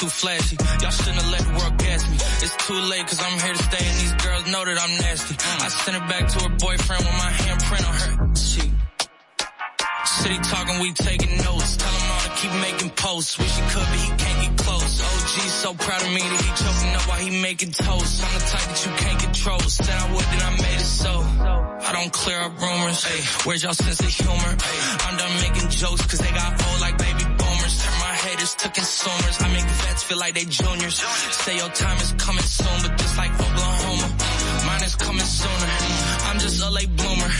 too flashy. Y'all shouldn't have let the world gas me. It's too late cause I'm here to stay and these girls know that I'm nasty. I sent it back to her boyfriend with my handprint on her cheek. City talking, we taking notes. Tell him all to keep making posts. Wish he could, but he can't get close. OG so proud of me that he choking up while he making toast. I'm the type that you can't control. Said I would, then I made it so. I don't clear up rumors. Hey, where's y'all sense of humor? Ay, I'm done making jokes cause they got old like baby haters to consumers. I make vets feel like they juniors. Say your time is coming soon, but just like Oklahoma, mine is coming sooner. I'm just a late bloomer.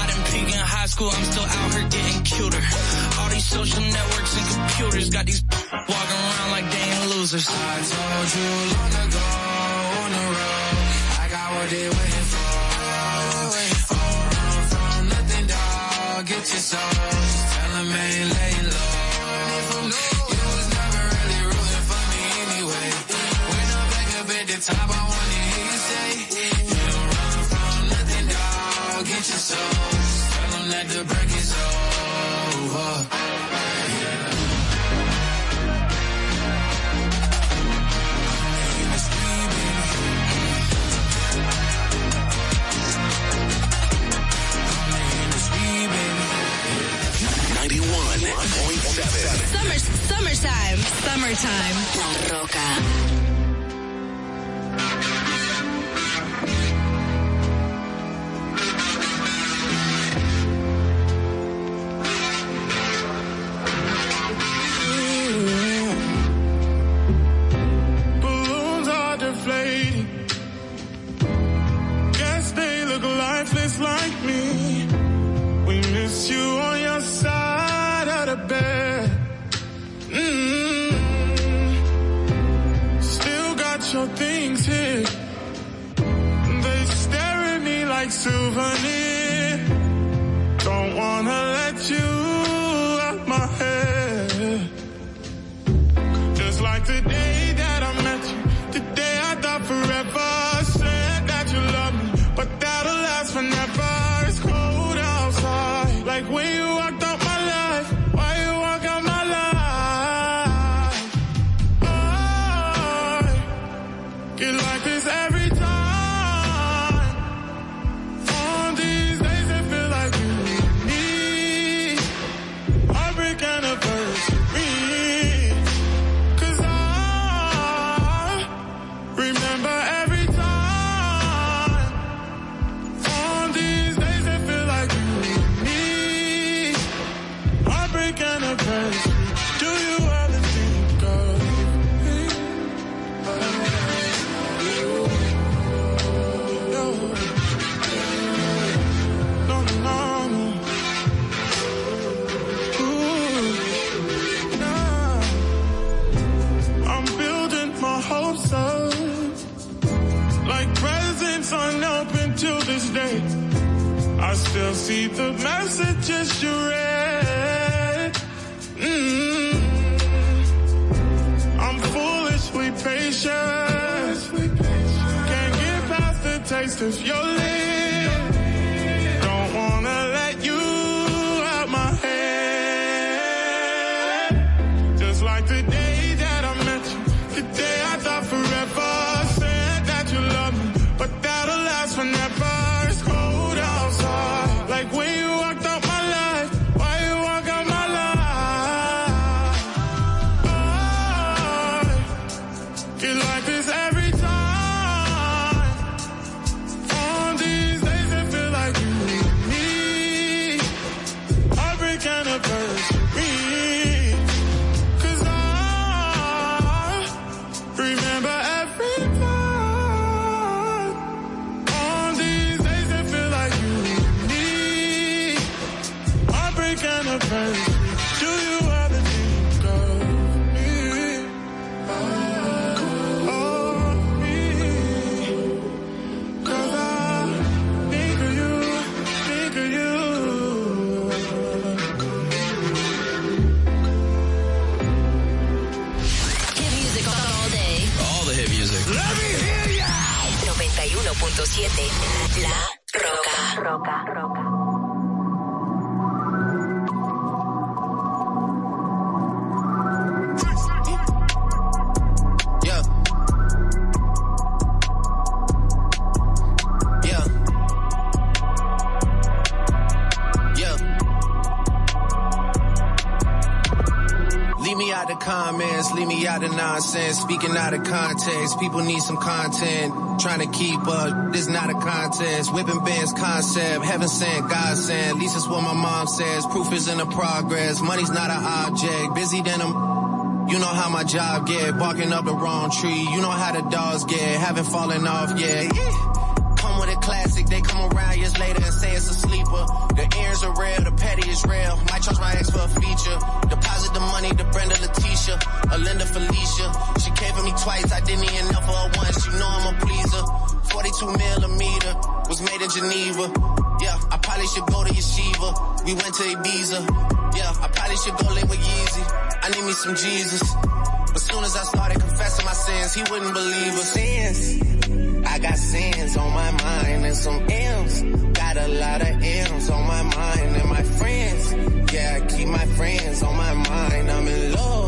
I didn't peak in high school, I'm still out here getting cuter. All these social networks and computers got these walking around like they ain't losers. I told you long ago on the road, I got what they waiting for. Oh, run from nothing, dog. Get your soul. Tell them ain't lay the top, I wanna hear you say, you don't run from nothing, dog. Get your soul. Tell them that the break is over. Summer, summertime. Summertime. La Roca. Nonsense. Speaking out of context, people need some content. Trying to keep up, this not a contest. Whipping bands concept, heaven sent, God sent. At least that's what my mom says. Proof is in the progress. Money's not an object. Busy than a you know how my job get, barking up the wrong tree. You know how the dogs get, haven't fallen off yet. Come with a classic, they come around years later and say it's a sleeper. The earns are real, the petty is real. Might charge my ex for a feature. Deposit the money to Brenda Leticia, or Linda Felicia. Came me twice, I didn't even for her once. You know I'm a pleaser. 42 millimeter was made in Geneva. Yeah, I probably should go to Yeshiva. We went to Ibiza. Yeah, I probably should go live with Yeezy. I need me some Jesus. But soon as I started confessing my sins, he wouldn't believe us. Sins. I got sins on my mind and some M's. Got a lot of M's on my mind and my friends. Yeah, I keep my friends on my mind. I'm in love.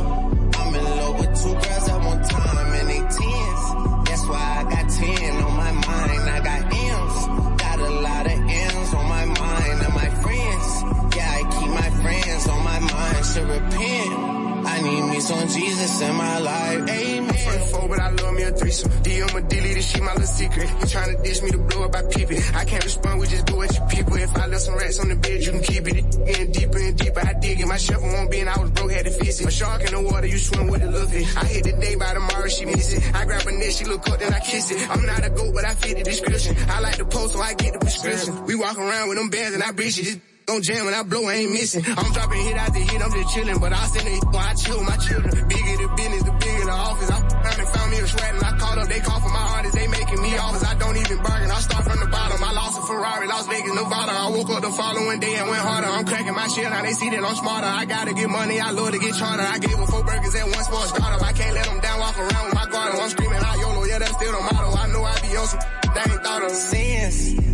Some Jesus in my life. Amen. I'm front four, but I love me a threesome. DM a dilly, this shit my little secret. You tryna dish me to blow up, I peep it. I can't respond, we just do what you people. If I left some rats on the bed, you can keep it. It Getting deeper and deeper, I dig it. My shovel won't be, and I was broke, had to fix it. A shark in the water, you swim with a little fish. I hit the day by tomorrow, she miss it. I grab her neck, she look up, then I kiss it. I'm not a goat, but I fit the description. I like the post, so I get the prescription. We walk around with them bands and I it. Don't jam when I blow, I ain't missing. I'm dropping hit after hit, I'm just chilling. But I send it when I chill my children. Bigger the business, the bigger the office. I found and found me a sweat and I called up. They call for my artists, they making me offers. I don't even bargain. I start from the bottom. I lost a Ferrari, Las Vegas, Nevada. I woke up the following day and went harder. I'm cracking my shit, now they see that I'm smarter. I gotta get money, I love to get charter. I gave her four burgers at once for a startup. I can't let them down, walk around with my guard. I'm screaming out YOLO, yeah, that's still the motto. I know I be on some, they ain't thought of. Sins.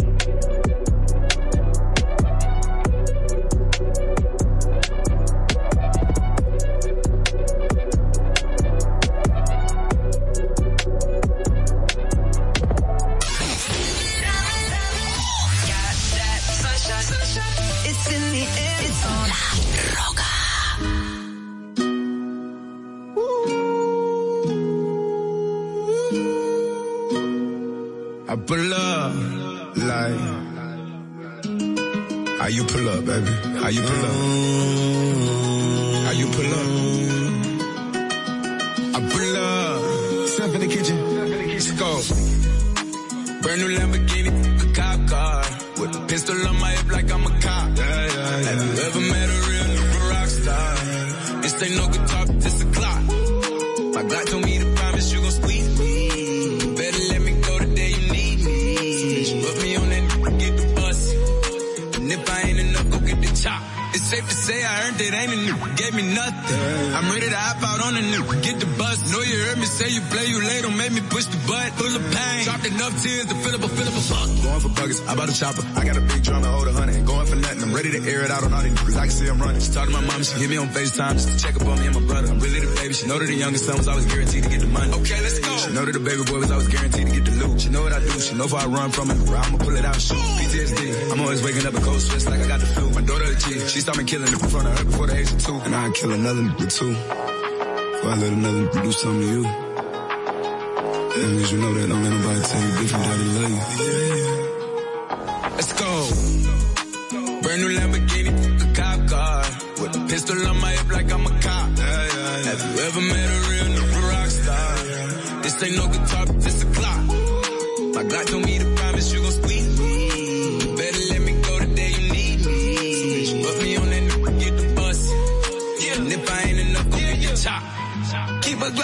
You pull up, baby? How you pull up? How you pull up? I pull up. Step in the kitchen. Let's go. Brand new Lamborghini, a cop car. With a pistol on my hip like I'm a cop. Have you ever met a real rock star? This ain't no guitar, this a clock. My God on a nigga, get the bus. Know you heard me say you play, you late, don't make me push the butt. Full of pain, dropped enough tears to fill up a fill up a fuck. Going for buggers, I bought a chopper. I got a big drum to hold a hundred. Going for nothing. I'm ready to air it out on all these niggas. I can see I'm running. She talked to my mom, she hit me on FaceTime just to check up on me and my brother. I'm really the baby. She know that the youngest son was always guaranteed to get the money. Okay, let's go. She know that the baby boy was always guaranteed to get the loot. She know what I do. She know if I run from it, I'ma pull it out, shoot. PTSD. I'm always waking up in cold sweats like I got the flu. My daughter a G. She started me killing in front of her before the age of two. And I'd kill another nigga too. I let another do something to you. Long as you know that, don't let nobody tell you different that they love you. Let's go. Brand new Lamborghini, a cop car. With a pistol on my hip like I'm a cop. Have you ever met a real rock star? This ain't no guitar, this a clock. My God told me to promise you gon' squeeze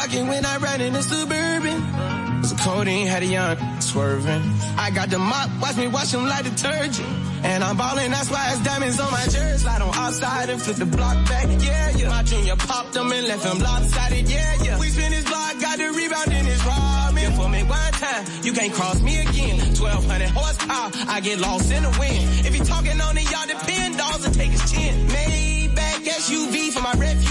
Glockin' when I ride in the Suburban. So codeine had a young swerving. I got the mop, watch me wash them like detergent. And I'm ballin', that's why it's diamonds on my jersey. Slide on outside and flip the block back, yeah, yeah. My junior popped them and left him lopsided, yeah, yeah. We spin his block, got the rebound in his ramen. For me one time, you can't cross me again. 1200 horsepower, I get lost in the wind. If he talking on it, y'all depend, dolls and take his chin. Maybach SUV for my refugees.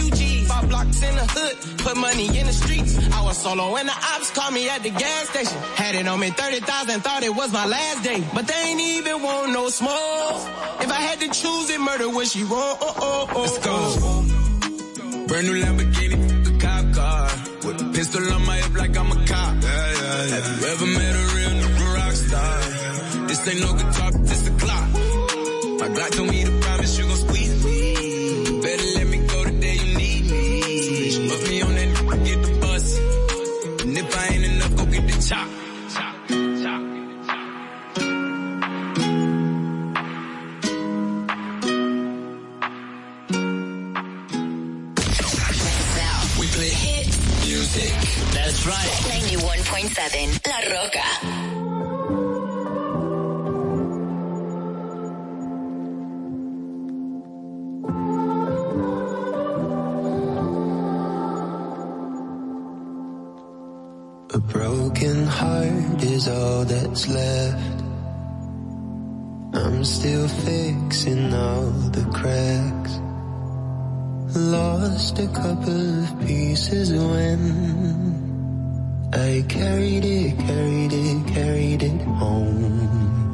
Five blocks in the hood, put money in the streets. I was solo and the ops called me at the gas station. Had it on me 30,000, thought it was my last day. But they ain't even want no smoke. If I had to choose it, murder would she roll? Oh, oh, oh, oh. Let's go. Brand new Lamborghini, a cop car. With a pistol on my hip like I'm a cop. Have you ever met a real nigga rock star? This ain't no guitar, this a clock. My God told me That's right. 91.7 La Roca. A broken heart is all that's left. I'm still fixing all the cracks. Lost a couple of pieces when I carried it, carried it, carried it home.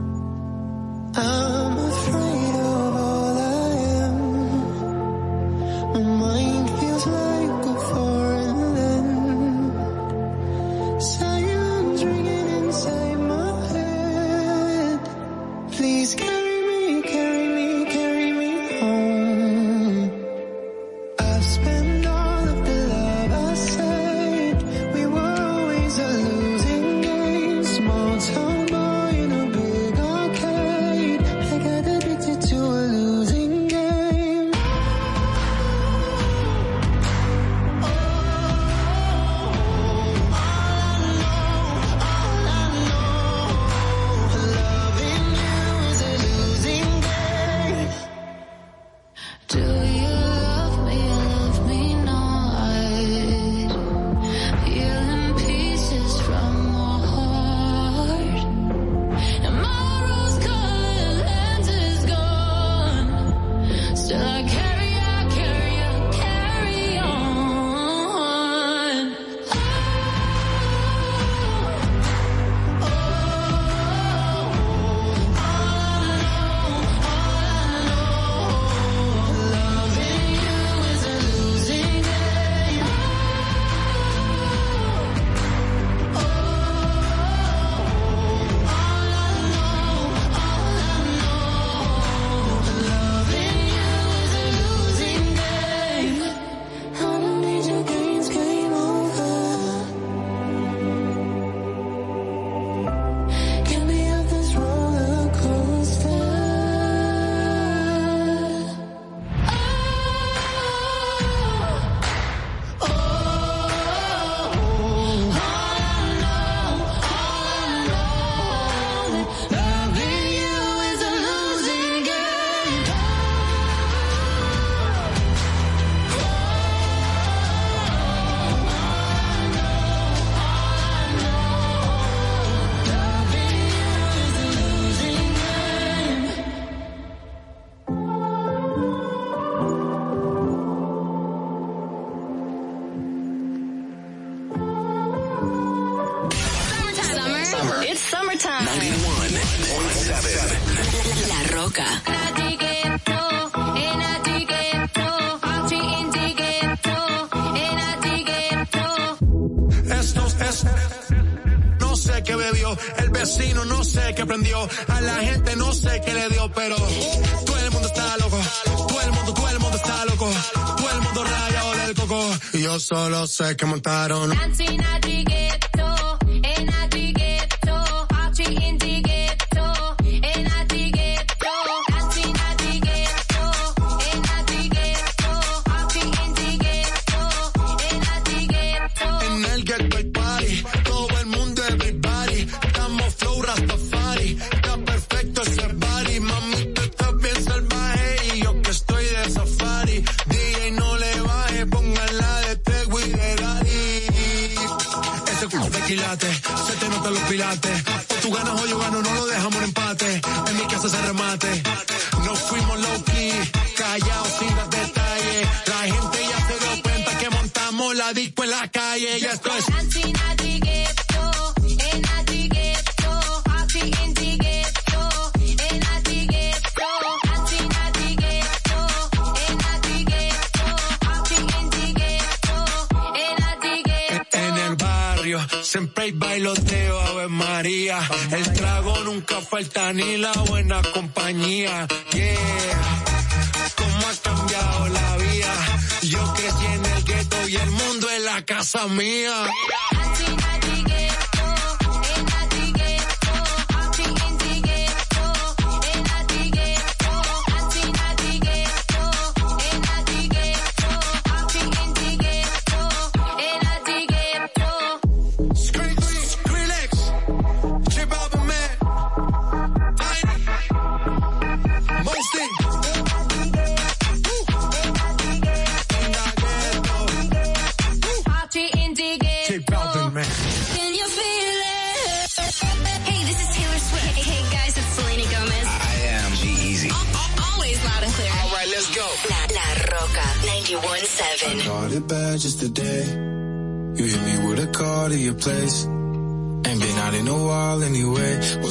sé que montaron.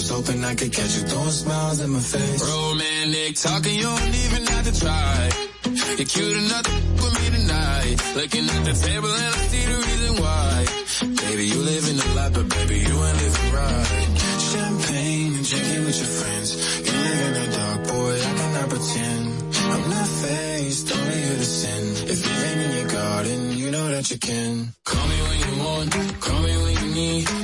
was hoping I could catch you throwing smiles in my face. Romantic talking, you don't even have to try. You're cute enough to with me tonight. Looking at the table and I see the reason why. Baby, you live in the light, but baby, you ain't living right. Champagne and drinking with your friends. You live in the dark, boy, I cannot pretend. I'm not faced, only you to sin. If you're in your garden, you know that you can. Call me when you want, call me when you need.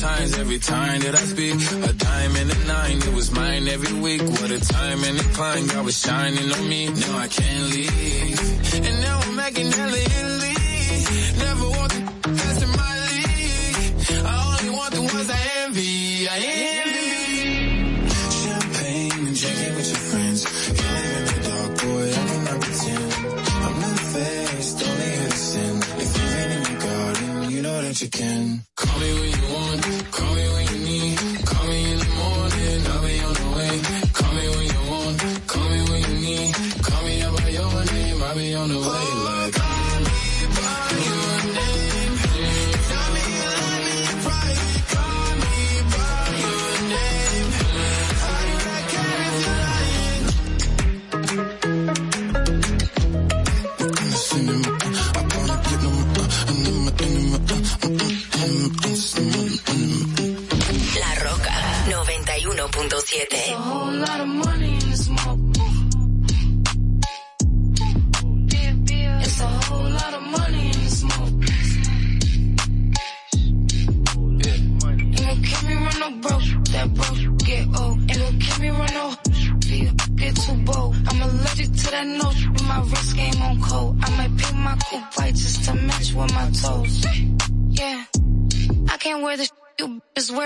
times every time that I speak. A dime and a nine, it was mine every week. What a time and a climb, God was shining on me. Now I can't leave. And now I'm making hella Italy. Never want the best in my league. I only want the ones I envy. I envy. Champagne and drinking with your friends. You live in the dark, boy, I cannot pretend. I'm not faced, only innocent. If you've in the garden, you know that you can.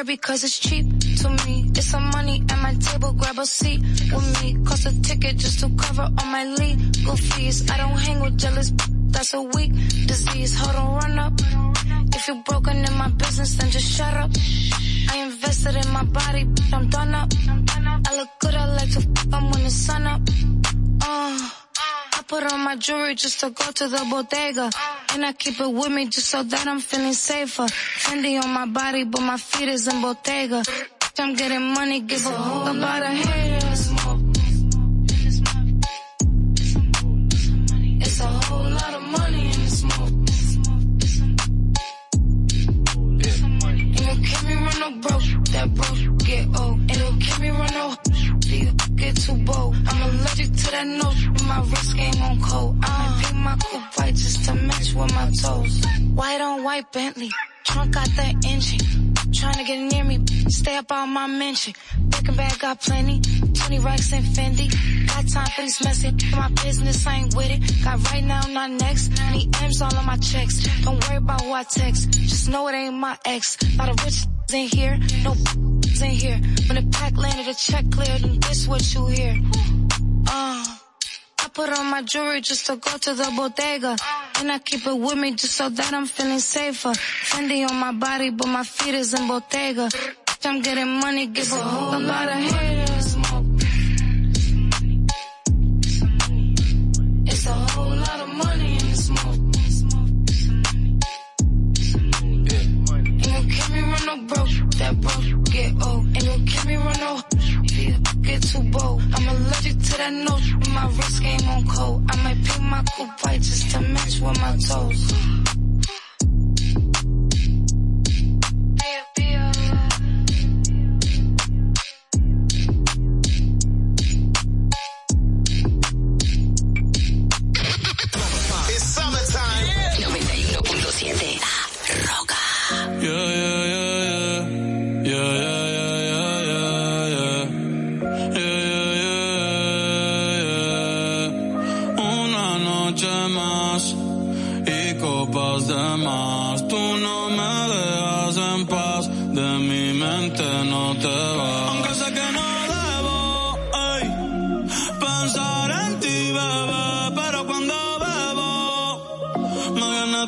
worry cause it's cheap to me. It's some money at my table, grab a seat with me. Cost a ticket just to cover all my legal fees. I don't hang with jealous, that's a weak disease. Hold on, run up. If you're broken in my business, then just shut up. I invested in my body, I'm done up. I look good, I like to f- I'm when the sun up. Uh put on my jewelry just to go to the bodega. And I keep it with me just so that I'm feeling safer. Fendi on my body, but my feet is in Bottega. I'm getting money, give a fuck about a haters. It's a whole lot of money in the smoke. Ain't gon' keep me run no broke, that broke get old. Ain't gon' keep me run no get too bold. I'm allergic to that nose, my wrist game on cold. I paint my coupe white just to match with my toes. White on white Bentley, trunk got that engine. Trying to get near me, stay up on my mention. Breaking bag got plenty, 20 racks and Fendi. Got time for this messy, my business I ain't with it. Got right now, not next. Need M's all on my checks. Don't worry about who I text, just know it ain't my ex. Lot of rich in here, no in here. When the pack landed, the check cleared, and this what you hear. Uh, I put on my jewelry just to go to the bodega. And I keep it with me just so that I'm feeling safer. Fendi on my body, but my feet is in Bottega. I'm getting money, give a fuck about a haters. It's a whole lot of money in the smoke. Me run no broke, that broke run no get too bold. I'm allergic to that nose, my wrist game on cold. I might paint my coupe white just to match with my toes.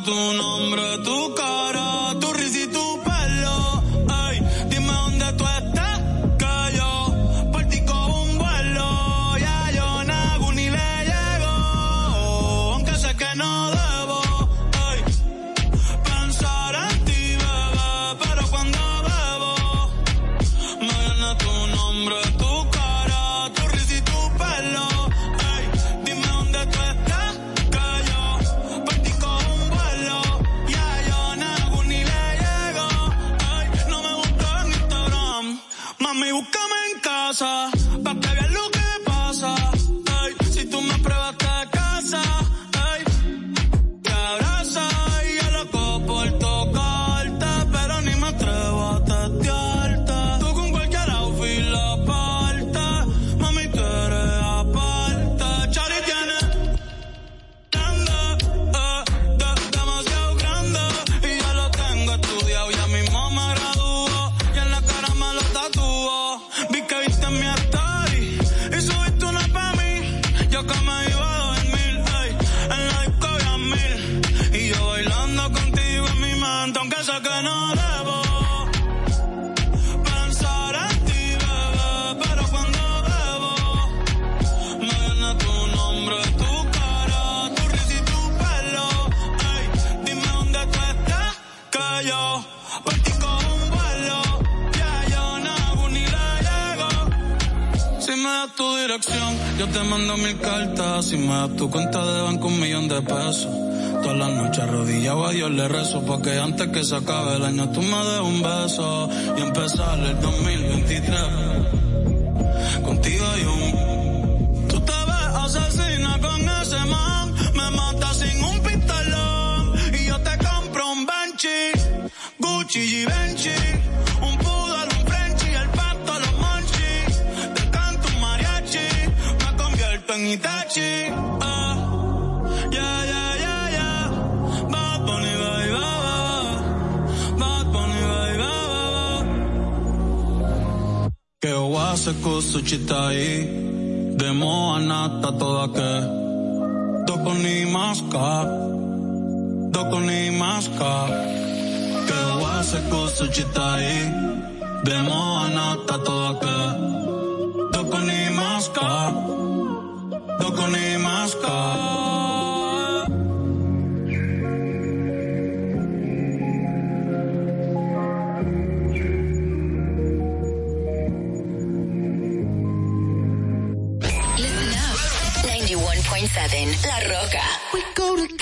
Tu nombre, tu cara, yo te mando mil cartas. Si me das tu cuenta de banco, un millón de pesos. Todas las noches arrodillado a Dios le rezo porque antes que se acabe el año tú me des un beso y empezar el 2023 se kusuchitai Demo anata toda ke Doko ni maska Doko ni maska Ke wa se kusuchitai Demo anata toda ke Doko ni maska Doko ni maska 91.7 La Roca. We go together.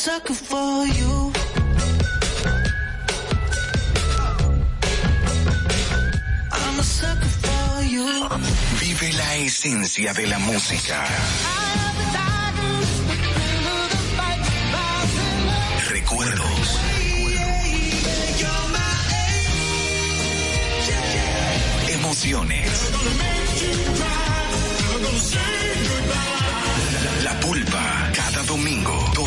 Sucker for you. I'm a sucker for you. Vive la esencia de la música.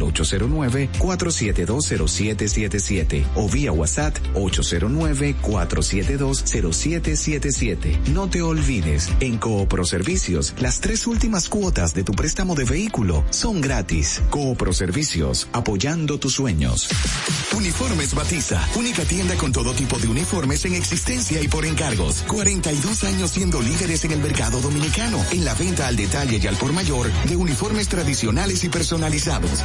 809-4720777 o vía WhatsApp 809-4720777. No te olvides, en Coopro Servicios, las tres últimas cuotas de tu préstamo de vehículo son gratis. Coopro Servicios, apoyando tus sueños. Uniformes Batiza, única tienda con todo tipo de uniformes en existencia y por encargos. 42 años siendo líderes en el mercado dominicano, en la venta al detalle y al por mayor de uniformes tradicionales y personalizados,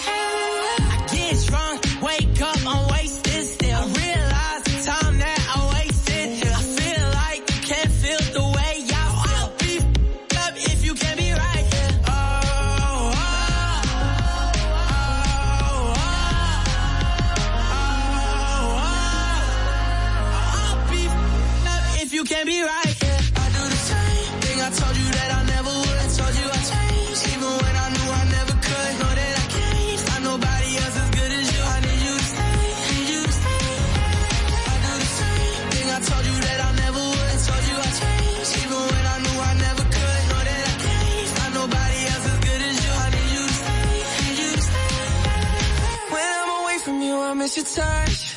Miss your touch.